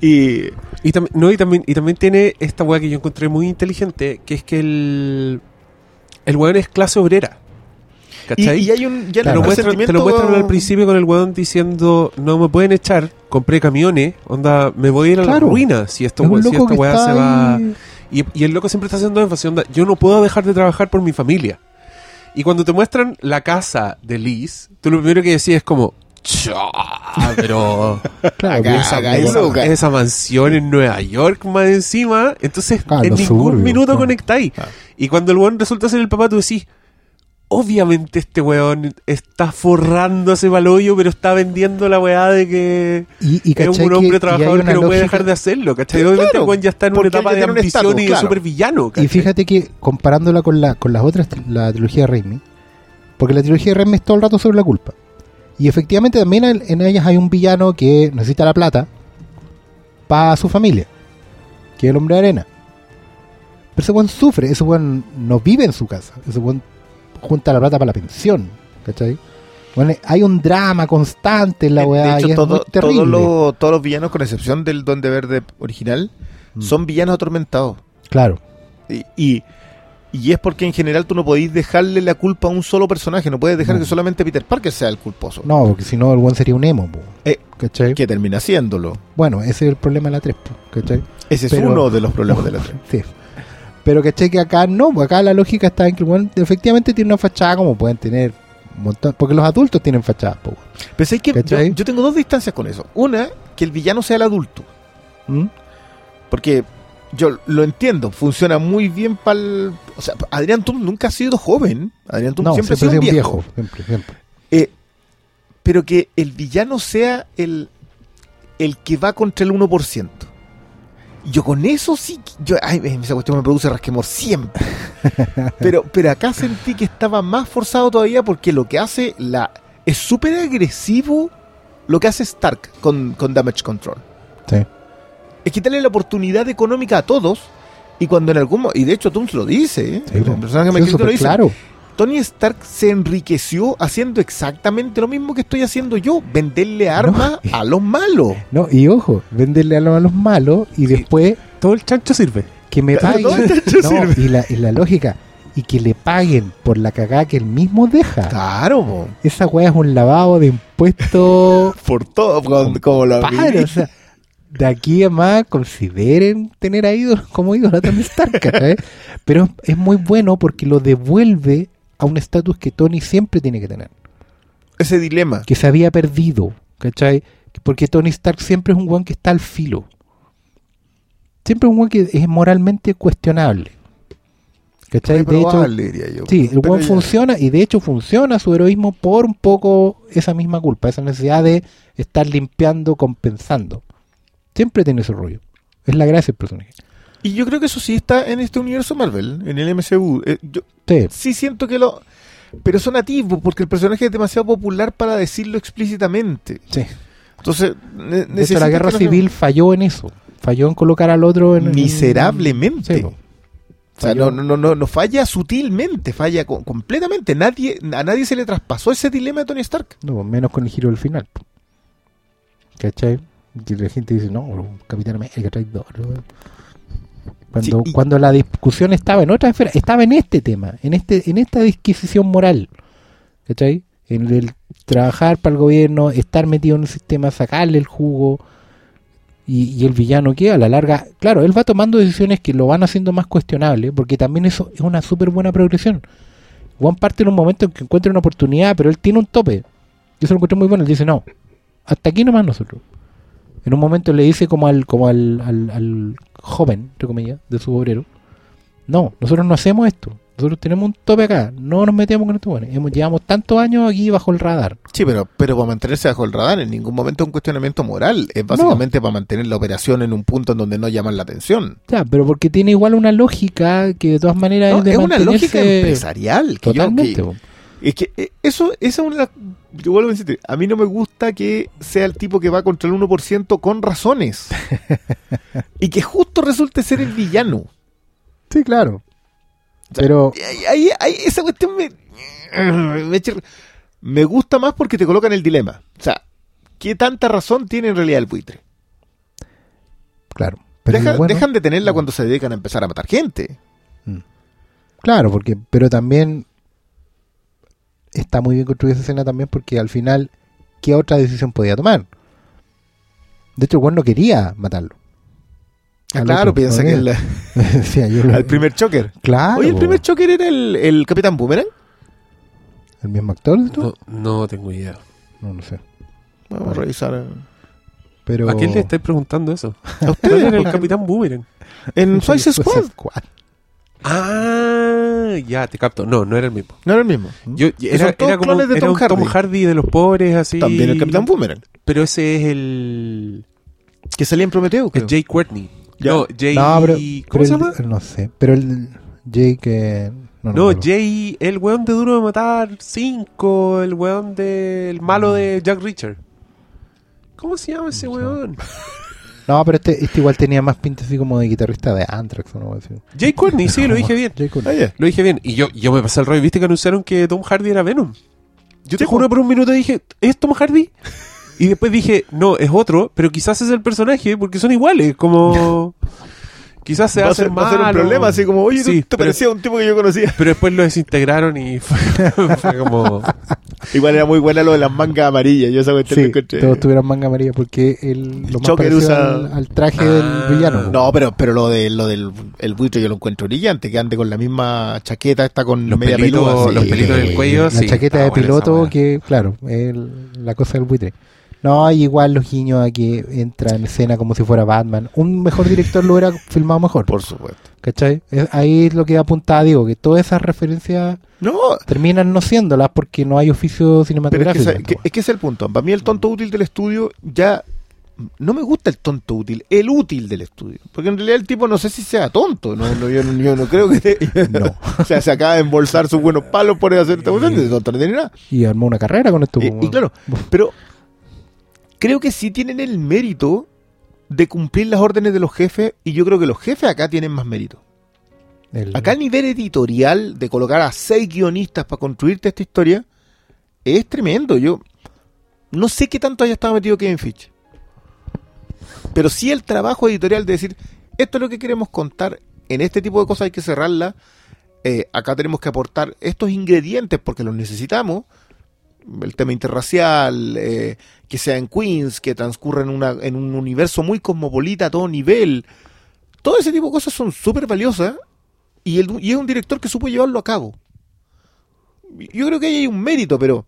Y
Y, tam- no, y, también, y también tiene esta weá que yo encontré muy inteligente, que es que el, el weón es clase obrera. ¿Cachai?
y hay un ya
te,
hay
lo muestran, te lo muestran al principio con el weón diciendo, no me pueden echar, compré camiones, onda, me voy a ir a
Claro.
la ruina si, esto,
es
si esta weá se va... Y, y el loco siempre está haciendo énfasis, onda, yo no puedo dejar de trabajar por mi familia. Y cuando te muestran la casa de Liz, tú lo primero que decís es como, "Cha, pero
Claro,
esa, esa- esa mansión en Nueva York más encima, entonces
Ah,
en ningún minuto
claro.
conectáis.
Ah.
Y cuando el weón resulta ser el papá, tú decís, obviamente este weón está forrándose el hoyo, pero está vendiendo la weá de que
Y, y
es un hombre
que- y
trabajador que no puede dejar de hacerlo, ¿cachai? Obviamente
claro,
el weón ya está en una etapa de ambición
estatus,
y de
claro.
supervillano,
Y
¿cachai?
fíjate que comparándola con, la, con las otras, la trilogía de Raimi, porque la trilogía de Raimi es todo el rato sobre la culpa. Y efectivamente también en, en ellas hay un villano que necesita la plata para su familia, que es el hombre de arena. Pero ese buen sufre, ese buen no vive en su casa, ese buen junta la plata para la pensión, ¿cachai? Bueno, hay un drama constante en la
De-
weá
de hecho, todo- todos, los, todos los villanos, con excepción del Duende Verde original,
Mm.
son villanos atormentados.
Claro,
Y, y, y es porque en general tú no podéis dejarle la culpa a un solo personaje, no puedes dejar
No.
que solamente Peter Parker sea el culposo.
no, porque si no el buen sería un emo,
Eh,
¿cachai?
que termina haciéndolo.
Bueno, ese es el problema de la 3, po, ¿cachai?
Ese es
Pero-
uno de los problemas de la tres.
Sí. Pero que que acá no, pues acá la lógica está en que efectivamente tiene una fachada como pueden tener un montón, porque los adultos tienen fachadas, pues.
Pero es que yo, tengo dos distancias con eso. Una, que el villano sea el adulto.
¿Mm?
Porque yo lo entiendo, funciona muy bien para el... O sea, Adrián Tum nunca ha sido joven. Adrián Tum
No,
siempre,
siempre,
ha sido un
un
viejo.
viejo. Siempre, siempre.
Eh, pero que el villano sea el, el que va contra el 1%. Yo con eso sí, yo, ay, esa cuestión me produce rasquemor siempre. pero, pero acá sentí que estaba más forzado todavía porque lo que hace la es súper agresivo lo que hace Stark con, con Damage Control.
Sí.
Es quitarle la oportunidad económica a todos y cuando en algún y de hecho Tooms lo dice, ¿eh?
Sí,
el
po.
personaje
Sí,
me lo dice.
claro.
Tony Stark se enriqueció haciendo exactamente lo mismo que estoy haciendo yo, venderle armas a los malos.
No, y ojo, venderle a los, a los malos y después
Todo el chancho sirve.
que me
Todo
paguen.
esto
No,
sirve.
y la, y la lógica, y que le paguen por la cagada que él mismo deja.
Claro, po.
Esa weá es un lavado de impuestos
por todo, como, como lo
Padre, o sea, de aquí a más consideren tener a ídolos como ídolos a Tony Stark, ¿cachai? Pero es muy bueno porque lo devuelve a un estatus que Tony siempre tiene que tener,
ese dilema.
que se había perdido, ¿cachai? Porque Tony Stark siempre es un weón que está al filo. Siempre es un weón que es moralmente cuestionable. ¿Cachai? De hecho,
diría yo.
Sí, el
Pero
weón
ya-
funciona y de hecho funciona su heroísmo por un poco esa misma culpa, esa necesidad de estar limpiando, compensando. Siempre tiene ese rollo. Es la gracia del personaje.
Y yo creo que eso sí está en este universo Marvel, en el MCU. Eh, yo
Sí,
sí siento que lo... Pero son nativos, porque el personaje es demasiado popular para decirlo explícitamente.
sí.
Entonces, ne-
De hecho, la guerra
no-
civil falló en eso. Falló en colocar al otro en. en-
Miserablemente.
Sí.
O sea, no, no, no, no falla sutilmente, falla co- completamente. Nadie, a nadie se le traspasó ese dilema de Tony Stark.
No, menos con el giro del final. ¿Cachai? Que la gente dice, no, Capitán América traidor. Cuando,
Sí,
cuando la discusión estaba en otra esfera, estaba en este tema, en este en esta disquisición moral. ¿Cachai? En el trabajar para el gobierno, estar metido en el sistema, sacarle el jugo. Y, y el villano que a la larga, claro, él va tomando decisiones que lo van haciendo más cuestionable, porque también eso es una súper buena progresión. Juan parte en un momento en que encuentra una oportunidad, pero él tiene un tope. Yo se lo encontré muy bueno. Él dice, no, hasta aquí nomás nosotros. En un momento le dice como al, como al, al, al joven, entre comillas, de su obrero, no, nosotros no hacemos esto. Nosotros tenemos un tope acá, no nos metemos con estos buenos. Hemos, llevamos tantos años aquí bajo el radar.
Sí, pero, pero para mantenerse bajo el radar en ningún momento es un cuestionamiento moral. Es básicamente para mantener la operación en un punto en donde no llaman la atención.
Ya, pero porque tiene igual una lógica que de todas maneras
No,
es de
es una lógica empresarial. Que yo-
Totalmente.
que-. Es que eh, eso, esa es una de las- Yo vuelvo a insistir. A mí no me gusta que sea el tipo que va contra el 1% con razones. y que justo resulte ser el villano.
Sí, claro. Pero
ahí, ahí- ahí esa cuestión me, me, gusta más porque te colocan el dilema. O sea, ¿qué tanta razón tiene en realidad el buitre?
claro. Pero
Deja-
lo bueno-
Dejan de tenerla cuando se dedican a empezar a matar gente.
Claro, porque, pero también está muy bien construida esa escena también porque al final, ¿qué otra decisión podía tomar? De hecho, el weón no quería matarlo.
Ah, claro,
otro,
piensa que el,
Decía, yo lo-
al primer choker.
Claro.
Oye, el
po.
primer choker era el, el Capitán Boomerang.
¿El mismo actor?
No, no tengo idea.
No, no sé.
Vamos a revisar. eh.
Pero...
¿A quién le estáis preguntando eso?
A
¿Cuál
ustedes,
era el Capitán Boomerang?
en Suicide Squad.
Squad.
Ah, ya, te capto. No, no era el mismo.
No era el mismo.
Yo, era, era como
de
era
Tom
un Tom
Hardy.
Hardy de los pobres, así.
También el Capitán Boomerang.
Pero ese es el.
Que salía en Prometeo,
Es
creo.
Jay Courtney.
Ya.
No, Jay.
No, pero,
¿Cómo
pero
se
el-
llama?
No sé. Pero el Jake... eh, no,
No. Jay, el weón de Duro de Matar 5, el weón de. El malo de Jack Richard. ¿Cómo se llama ese weón?
No, pero este, este igual tenía más pinta así como de guitarrista de Anthrax, o no así.
Jay Courtney, sí, lo dije bien.
Jake Courtney.
Ah.
Lo dije bien. Y yo, yo me pasé el rollo. ¿Viste que anunciaron que Tom Hardy era Venom? Yo te juro
po.
por un minuto dije, ¿es Tom Hardy? Y después dije, no, es otro, pero quizás es el personaje, porque son iguales, como... quizás se
va, a
hace
ser, va a ser un problema, así como, oye,
Sí,
tú te
pero-
parecía un tipo que yo conocía.
Pero después lo desintegraron y fue, fue como...
Igual era muy buena lo de las mangas amarillas. Yo esa cuestión
Sí,
encontré.
todos tuvieran manga amarilla porque el, lo más parecido
usa-
al, al traje
Ah.
del villano. po.
No, pero, pero lo, de, lo del el buitre yo lo encuentro brillante, que ande con la misma chaqueta, está con
Los
media
pelitos-
peluda.
los pelitos en el cuello,
La
sí,
chaqueta de piloto, que claro, es la cosa del buitre. No, igual los guiños a que entra en escena como si fuera Batman. Un mejor director lo hubiera filmado mejor.
Por supuesto.
¿Cachai? Es- ahí es lo que apuntaba, digo, que todas esas referencias
No,
terminan no siéndolas porque no hay oficio
pero es que,
cinematográfico.
esa- que- es que ese es el punto. Para mí el tonto útil del estudio ya... No me gusta el tonto útil, el útil del estudio. Porque en realidad el tipo no sé si sea tonto. No, no, yo, no- yo no creo que...
No.
o sea, se acaba de embolsar sus buenos palos por hacer esta cuestión. De tonto no tiene nada.
Y armó una carrera con esto.
Y,
po,
y claro, pero creo que sí tienen el mérito de cumplir las órdenes de los jefes y yo creo que los jefes acá tienen más mérito.
el-
Acá el nivel editorial de colocar a seis guionistas para construirte esta historia es tremendo. Yo no sé qué tanto haya estado metido Kevin Fitch. Pero sí el trabajo editorial de decir, esto es lo que queremos contar, en este tipo de cosas hay que cerrarla, eh, acá tenemos que aportar estos ingredientes porque los necesitamos, el tema interracial, eh, que sea en Queens, que transcurra en, una, en un universo muy cosmopolita a todo nivel, todo ese tipo de cosas son súper valiosas y, el- y es un director que supo llevarlo a cabo. Yo creo que ahí hay un mérito, pero...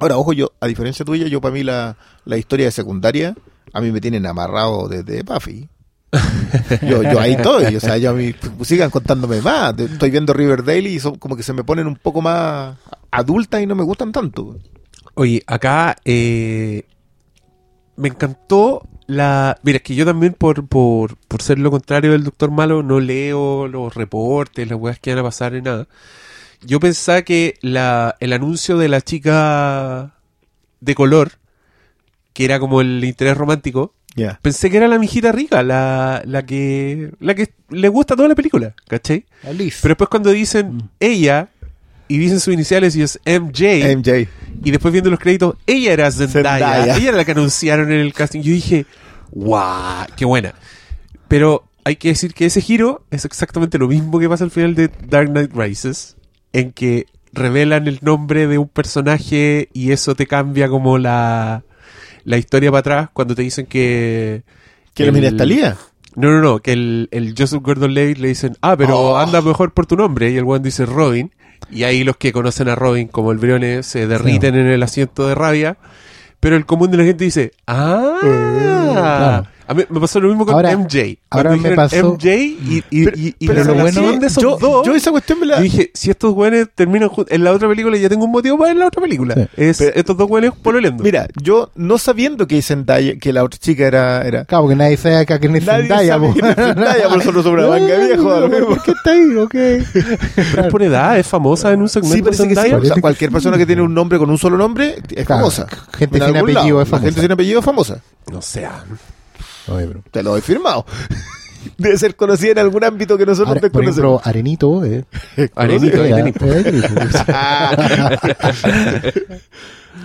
Ahora, ojo, yo, a diferencia tuya, yo para mí la, la historia de secundaria, a mí me tienen amarrado desde Buffy. Yo, ahí estoy, o sea, yo a mí, pues, sigan contándome más. Estoy viendo Riverdale y son como que se me ponen un poco más adultas y no me gustan tanto.
Oye, acá eh, me encantó la... Mira, es que yo también por, por, por ser lo contrario del Doctor Malo no leo los reportes, las weas que van a pasar ni nada. Yo pensaba que la, el anuncio de la chica de color, que era como el interés romántico, Pensé que era la mijita rica, la, la que la que le gusta toda la película, ¿cachai?
Alice.
Pero después cuando dicen ella y dicen sus iniciales y es MJ,
MJ.
y después viendo los créditos, ella era Zendaya,
Zendaya.
ella era la que anunciaron en el casting. Yo dije, ¡guau! ¡Qué buena! Pero hay que decir que ese giro es exactamente lo mismo que pasa al final de Dark Knight Rises, en que revelan el nombre de un personaje y eso te cambia como la, la historia para atrás cuando te dicen que...
¿Que la
el-
mira Talía?
No, no, no, que el, el Joseph Gordon-Levitt le dicen, ah, pero
Oh.
anda mejor por tu nombre, y el one dice Robin, y ahí los que conocen a Robin como el Brione se derriten en el asiento de rabia, pero el común de la gente dice, ah,
claro.
A mí me pasó lo mismo con
Ahora-
MJ.
ahora me
dijeron
pasó-
MJ y, y,
Pero-
y- y
pero
la
lo bueno-
de esos
yo,
dos.
yo esa cuestión me la...
dije, si estos güeyes terminan juntos en la otra película, ya tengo un motivo para ver la otra película.
Sí.
Es
Pero-
estos dos güeyes pololeando.
Mira, yo no sabiendo que Zendaya, que la otra chica era... era
Claro, porque nadie sabe acá es
Nadie
Zendaya. po.
Zendaya, por nosotros somos una manga viejo,
pero. ¿Por qué está ahí? Ok.
Pero es por edad, es famosa en un segmento
Sí, parece que sí.
Zendaya.
O sea, cualquier persona que tiene un nombre con un solo nombre es
Claro,
famosa.
gente
En
sin apellido
lado,
es
La gente
famosa.
sin apellido es famosa.
No sea.
Te lo he firmado. Debe ser conocida en algún ámbito que nosotros
por
desconocemos.
ejemplo, Arenito, eh.
Arenito, Arenito.
eh,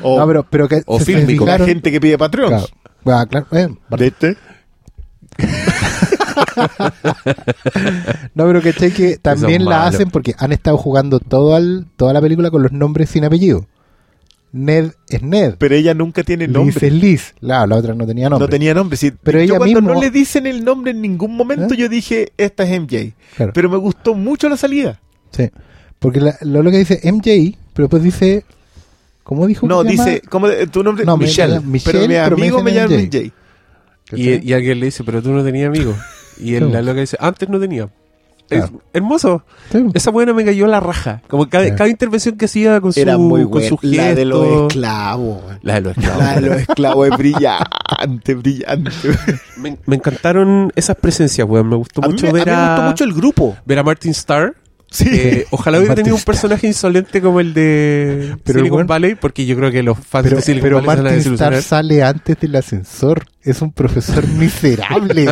o
No, pero, pero que
o
se
fílmico,
la gente que pide Patreon.
Claro. Ah, claro, eh,
¿De este?
No, pero que que también la hacen porque han estado jugando todo al, toda la película con los nombres sin apellido. Ned es Ned.
Pero ella nunca tiene
Liz
nombre.
es Liz. La, la otra no tenía nombre.
No tenía nombre. sí.
Pero
yo
ella
cuando
mismo-
no le dicen el nombre en ningún momento,
¿Eh?
yo dije, esta es MJ.
Claro.
Pero me gustó mucho la salida.
Sí. Porque la- lo, lo que dice MJ, pero después dice. ¿Cómo dijo?
No, dice, ¿cómo de- tu nombre?
No,
Michelle.
Michelle,
pero mi
pero me
amigo me llama
MJ.
MJ.
Y, y alguien le dice, pero tú no tenías amigos. Y él, la loca dice, antes no tenía. Es hermoso.
Sí.
Esa buena me cayó la raja. Como cada,
Sí.
cada intervención que hacía con su,
Era muy
con
La de los esclavos.
La de los esclavos.
La de los esclavos es brillante, brillante.
me, me encantaron esas presencias, weón. Me gustó
A mí,
mucho
a
ver
mí me
a,
gustó mucho el grupo.
ver a Martin Starr.
Sí.
Eh, ojalá hubiera tenido un personaje insolente como el de
Pero
Silicon Valley, porque yo creo que los fans
Pero,
de Silicon
pero
Valley
Martin Starr
desilusionar.
sale antes del ascensor. Es un profesor miserable.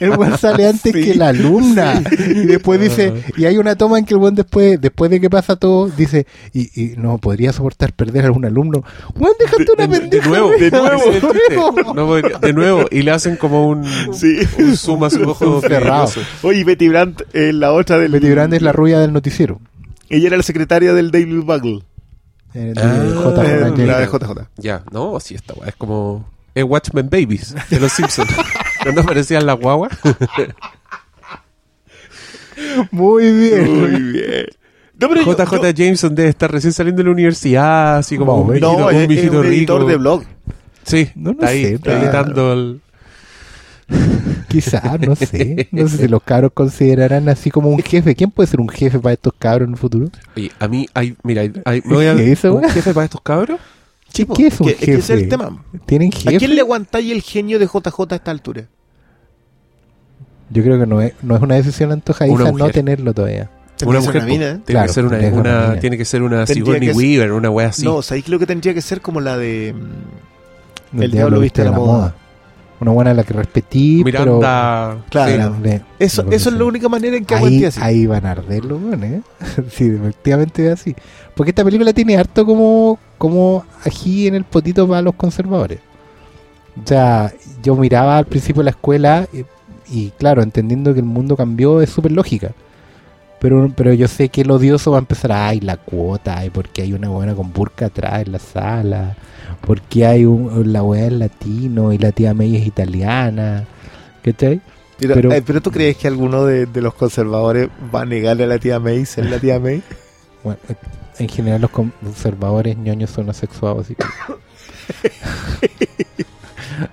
el weón sale antes
Sí.
que la alumna. Y después dice, y hay una toma en que el buen después, después de que pasa todo, dice, y, y no podría soportar perder a algún alumno. Weón, déjate una
De, de
pendeja.
nuevo, de nuevo, No podría- de nuevo, y le hacen como un,
Sí.
un zoom a su ojo
Cerrado.
Oye, Betty Brandt es la otra del...
Betty Brand es la rubia del noticiero.
Ella era la secretaria del Daily Bugle.
Eh, de
Ah,
J.
Eh,
J.
la de JJ.
Ya, no, sí, esta weá es como. Es Watchmen Babies de los Simpsons. Cuando aparecían las guaguas.
Muy bien.
Muy bien. No, pero yo-
JJ
yo-
Jameson debe estar recién saliendo de la universidad, así como un
No,
viejito,
no,
un
es, es un editor
rico.
de blog.
Sí,
No, no
está ahí,
sé,
está editando el.
Quizás, no sé. No sé si los cabros considerarán así como un jefe. ¿Quién puede ser un jefe para estos cabros en el futuro?
Oye, a mí, hay, mira, hay, hay- me voy a.
¿Qué es eso,
¿Un jefe para estos cabros?
¿Qué, es un
que- es que
jefe?
ese es el tema.
¿Tienen
¿A quién le aguantáis el genio de JJ a esta altura?
Yo creo que no es, no es una decisión antojadiza no tenerlo todavía.
Una mujer.
una
po.
mina, ¿eh?
Tiene,
Claro,
que ser una,
una
una-
mina.
tiene que ser una
Tendría
Sigourney Weaver, una wea así.
No, ¿sabéis que lo que tendría que ser como la de... mm,
El,
El diablo viste a la moda.
Una buena a la que respetí,
Miranda.
Claro.
sí.
pero... le-
Eso, eso es la única manera en que
Ahí,
aguanté así.
ahí van a arder los ¿eh? sí, efectivamente es así. Porque esta película tiene harto como, como ají en el potito para los conservadores. O sea, yo miraba al principio la escuela y, y claro, entendiendo que el mundo cambió es súper lógica. Pero, pero yo sé que el odioso va a empezar, ay, la cuota, ay, porque hay una buena con burka atrás en la sala, porque hay un, la weá es latino y la tía May es italiana, ¿cachai?
Pero,
pero-
eh, pero tú crees que alguno de, de los conservadores va a negarle a la tía May ser la tía May?
Bueno, en general los conservadores ñoños son asexuados, así que...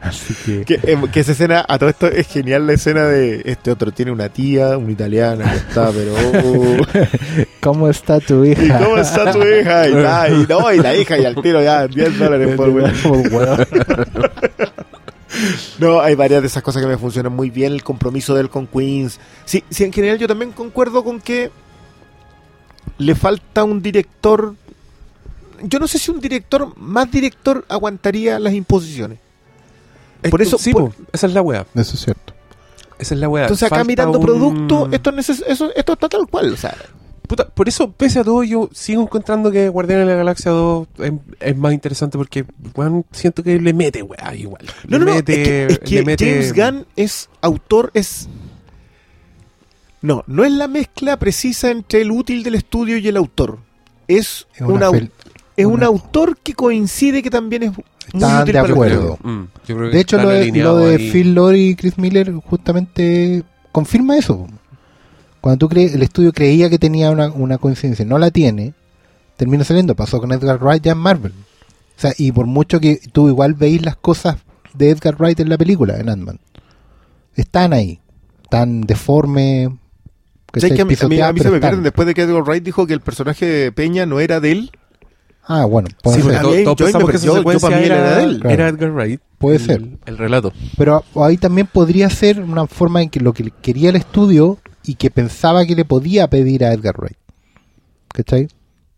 así que...
Que, que esa escena, a todo esto es genial la escena de este otro tiene una tía, una italiana que está, pero... oh,
¿Cómo está tu
¿Y
hija?
cómo está tu hija? Y, la, y, no, y la hija y al tiro ya 10 dólares por weón. No, hay varias de esas cosas que me funcionan muy bien. El compromiso de él con Queens. Sí, sí, en general yo también concuerdo con que le falta un director. Yo no sé si un director, más director, aguantaría las imposiciones. Por eso-
sí,
por-
po, esa es la wea.
Eso es cierto.
Esa es la wea.
Entonces acá
Falta
mirando
un-
producto, esto, es neces- eso, esto está tal cual. O sea,
Puta, por eso, pese a todo, yo sigo encontrando que Guardianes de la Galaxia 2 es, es más interesante porque, weón, siento que le mete, weá, igual.
no,
Le
no, no. es que, es que
le mete-
James Gunn es autor, es. No, no es la mezcla precisa entre el útil del estudio y el autor. Es,
Es una
una,
fel-
es un autor que coincide que también es muy
Están
útil
de acuerdo.
Mm, yo creo que
De hecho, lo de, lo
alineados
de
ahí.
Phil Lord y Chris Miller justamente confirma eso. Cuando tú crees, el estudio creía que tenía una, una coincidencia, no la tiene, termina saliendo. Pasó con Edgar Wright ya en Marvel. O sea, y por mucho que tú igual veis las cosas de Edgar Wright en la película, en Ant-Man. están ahí. Están deformes.
¿Sabes que a mí, a mí- a mí se me
están.
pierden después de que Edgar Wright dijo que el personaje de Peña no era de él.
Ah, bueno, puede
Sí,
ser.
porque
a
to-
mí-
todos
yo
que
yo
secuencia
para mí
era,
era de él.
Claro.
era Edgar Wright.
Puede
el-
ser.
El relato.
Pero ahí también podría ser una forma en que lo que quería el estudio y que pensaba que le podía pedir a Edgar Wright. ¿Cachai?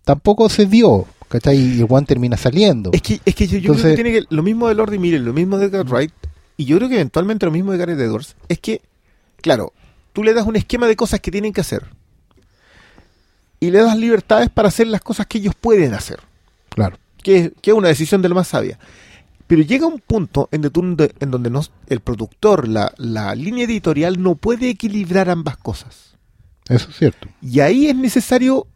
Tampoco se dio. ¿Cachai? Y el one termina saliendo.
Es que, es que yo, yo creo que tiene que lo mismo de Lord y Miller, lo mismo de Edgar Wright, y yo creo que eventualmente lo mismo de Gareth Edwards, es que, claro, tú le das un esquema de cosas que tienen que hacer. Y le das libertades para hacer las cosas que ellos pueden hacer.
Claro.
que es, que es una decisión de lo más sabia. Pero llega un punto en, de tú- en donde el productor, la, la línea editorial, no puede equilibrar ambas cosas.
Eso es cierto.
Y ahí es necesario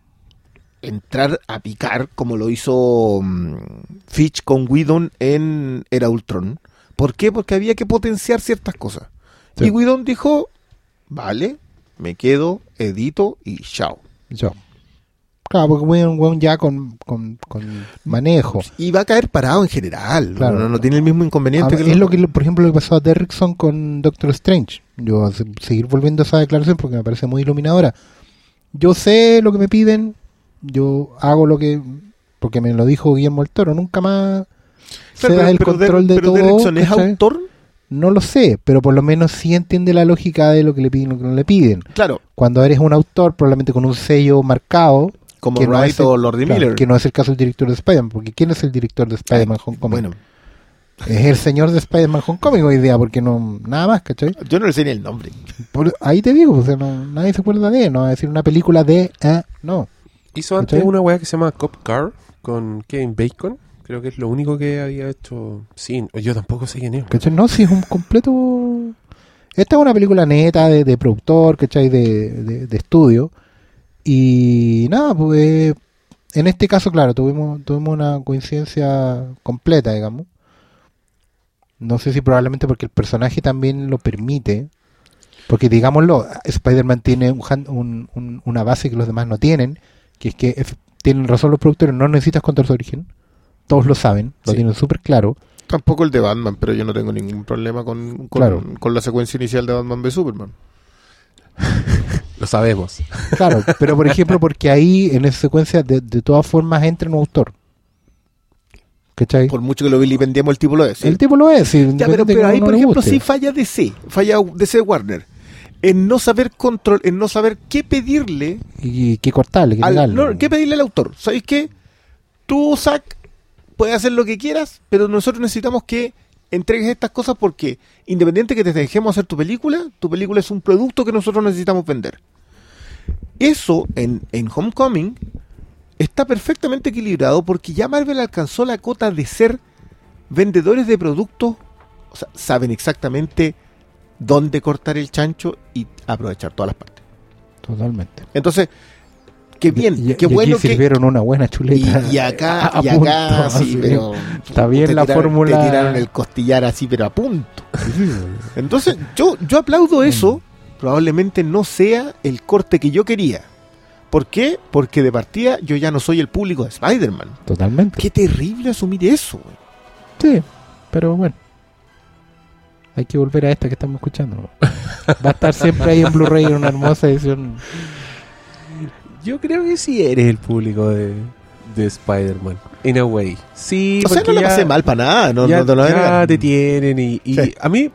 entrar a picar, como lo hizo mm, Fitch con Whedon en Era Ultron. ¿Por qué? Porque había que potenciar ciertas cosas.
Sí.
Y Whedon dijo, vale, me quedo, edito y chao.
Yo. Claro, porque fue un weón ya con, con, con manejo.
Y va a caer parado en general.
Claro.
no, no tiene el mismo inconveniente que
es lo que, por ejemplo, lo que pasó a Derrickson con Doctor Strange. Yo a se- seguir volviendo a esa declaración porque me parece muy iluminadora. Yo sé lo que me piden, yo hago lo que... Porque me lo dijo Guillermo el Toro, nunca más
Claro,
cedas el
pero
control de
pero
todo.
Derrickson es autor,
No lo sé, pero por lo menos sí entiende la lógica de lo que le piden y lo que no le piden.
claro,
Cuando eres un autor, probablemente con un sello marcado,
como
que no el-
o Lord
claro,
Miller.
que no es el caso del director de Spider-Man, porque ¿quién es el director de Spider-Man Homecoming?
bueno,
Es el señor de Spider-Man Homecoming hoy día, porque no, nada más, ¿cachai?
yo no le sé ni el nombre.
Por- ahí te digo, o sea, no- nadie se acuerda de él, no va a decir una película de, eh, no.
Hizo antes
¿Cachai?
una weá que se llama Cop Car con Kevin Bacon. Creo que es lo único que había hecho. Sí, yo tampoco sé quién es.
¿Cachai? No, si es un completo... Esta es una película neta de, de productor, ¿cachai? De, de, estudio. Y nada, pues en este caso, claro, tuvimos, una coincidencia completa, digamos. No sé si probablemente porque el personaje también lo permite. Porque digámoslo, Spider-Man tiene un una base que los demás no tienen, que es que ef- tienen razón los productores, no necesitas contar su origen. Todos lo saben, lo
Sí.
tienen súper claro.
Tampoco el de Batman, pero yo no tengo ningún problema con, con,
Claro.
con la secuencia inicial de Batman v Superman.
Lo sabemos.
Claro, pero por ejemplo, porque ahí en esa secuencia de, de todas formas entra un autor. ¿Cachai?
Por mucho que lo vilipendiemos, el tipo lo es. ¿sí?
El tipo lo es. sí,
Ya, pero, pero ahí, por ejemplo,
guste.
sí falla DC, falla DC Warner. En no saber control, en no saber qué pedirle
Y qué cortarle, qué
al, no, ¿qué pedirle al autor. ¿Sabéis qué? Tú, Zack, puedes hacer lo que quieras, pero nosotros necesitamos que entregues estas cosas porque, independiente que te dejemos hacer tu película, tu película es un producto que nosotros necesitamos vender. Eso en, en Homecoming está perfectamente equilibrado porque ya Marvel alcanzó la cota de ser vendedores de productos, o sea, saben exactamente dónde cortar el chancho y aprovechar todas las partes.
Totalmente.
Entonces, qué bien,
Y-
qué
y
bueno
aquí
que
sirvieron una buena chuleta.
y, y acá,
a- a
y acá, sí, pero.
Está bien la
tiraron-
fórmula.
Te tiraron el costillar así, pero a punto. Entonces, yo, yo aplaudo eso. Probablemente no sea el corte que yo quería. ¿Por qué? Porque de partida yo ya no soy el público de Spider-Man.
Totalmente.
Qué terrible asumir eso. güey.
Sí, pero bueno. Hay que volver a esta que estamos escuchando. Va a estar siempre ahí en Blu-ray en una hermosa edición.
Yo creo que sí eres el público de, de Spider-Man. In a way. Sí,
O sea, no
ya-
pasé mal para nada. No,
ya,
no lo a
ya te tienen y, y
Sí.
a mí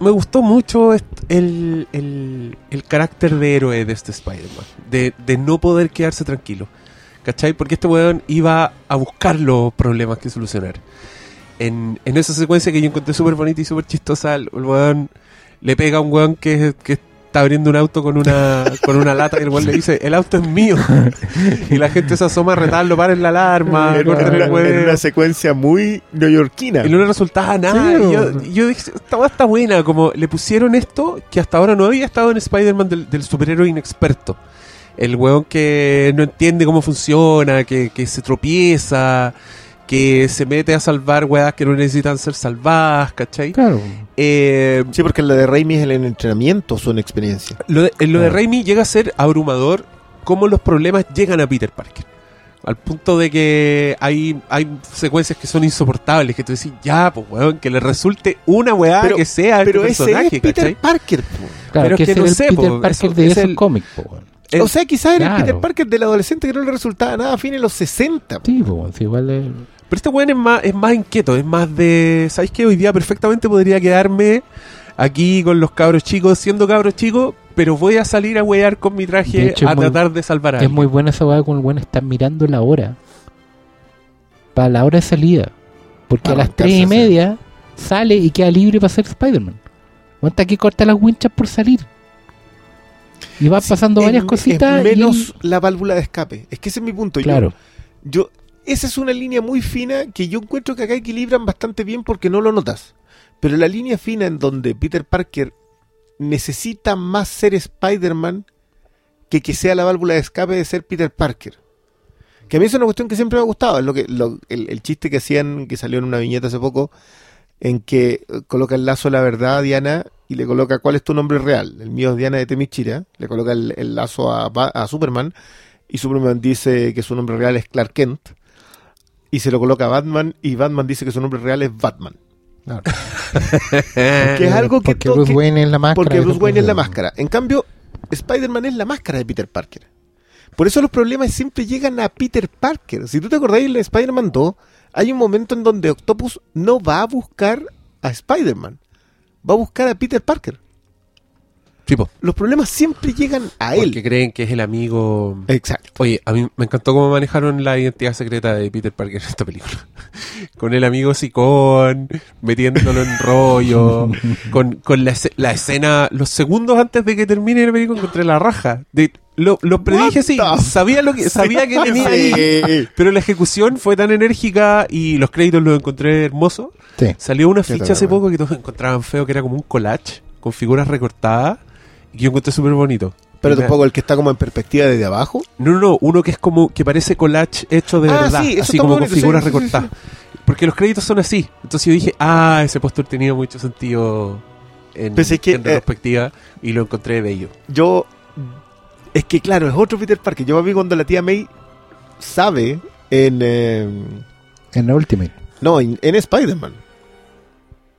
me gustó mucho el, el, el carácter de héroe de este Spider-Man, de, de no poder quedarse tranquilo, ¿cachai? Porque este weón iba a buscar los problemas que solucionar. En, en esa secuencia que yo encontré súper bonita y súper chistosa, el, el weón le pega a un weón que, que está abriendo un auto con una, con una lata y el weón le dice, el auto es mío. y la gente se asoma a retarlo, paren la alarma,
En una,
el
en
huevo.
una secuencia muy neoyorquina.
Y no le resultaba nada.
Sí,
y yo, yo dije, esta weá está buena. Como le pusieron esto que hasta ahora no había estado en Spider-Man del, del superhéroe inexperto. El weón que no entiende cómo funciona, que, que se tropieza, que se mete a salvar weas que no necesitan ser salvadas, ¿cachai?
Claro.
Eh, sí, porque la de Raimi es el entrenamiento, su experiencia.
Lo de, en lo de
Claro.
Raimi llega a ser abrumador cómo los problemas llegan a Peter Parker. Al punto de que hay, hay secuencias que son insoportables, que tú decís, ya, pues, weón, que le resulte una weá
Pero-
que sea
Pero
este
ese
personaje,
es Peter
¿cachai?
Parker. po.
Claro,
Pero
que
es que
ese
no
el
sé,
Peter
po,
Parker
eso
de
es
esos
el-
cómics, po, weón.
El-
o sea, quizás era el
Claro.
Peter Parker del adolescente que no le resultaba nada fin en los 60. po.
Sí, po, igual es...
Pero este weón es más, es más inquieto, es más de. ¿Sabéis que hoy día perfectamente podría quedarme aquí con los cabros chicos, siendo cabros chicos, pero voy a salir a wear con mi traje
hecho,
a
es muy-
tratar de salvar a
Es
alguien?
muy buena esa weá con el weón estar mirando la hora. Para la hora de salida. Porque
Para
a las tres y media sale y queda libre para ser Spider-Man. Cuenta que corta las winchas por salir. Y va pasando
Es-
varias
es
cositas.
menos la válvula de escape. Es que ese es mi punto. Yo-
claro.
Yo, esa es una línea muy fina que yo encuentro que acá equilibran bastante bien porque no lo notas. Pero la línea fina en donde Peter Parker necesita más ser Spider-Man que que sea la válvula de escape de ser Peter Parker. Que a mí es una cuestión que siempre me ha gustado. Es lo que, lo- el, el chiste que hacían, que salió en una viñeta hace poco, en que eh, coloca el lazo de la verdad a Diana y le coloca cuál es tu nombre real. El mío es Diana de Temichira. Le coloca el, lazo a, a Superman y Superman dice que su nombre real es Clark Kent. Y se lo coloca a Batman y Batman dice que su nombre real es Batman.
claro.
Que es algo que...
Porque Bruce Wayne es la máscara.
porque
de
Bruce Wayne es la máscara. En cambio, Spider-Man es la máscara de Peter Parker. Por eso los problemas siempre llegan a Peter Parker. Si tú te acordáis en Spider-Man 2, hay un momento en donde Octopus no va a buscar a Spider-Man. Va a buscar a Peter Parker.
Tipo,
Los problemas siempre llegan a él.
porque creen que es el amigo.
Exacto.
Oye, a mí me encantó cómo manejaron la identidad secreta de Peter Parker en esta película. con el amigo Sicón, metiéndolo en rollo, con, con la, la escena, los segundos antes de que termine la película encontré la raja. De, lo, lo predije, sí, sabía, lo que, sabía que venía ahí. Pero la ejecución fue tan enérgica y los créditos los encontré hermosos.
Sí.
Salió una ficha hace poco que todos encontraban feo, que era como un collage con figuras recortadas yo encontré súper bonito.
Pero
Y me-
tampoco el que está como en perspectiva desde abajo.
No, no, no, uno que es como que parece collage hecho de
Ah,
verdad,
sí, eso
así como con figuras
sí, sí, sí,
recortadas. Porque los créditos son así. Entonces yo dije, ah, ese póster tenía mucho sentido en,
Pues es que,
en
eh,
retrospectiva y lo encontré bello.
Yo. Es que claro, es otro Peter Parker. Yo vi cuando la tía May sabe en. eh,
En la Ultimate.
no, en, en Spider-Man.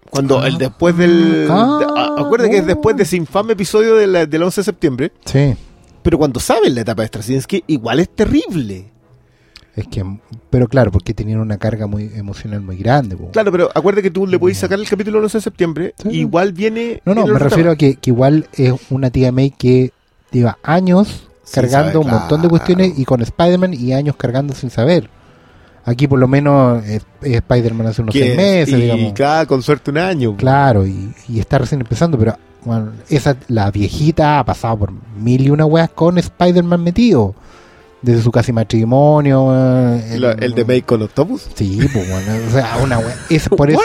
Cuando
Ah.
el después del.
Ah.
de- a- acuérdate que es después de ese infame episodio de la- del 11 de septiembre.
Sí.
Pero cuando sabe en la etapa de Straczynski, igual es terrible.
Es que, pero claro, porque tenían una carga muy emocional muy grande. po.
Claro, pero acuérdate que tú le podés sacar el capítulo del 11 de septiembre.
Sí.
Igual viene.
No, no,
viene
me refiero a que, que igual es una tía May que lleva años cargando un montón de cuestiones y con Spider-Man y años cargando sin saber. Aquí por lo menos es Spider-Man hace unos seis
es-
meses,
y
digamos.
cada con suerte un año.
Claro, y, y está recién empezando, pero bueno, esa, la viejita ha pasado por mil y una weas con Spider-Man metido. Desde su casi matrimonio. eh,
La- el de May con Octopus.
Sí, pues bueno, o sea, una wea. Es por eso.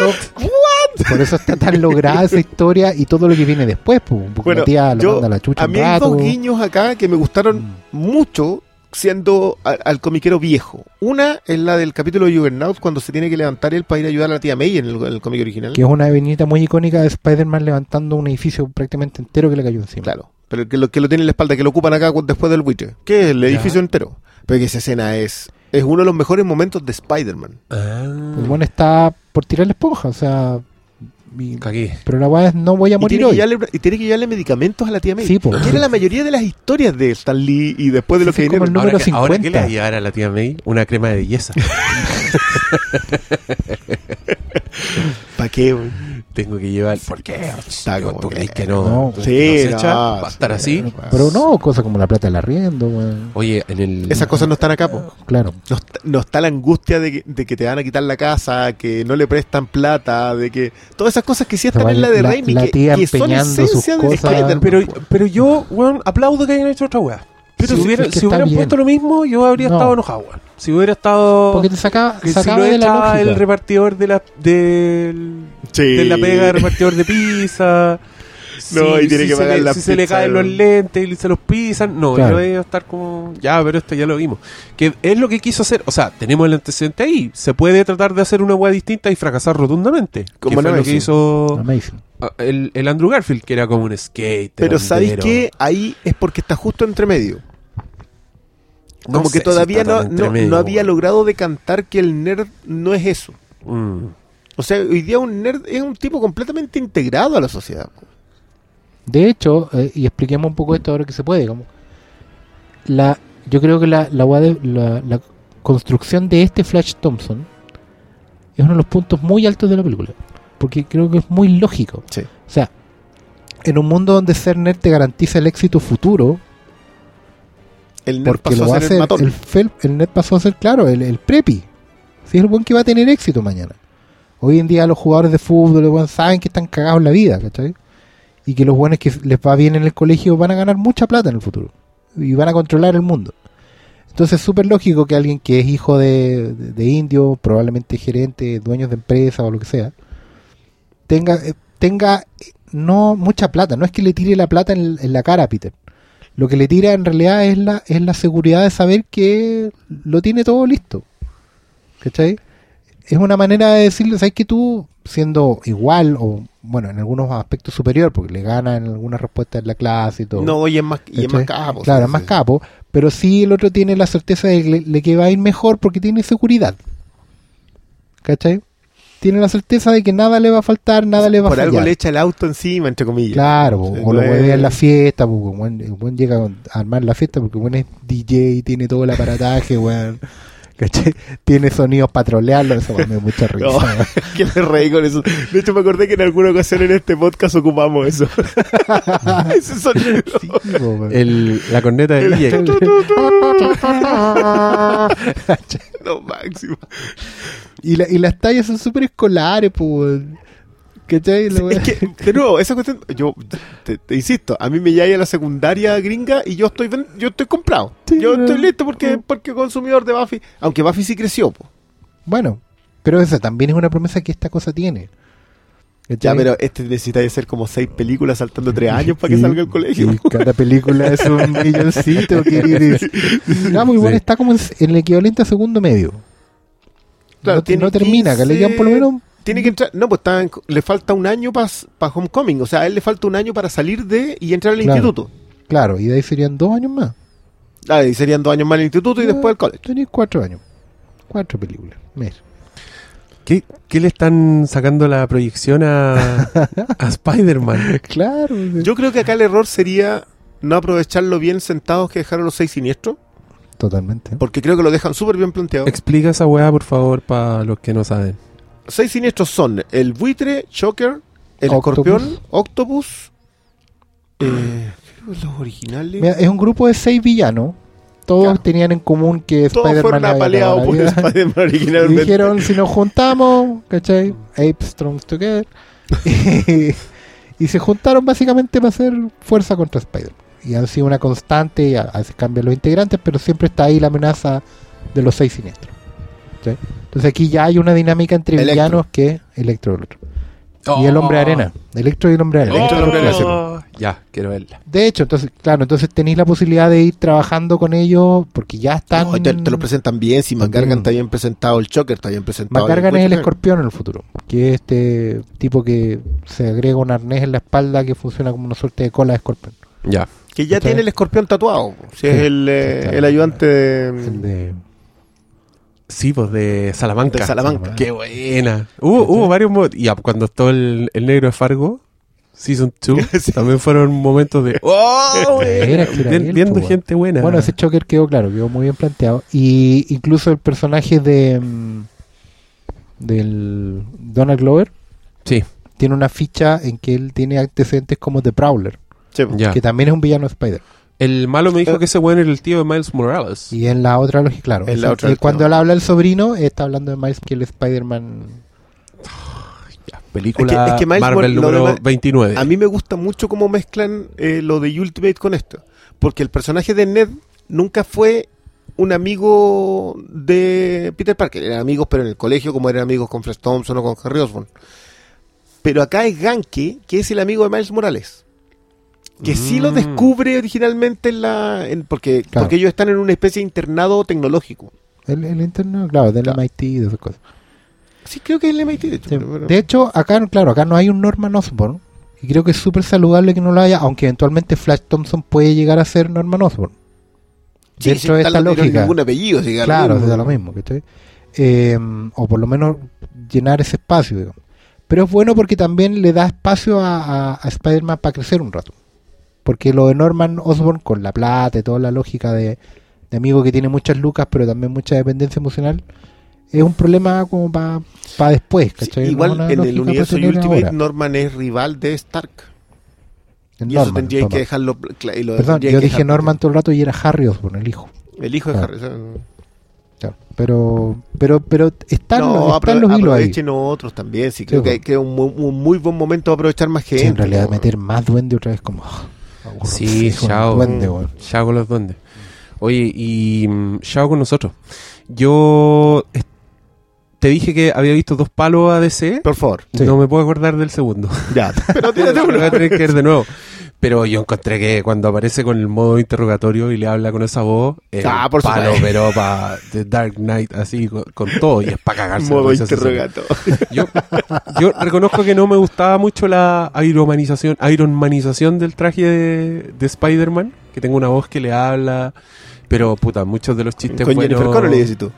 Por eso está tan lograda esa historia y todo lo que viene después, pues. Porque
Bueno,
la tía lo
yo-
manda a la chucha
A mí hay dos guiños acá que me gustaron mucho siendo a- al comiquero viejo. Una es la del capítulo de Juggernaut cuando se tiene que levantar él para ir a ayudar a la tía May en el, en el cómic original.
Que es una viñeta muy icónica de Spider-Man levantando un edificio prácticamente entero que le cayó encima.
Claro, pero que lo, que lo tiene en la espalda, que lo ocupan acá después del buitre. Que es el edificio entero. Pero que esa escena es, es uno de los mejores momentos de Spider-Man.
El bueno está por tirar la esponja, o sea. Y-
Cagué.
pero la weá es no voy a
Y
morir
tiene, que
hoy.
llevarle, y tiene que llevarle medicamentos a la tía May.
Sí, po.
Que era la mayoría de las historias de Stan Lee y después de lo que viene.
ahora, que, ahora que le
50.
va a llevar a la tía May una crema de belleza.
¿Para qué? güey?
Tengo que llevar. ¿Por qué?
Está como
¿Tú crees que no?
no,
¿Tú
sí,
no ¿Va a estar así?
Pero no, cosas como la plata del arriendo, weón.
Oye, en el.
Esas cosas no están acá, po.
Claro.
No está, no está la angustia de que, de que te van a quitar la casa, que no le prestan plata, de que todas esas cosas que sí están en la de Raimi, que, que son esencia
sus
de
cosas.
Spider-Man.
Pero, pero yo, weón, aplaudo que hayan hecho otra weá.
Pero
si hubiera,
es que
si hubieran
bien.
puesto lo mismo, yo habría
No.
estado enojado. Si hubiera estado.
Porque te saca,
que si
sacaba
lo
de la
echa
lógica.
el repartidor de la, del,
Sí.
de la pega de repartidor de pizza.
No, y tiene que
se
pagar
le,
la
si se le caen los lentes y se los pisan. No,
Claro.
yo a estar como. Ya, pero esto ya lo vimos. Que es lo que quiso hacer. O sea, tenemos el antecedente ahí. Se puede tratar de hacer una weá distinta y fracasar rotundamente.
Como
que fue lo que hizo
Amazing.
el, el Andrew Garfield, que era como un skate.
Pero ¿sabéis qué? Ahí es porque está justo entre medio.
No
como
sé
que todavía no, no,
medio,
no había logrado decantar que el nerd no es eso.
Mm.
O sea, hoy día un nerd es un tipo completamente integrado a la sociedad.
De hecho, eh, y expliquemos un poco esto ahora que se puede, como la, yo creo que la, la, construcción de este Flash Thompson es uno de los puntos muy altos de la película, porque creo que es muy lógico.
Sí.
O sea, en un mundo donde ser nerd te garantiza el éxito futuro,
El
porque
pasó
lo
a ser
hacer,
el matón.
el, fel- el nerd pasó a ser, claro, el, el preppy. Si es el buen que va a tener éxito mañana. Hoy en día los jugadores de fútbol saben que están cagados en la vida, ¿cachai? Y que los buenos que les va bien en el colegio van a ganar mucha plata en el futuro. Y van a controlar el mundo. Entonces es súper lógico que alguien que es hijo de, de, de indio, probablemente gerente, dueños de empresa o lo que sea, tenga, eh, tenga eh, no mucha plata. No es que le tire la plata en, en la cara a Peter. Lo que le tira en realidad es la, es la seguridad de saber que lo tiene todo listo. ¿Cachai? Es una manera de decirle, ¿sabes que tú, siendo igual o, bueno, en algunos aspectos superior, porque le gana en algunas respuestas en la clase y todo.
No, y es más, y es
¿cachai?
más capo.
Claro, es más capo, pero sí el otro tiene la certeza de que, le- de que va a ir mejor porque tiene seguridad. ¿Cachai? Tiene la certeza de que nada le va a faltar, nada le va
Por
a
algo
fallar.
le echa el auto encima, entre comillas.
Claro, o lo
es-
en la fiesta, po, el buen, el buen llega a armar la fiesta porque el buen es DJ, tiene todo el aparataje, weón. Tiene sonidos para trolearlo, eso me da mucha risa.
No, que me reí con eso. De hecho, me acordé que en alguna ocasión en este podcast ocupamos eso. Ese sonido.
Sí.
El, la corneta de DJ.
No, máximo.
Y, la- y las tallas son súper escolares, weón. ¿Cachai?
Es que, de nuevo, esa cuestión, yo te, te insisto, a mí me llega a la secundaria gringa y yo estoy yo estoy comprado.
Sí,
yo estoy listo porque porque consumidor de Buffy, aunque Buffy sí creció, po.
Bueno, pero esa también es una promesa que esta cosa tiene.
Ya, pero este necesita de ser como seis películas saltando tres años para que
Y-
salga al colegio.
y cada película es un milloncito. ¿qué quieres? No, pues igual
Sí.
está como en el equivalente a segundo medio.
Claro,
no,
tiene
no termina, que le quedan por lo
15,
menos.
Tiene que entrar, no, pues está en- le falta un año para Homecoming, o sea, a él le falta un año para salir de y entrar al
Claro.
instituto.
Claro, y de ahí serían dos años más.
Ah, y serían dos años más en el instituto y
Ah,
después al college.
Tenéis cuatro años. Cuatro películas. Mira.
¿Qué, qué le están sacando la proyección a, a Spider-Man?
Claro.
Yo creo que acá el error sería no aprovecharlo bien sentados que dejaron los seis siniestros,
Totalmente.
porque creo que lo dejan súper bien planteado.
Explica esa weá, por favor, para los que no saben.
seis siniestros son el buitre, Choker, el
Octopus.
escorpión, Octopus, eh, creo que los originales.
Mira, es un grupo de seis villanos. Todos
Claro.
tenían en común que
Todos
Spider-Man había
apaleados
cagado
por. Spider-Man
Y
originalmente.
dijeron, si nos juntamos, ¿cachai? Ape Strong Together. y, y se juntaron básicamente para hacer fuerza contra Spider-Man. Y han sido una constante, y a, a veces cambian los integrantes, pero siempre está ahí la amenaza de los seis siniestros. Entonces aquí ya hay una dinámica entre
Electro.
villanos que Electro y el otro. Y el hombre arena. Electro y el hombre arena.
Electro el hombre arena.
Oh, Ya, quiero verla.
De hecho, entonces, claro, entonces tenéis la posibilidad de ir trabajando con ellos porque ya están.
No, te, te lo presentan bien, si. McGargan está bien presentado, el Choker está bien presentado.
Macargan es el escorpión en el futuro, que es este tipo que se agrega un arnés en la espalda que funciona como una suerte de cola de escorpión.
Ya.
Que ya tiene el escorpión tatuado. Si
Sí,
es el, eh,
claro.
el ayudante de,
El de-
Sí, pues de Salamanca.
de Salamanca.
Qué buena. Hubo, hubo varios mo- Y ya, cuando estuvo el, el negro de Fargo, Season 2, también fueron momentos de. ¡Oh!
Era
Bien- viendo
po,
gente buena.
Bueno, ese choker quedó claro, quedó muy bien planteado. Y incluso el personaje de mm, del Donald Glover
Sí,
tiene una ficha en que él tiene antecedentes como The Prowler,
Sí,
ya.
que también es un villano de Spider.
El malo me dijo
Eh,
que ese weón era el tío de Miles Morales.
Y en la otra lógica, claro.
En la
eso-
otra,
y cuando él habla el sobrino, está hablando de Miles que el Spider-Man.
Ya, película
Es que- es que Miles
Marvel
Mor- lo
número
demás-
29.
A mí me gusta mucho cómo mezclan eh, lo de Ultimate con esto. Porque el personaje de Ned nunca fue un amigo de Peter Parker. Eran amigos, pero en el colegio, como eran amigos con Flash Thompson o con Harry Osborn. Pero acá es Ganke, que es el amigo de Miles Morales. Que sí lo
Mm.
descubre originalmente en la. en- porque,
Claro.
porque ellos están en una especie de internado tecnológico.
El, el interno, claro, del
Claro.
MIT y de esas cosas.
Sí, creo que es el MIT, de hecho.
Sí.
pero bueno.
De hecho, acá, claro, acá no hay un Norman Osborn. Y creo que es súper saludable que no lo haya, aunque eventualmente Flash Thompson puede llegar a ser Norman Osborn.
Sí,
dentro de esta lógica.
ningún apellido, sí,
Claro, da lo mismo, ¿cachai? Eh, o por lo menos llenar ese espacio, digamos. Pero es bueno porque también le da espacio a, a- a Spider-Man para crecer un rato. Porque lo de Norman Osborn, con la plata y toda la lógica de, de amigo que tiene muchas lucas, pero también mucha dependencia emocional, es un problema como para después, ¿cachai? No
igual en el universo Ultimate
ahora.
Norman es rival de Stark. Y eso tendría que dejarlo y lo
Perdón, yo dije Norman todo el rato y era Harry Osborn, el hijo.
El hijo de. Harry.
Claro. Pero, pero, pero están,
no,
los, están los hilos ahí.
aprovechen otros también. Sí, creo
Sí,
que,
bueno.
que es un, muy- un muy buen momento para aprovechar más gente.
Sí, en realidad
¿no?
meter más duende otra vez como... aburro,
Sí, chao.
duende.
Chao con los duendes. Oye, y mm, chao con nosotros. Yo te dije que había visto dos palos ADC.
Por favor.
Sí.
No me puedo acordar del segundo.
Ya. Pero
Lo
uno.
voy a tener que ver de nuevo. Pero yo encontré que cuando aparece con el modo interrogatorio y le habla con esa voz,
Ah, por
palo,
supuesto.
pero para The Dark Knight, así con, con todo, y es para cagarse.
Modo interrogatorio.
Yo, yo reconozco que no me gustaba mucho la iromanización, ironmanización del traje de, de Spider-Man, que tengo una voz que le habla, pero puta, muchos de los chistes
Con
buenos-
Jennifer Connelly, decís tú.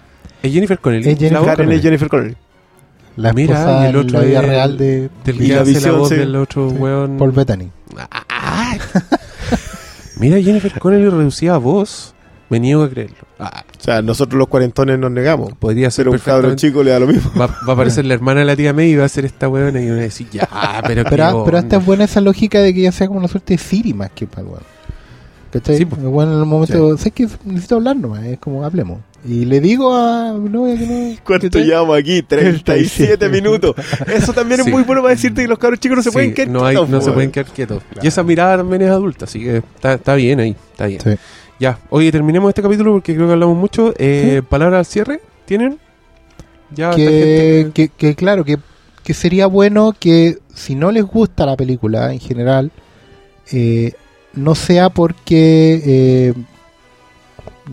Es Jennifer Connelly.
Es Jennifer
Karen
Connelly.
es Jennifer Connelly.
La
Mira, y el otro
la vida
es-
real de
Del
Y
que
la
hace la
visión,
voz
sí.
del otro
Sí.
weón.
Paul Bettany.
Ah, Mira, Jennifer Connelly reducida a voz. Me niego a creerlo. Ah,
O sea, nosotros los cuarentones nos negamos.
podría ser
Pero un
perfectamente-
chico le da lo mismo.
Va, va a aparecer la hermana de la tía May y va a ser esta weona y uno va a decir, ya, pero
Pero, pero esta
onda".
es buena esa lógica de que ya sea como una suerte de Siri más que para el weón. ¿Cachai?
Sí, pues.
Es bueno en el momento, sé que necesito hablar nomás, es como hablemos. Y le digo a mi novia que no.
¿Cuánto llevamos aquí? 37 minutos. Eso también
Sí.
es muy bueno para decirte que los cabros chicos no se
Sí,
pueden quedar
no, hay-
quietos,
no se pueden quedar quietos. Y esa mirada también es adulta, así que está, está bien ahí, está bien.
Sí.
Ya, oye, terminemos este capítulo porque creo que hablamos mucho. Eh, Palabra al cierre, ¿tienen? Ya, esta
que,
gente-
que, que claro, que, que sería bueno que si no les gusta la película en general, eh, no sea porque eh,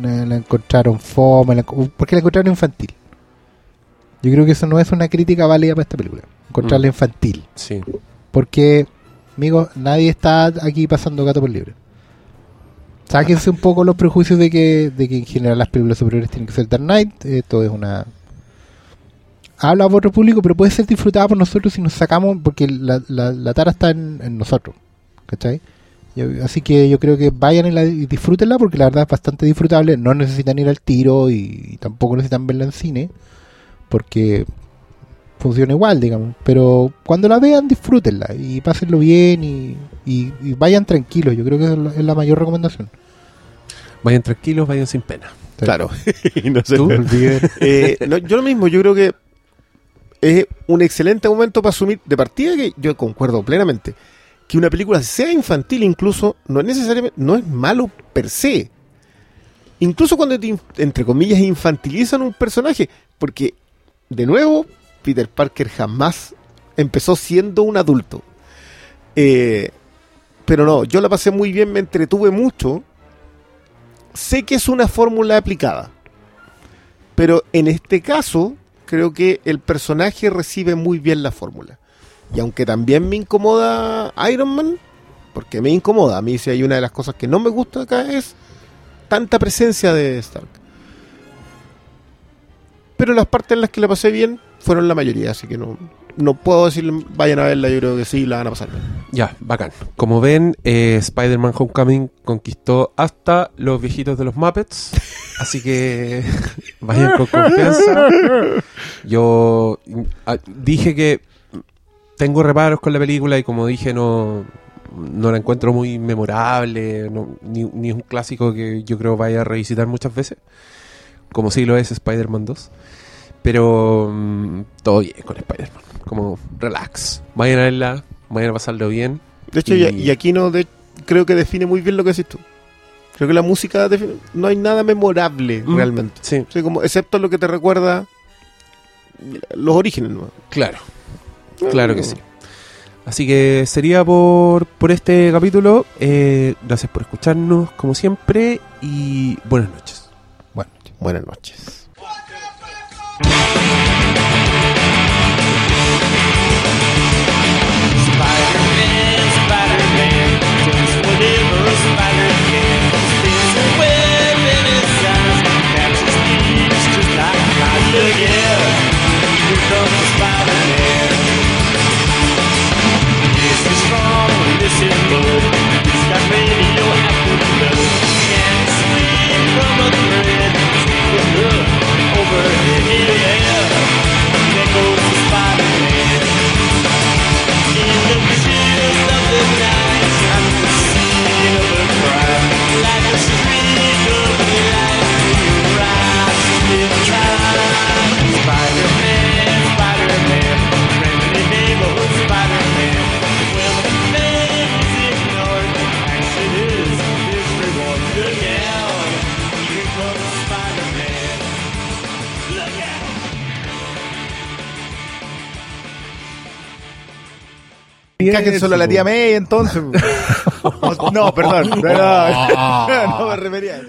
la, encontraron fome, la- porque la encontraron infantil. Yo creo que eso no es una crítica válida para esta película, encontrarla
Mm.
infantil.
Sí.
Porque, amigos, nadie está aquí pasando gato por libre. Sáquense un poco los prejuicios de que, de que en general las películas superiores tienen que ser Dark Knight. Esto es una. Habla por otro público, pero puede ser disfrutada por nosotros si nos sacamos, porque la, la, la tara está en, en nosotros. ¿Cachai? Yo- así que yo creo que vayan y, la, y disfrútenla porque la verdad es bastante disfrutable. No necesitan ir al tiro y, y tampoco necesitan verla en cine porque funciona igual, digamos. Pero cuando la vean, disfrútenla y pásenlo bien y, y- y vayan tranquilos. Yo creo que es la, es la mayor recomendación.
Vayan tranquilos, vayan sin pena.
Claro. Y no olviden. Eh, no, yo lo mismo, yo creo que es un excelente momento para asumir de partida que yo concuerdo plenamente que una película sea infantil incluso no es necesariamente no es malo per se. Incluso cuando entre comillas infantilizan un personaje porque de nuevo Peter Parker jamás empezó siendo un adulto. Eh, pero no yo la pasé muy bien me entretuve mucho. Sé que es una fórmula aplicada. Pero en este caso, creo que el personaje recibe muy bien la fórmula. Y aunque también me incomoda Iron Man, porque me incomoda, a mí si hay una de las cosas que no me gusta acá es tanta presencia de Stark. Pero las partes en las que la pasé bien fueron la mayoría, así que no, no puedo decir vayan a verla, yo creo que sí la van a pasar bien.
Ya, bacán. Como ven, eh, Spider-Man Homecoming conquistó hasta los viejitos de los Muppets. Así que vayan con confianza. Yo dije que tengo reparos con la película y como dije no, no la encuentro muy memorable, no- ni, ni es un clásico que yo creo vaya a revisitar muchas veces, como sí lo es Spider-Man 2. Pero mm, todo bien con Spider-Man, como relax. Vayan a verla, vayan a pasarlo bien.
De hecho,
Y-
aquí no de- creo que define muy bien lo que decís tú. Creo que la música define- no hay nada memorable
Mm.
realmente.
Sí,
Sí, como, excepto lo que te recuerda los orígenes. ¿no?
claro. Claro que sí. Así que sería por, por este capítulo. Gracias por escucharnos, como siempre, y buenas noches.
Bueno,
buenas noches.
Spider-Man, over
Encajen solo a la tía May, entonces. no, perdón. No, no, no me refería a eso.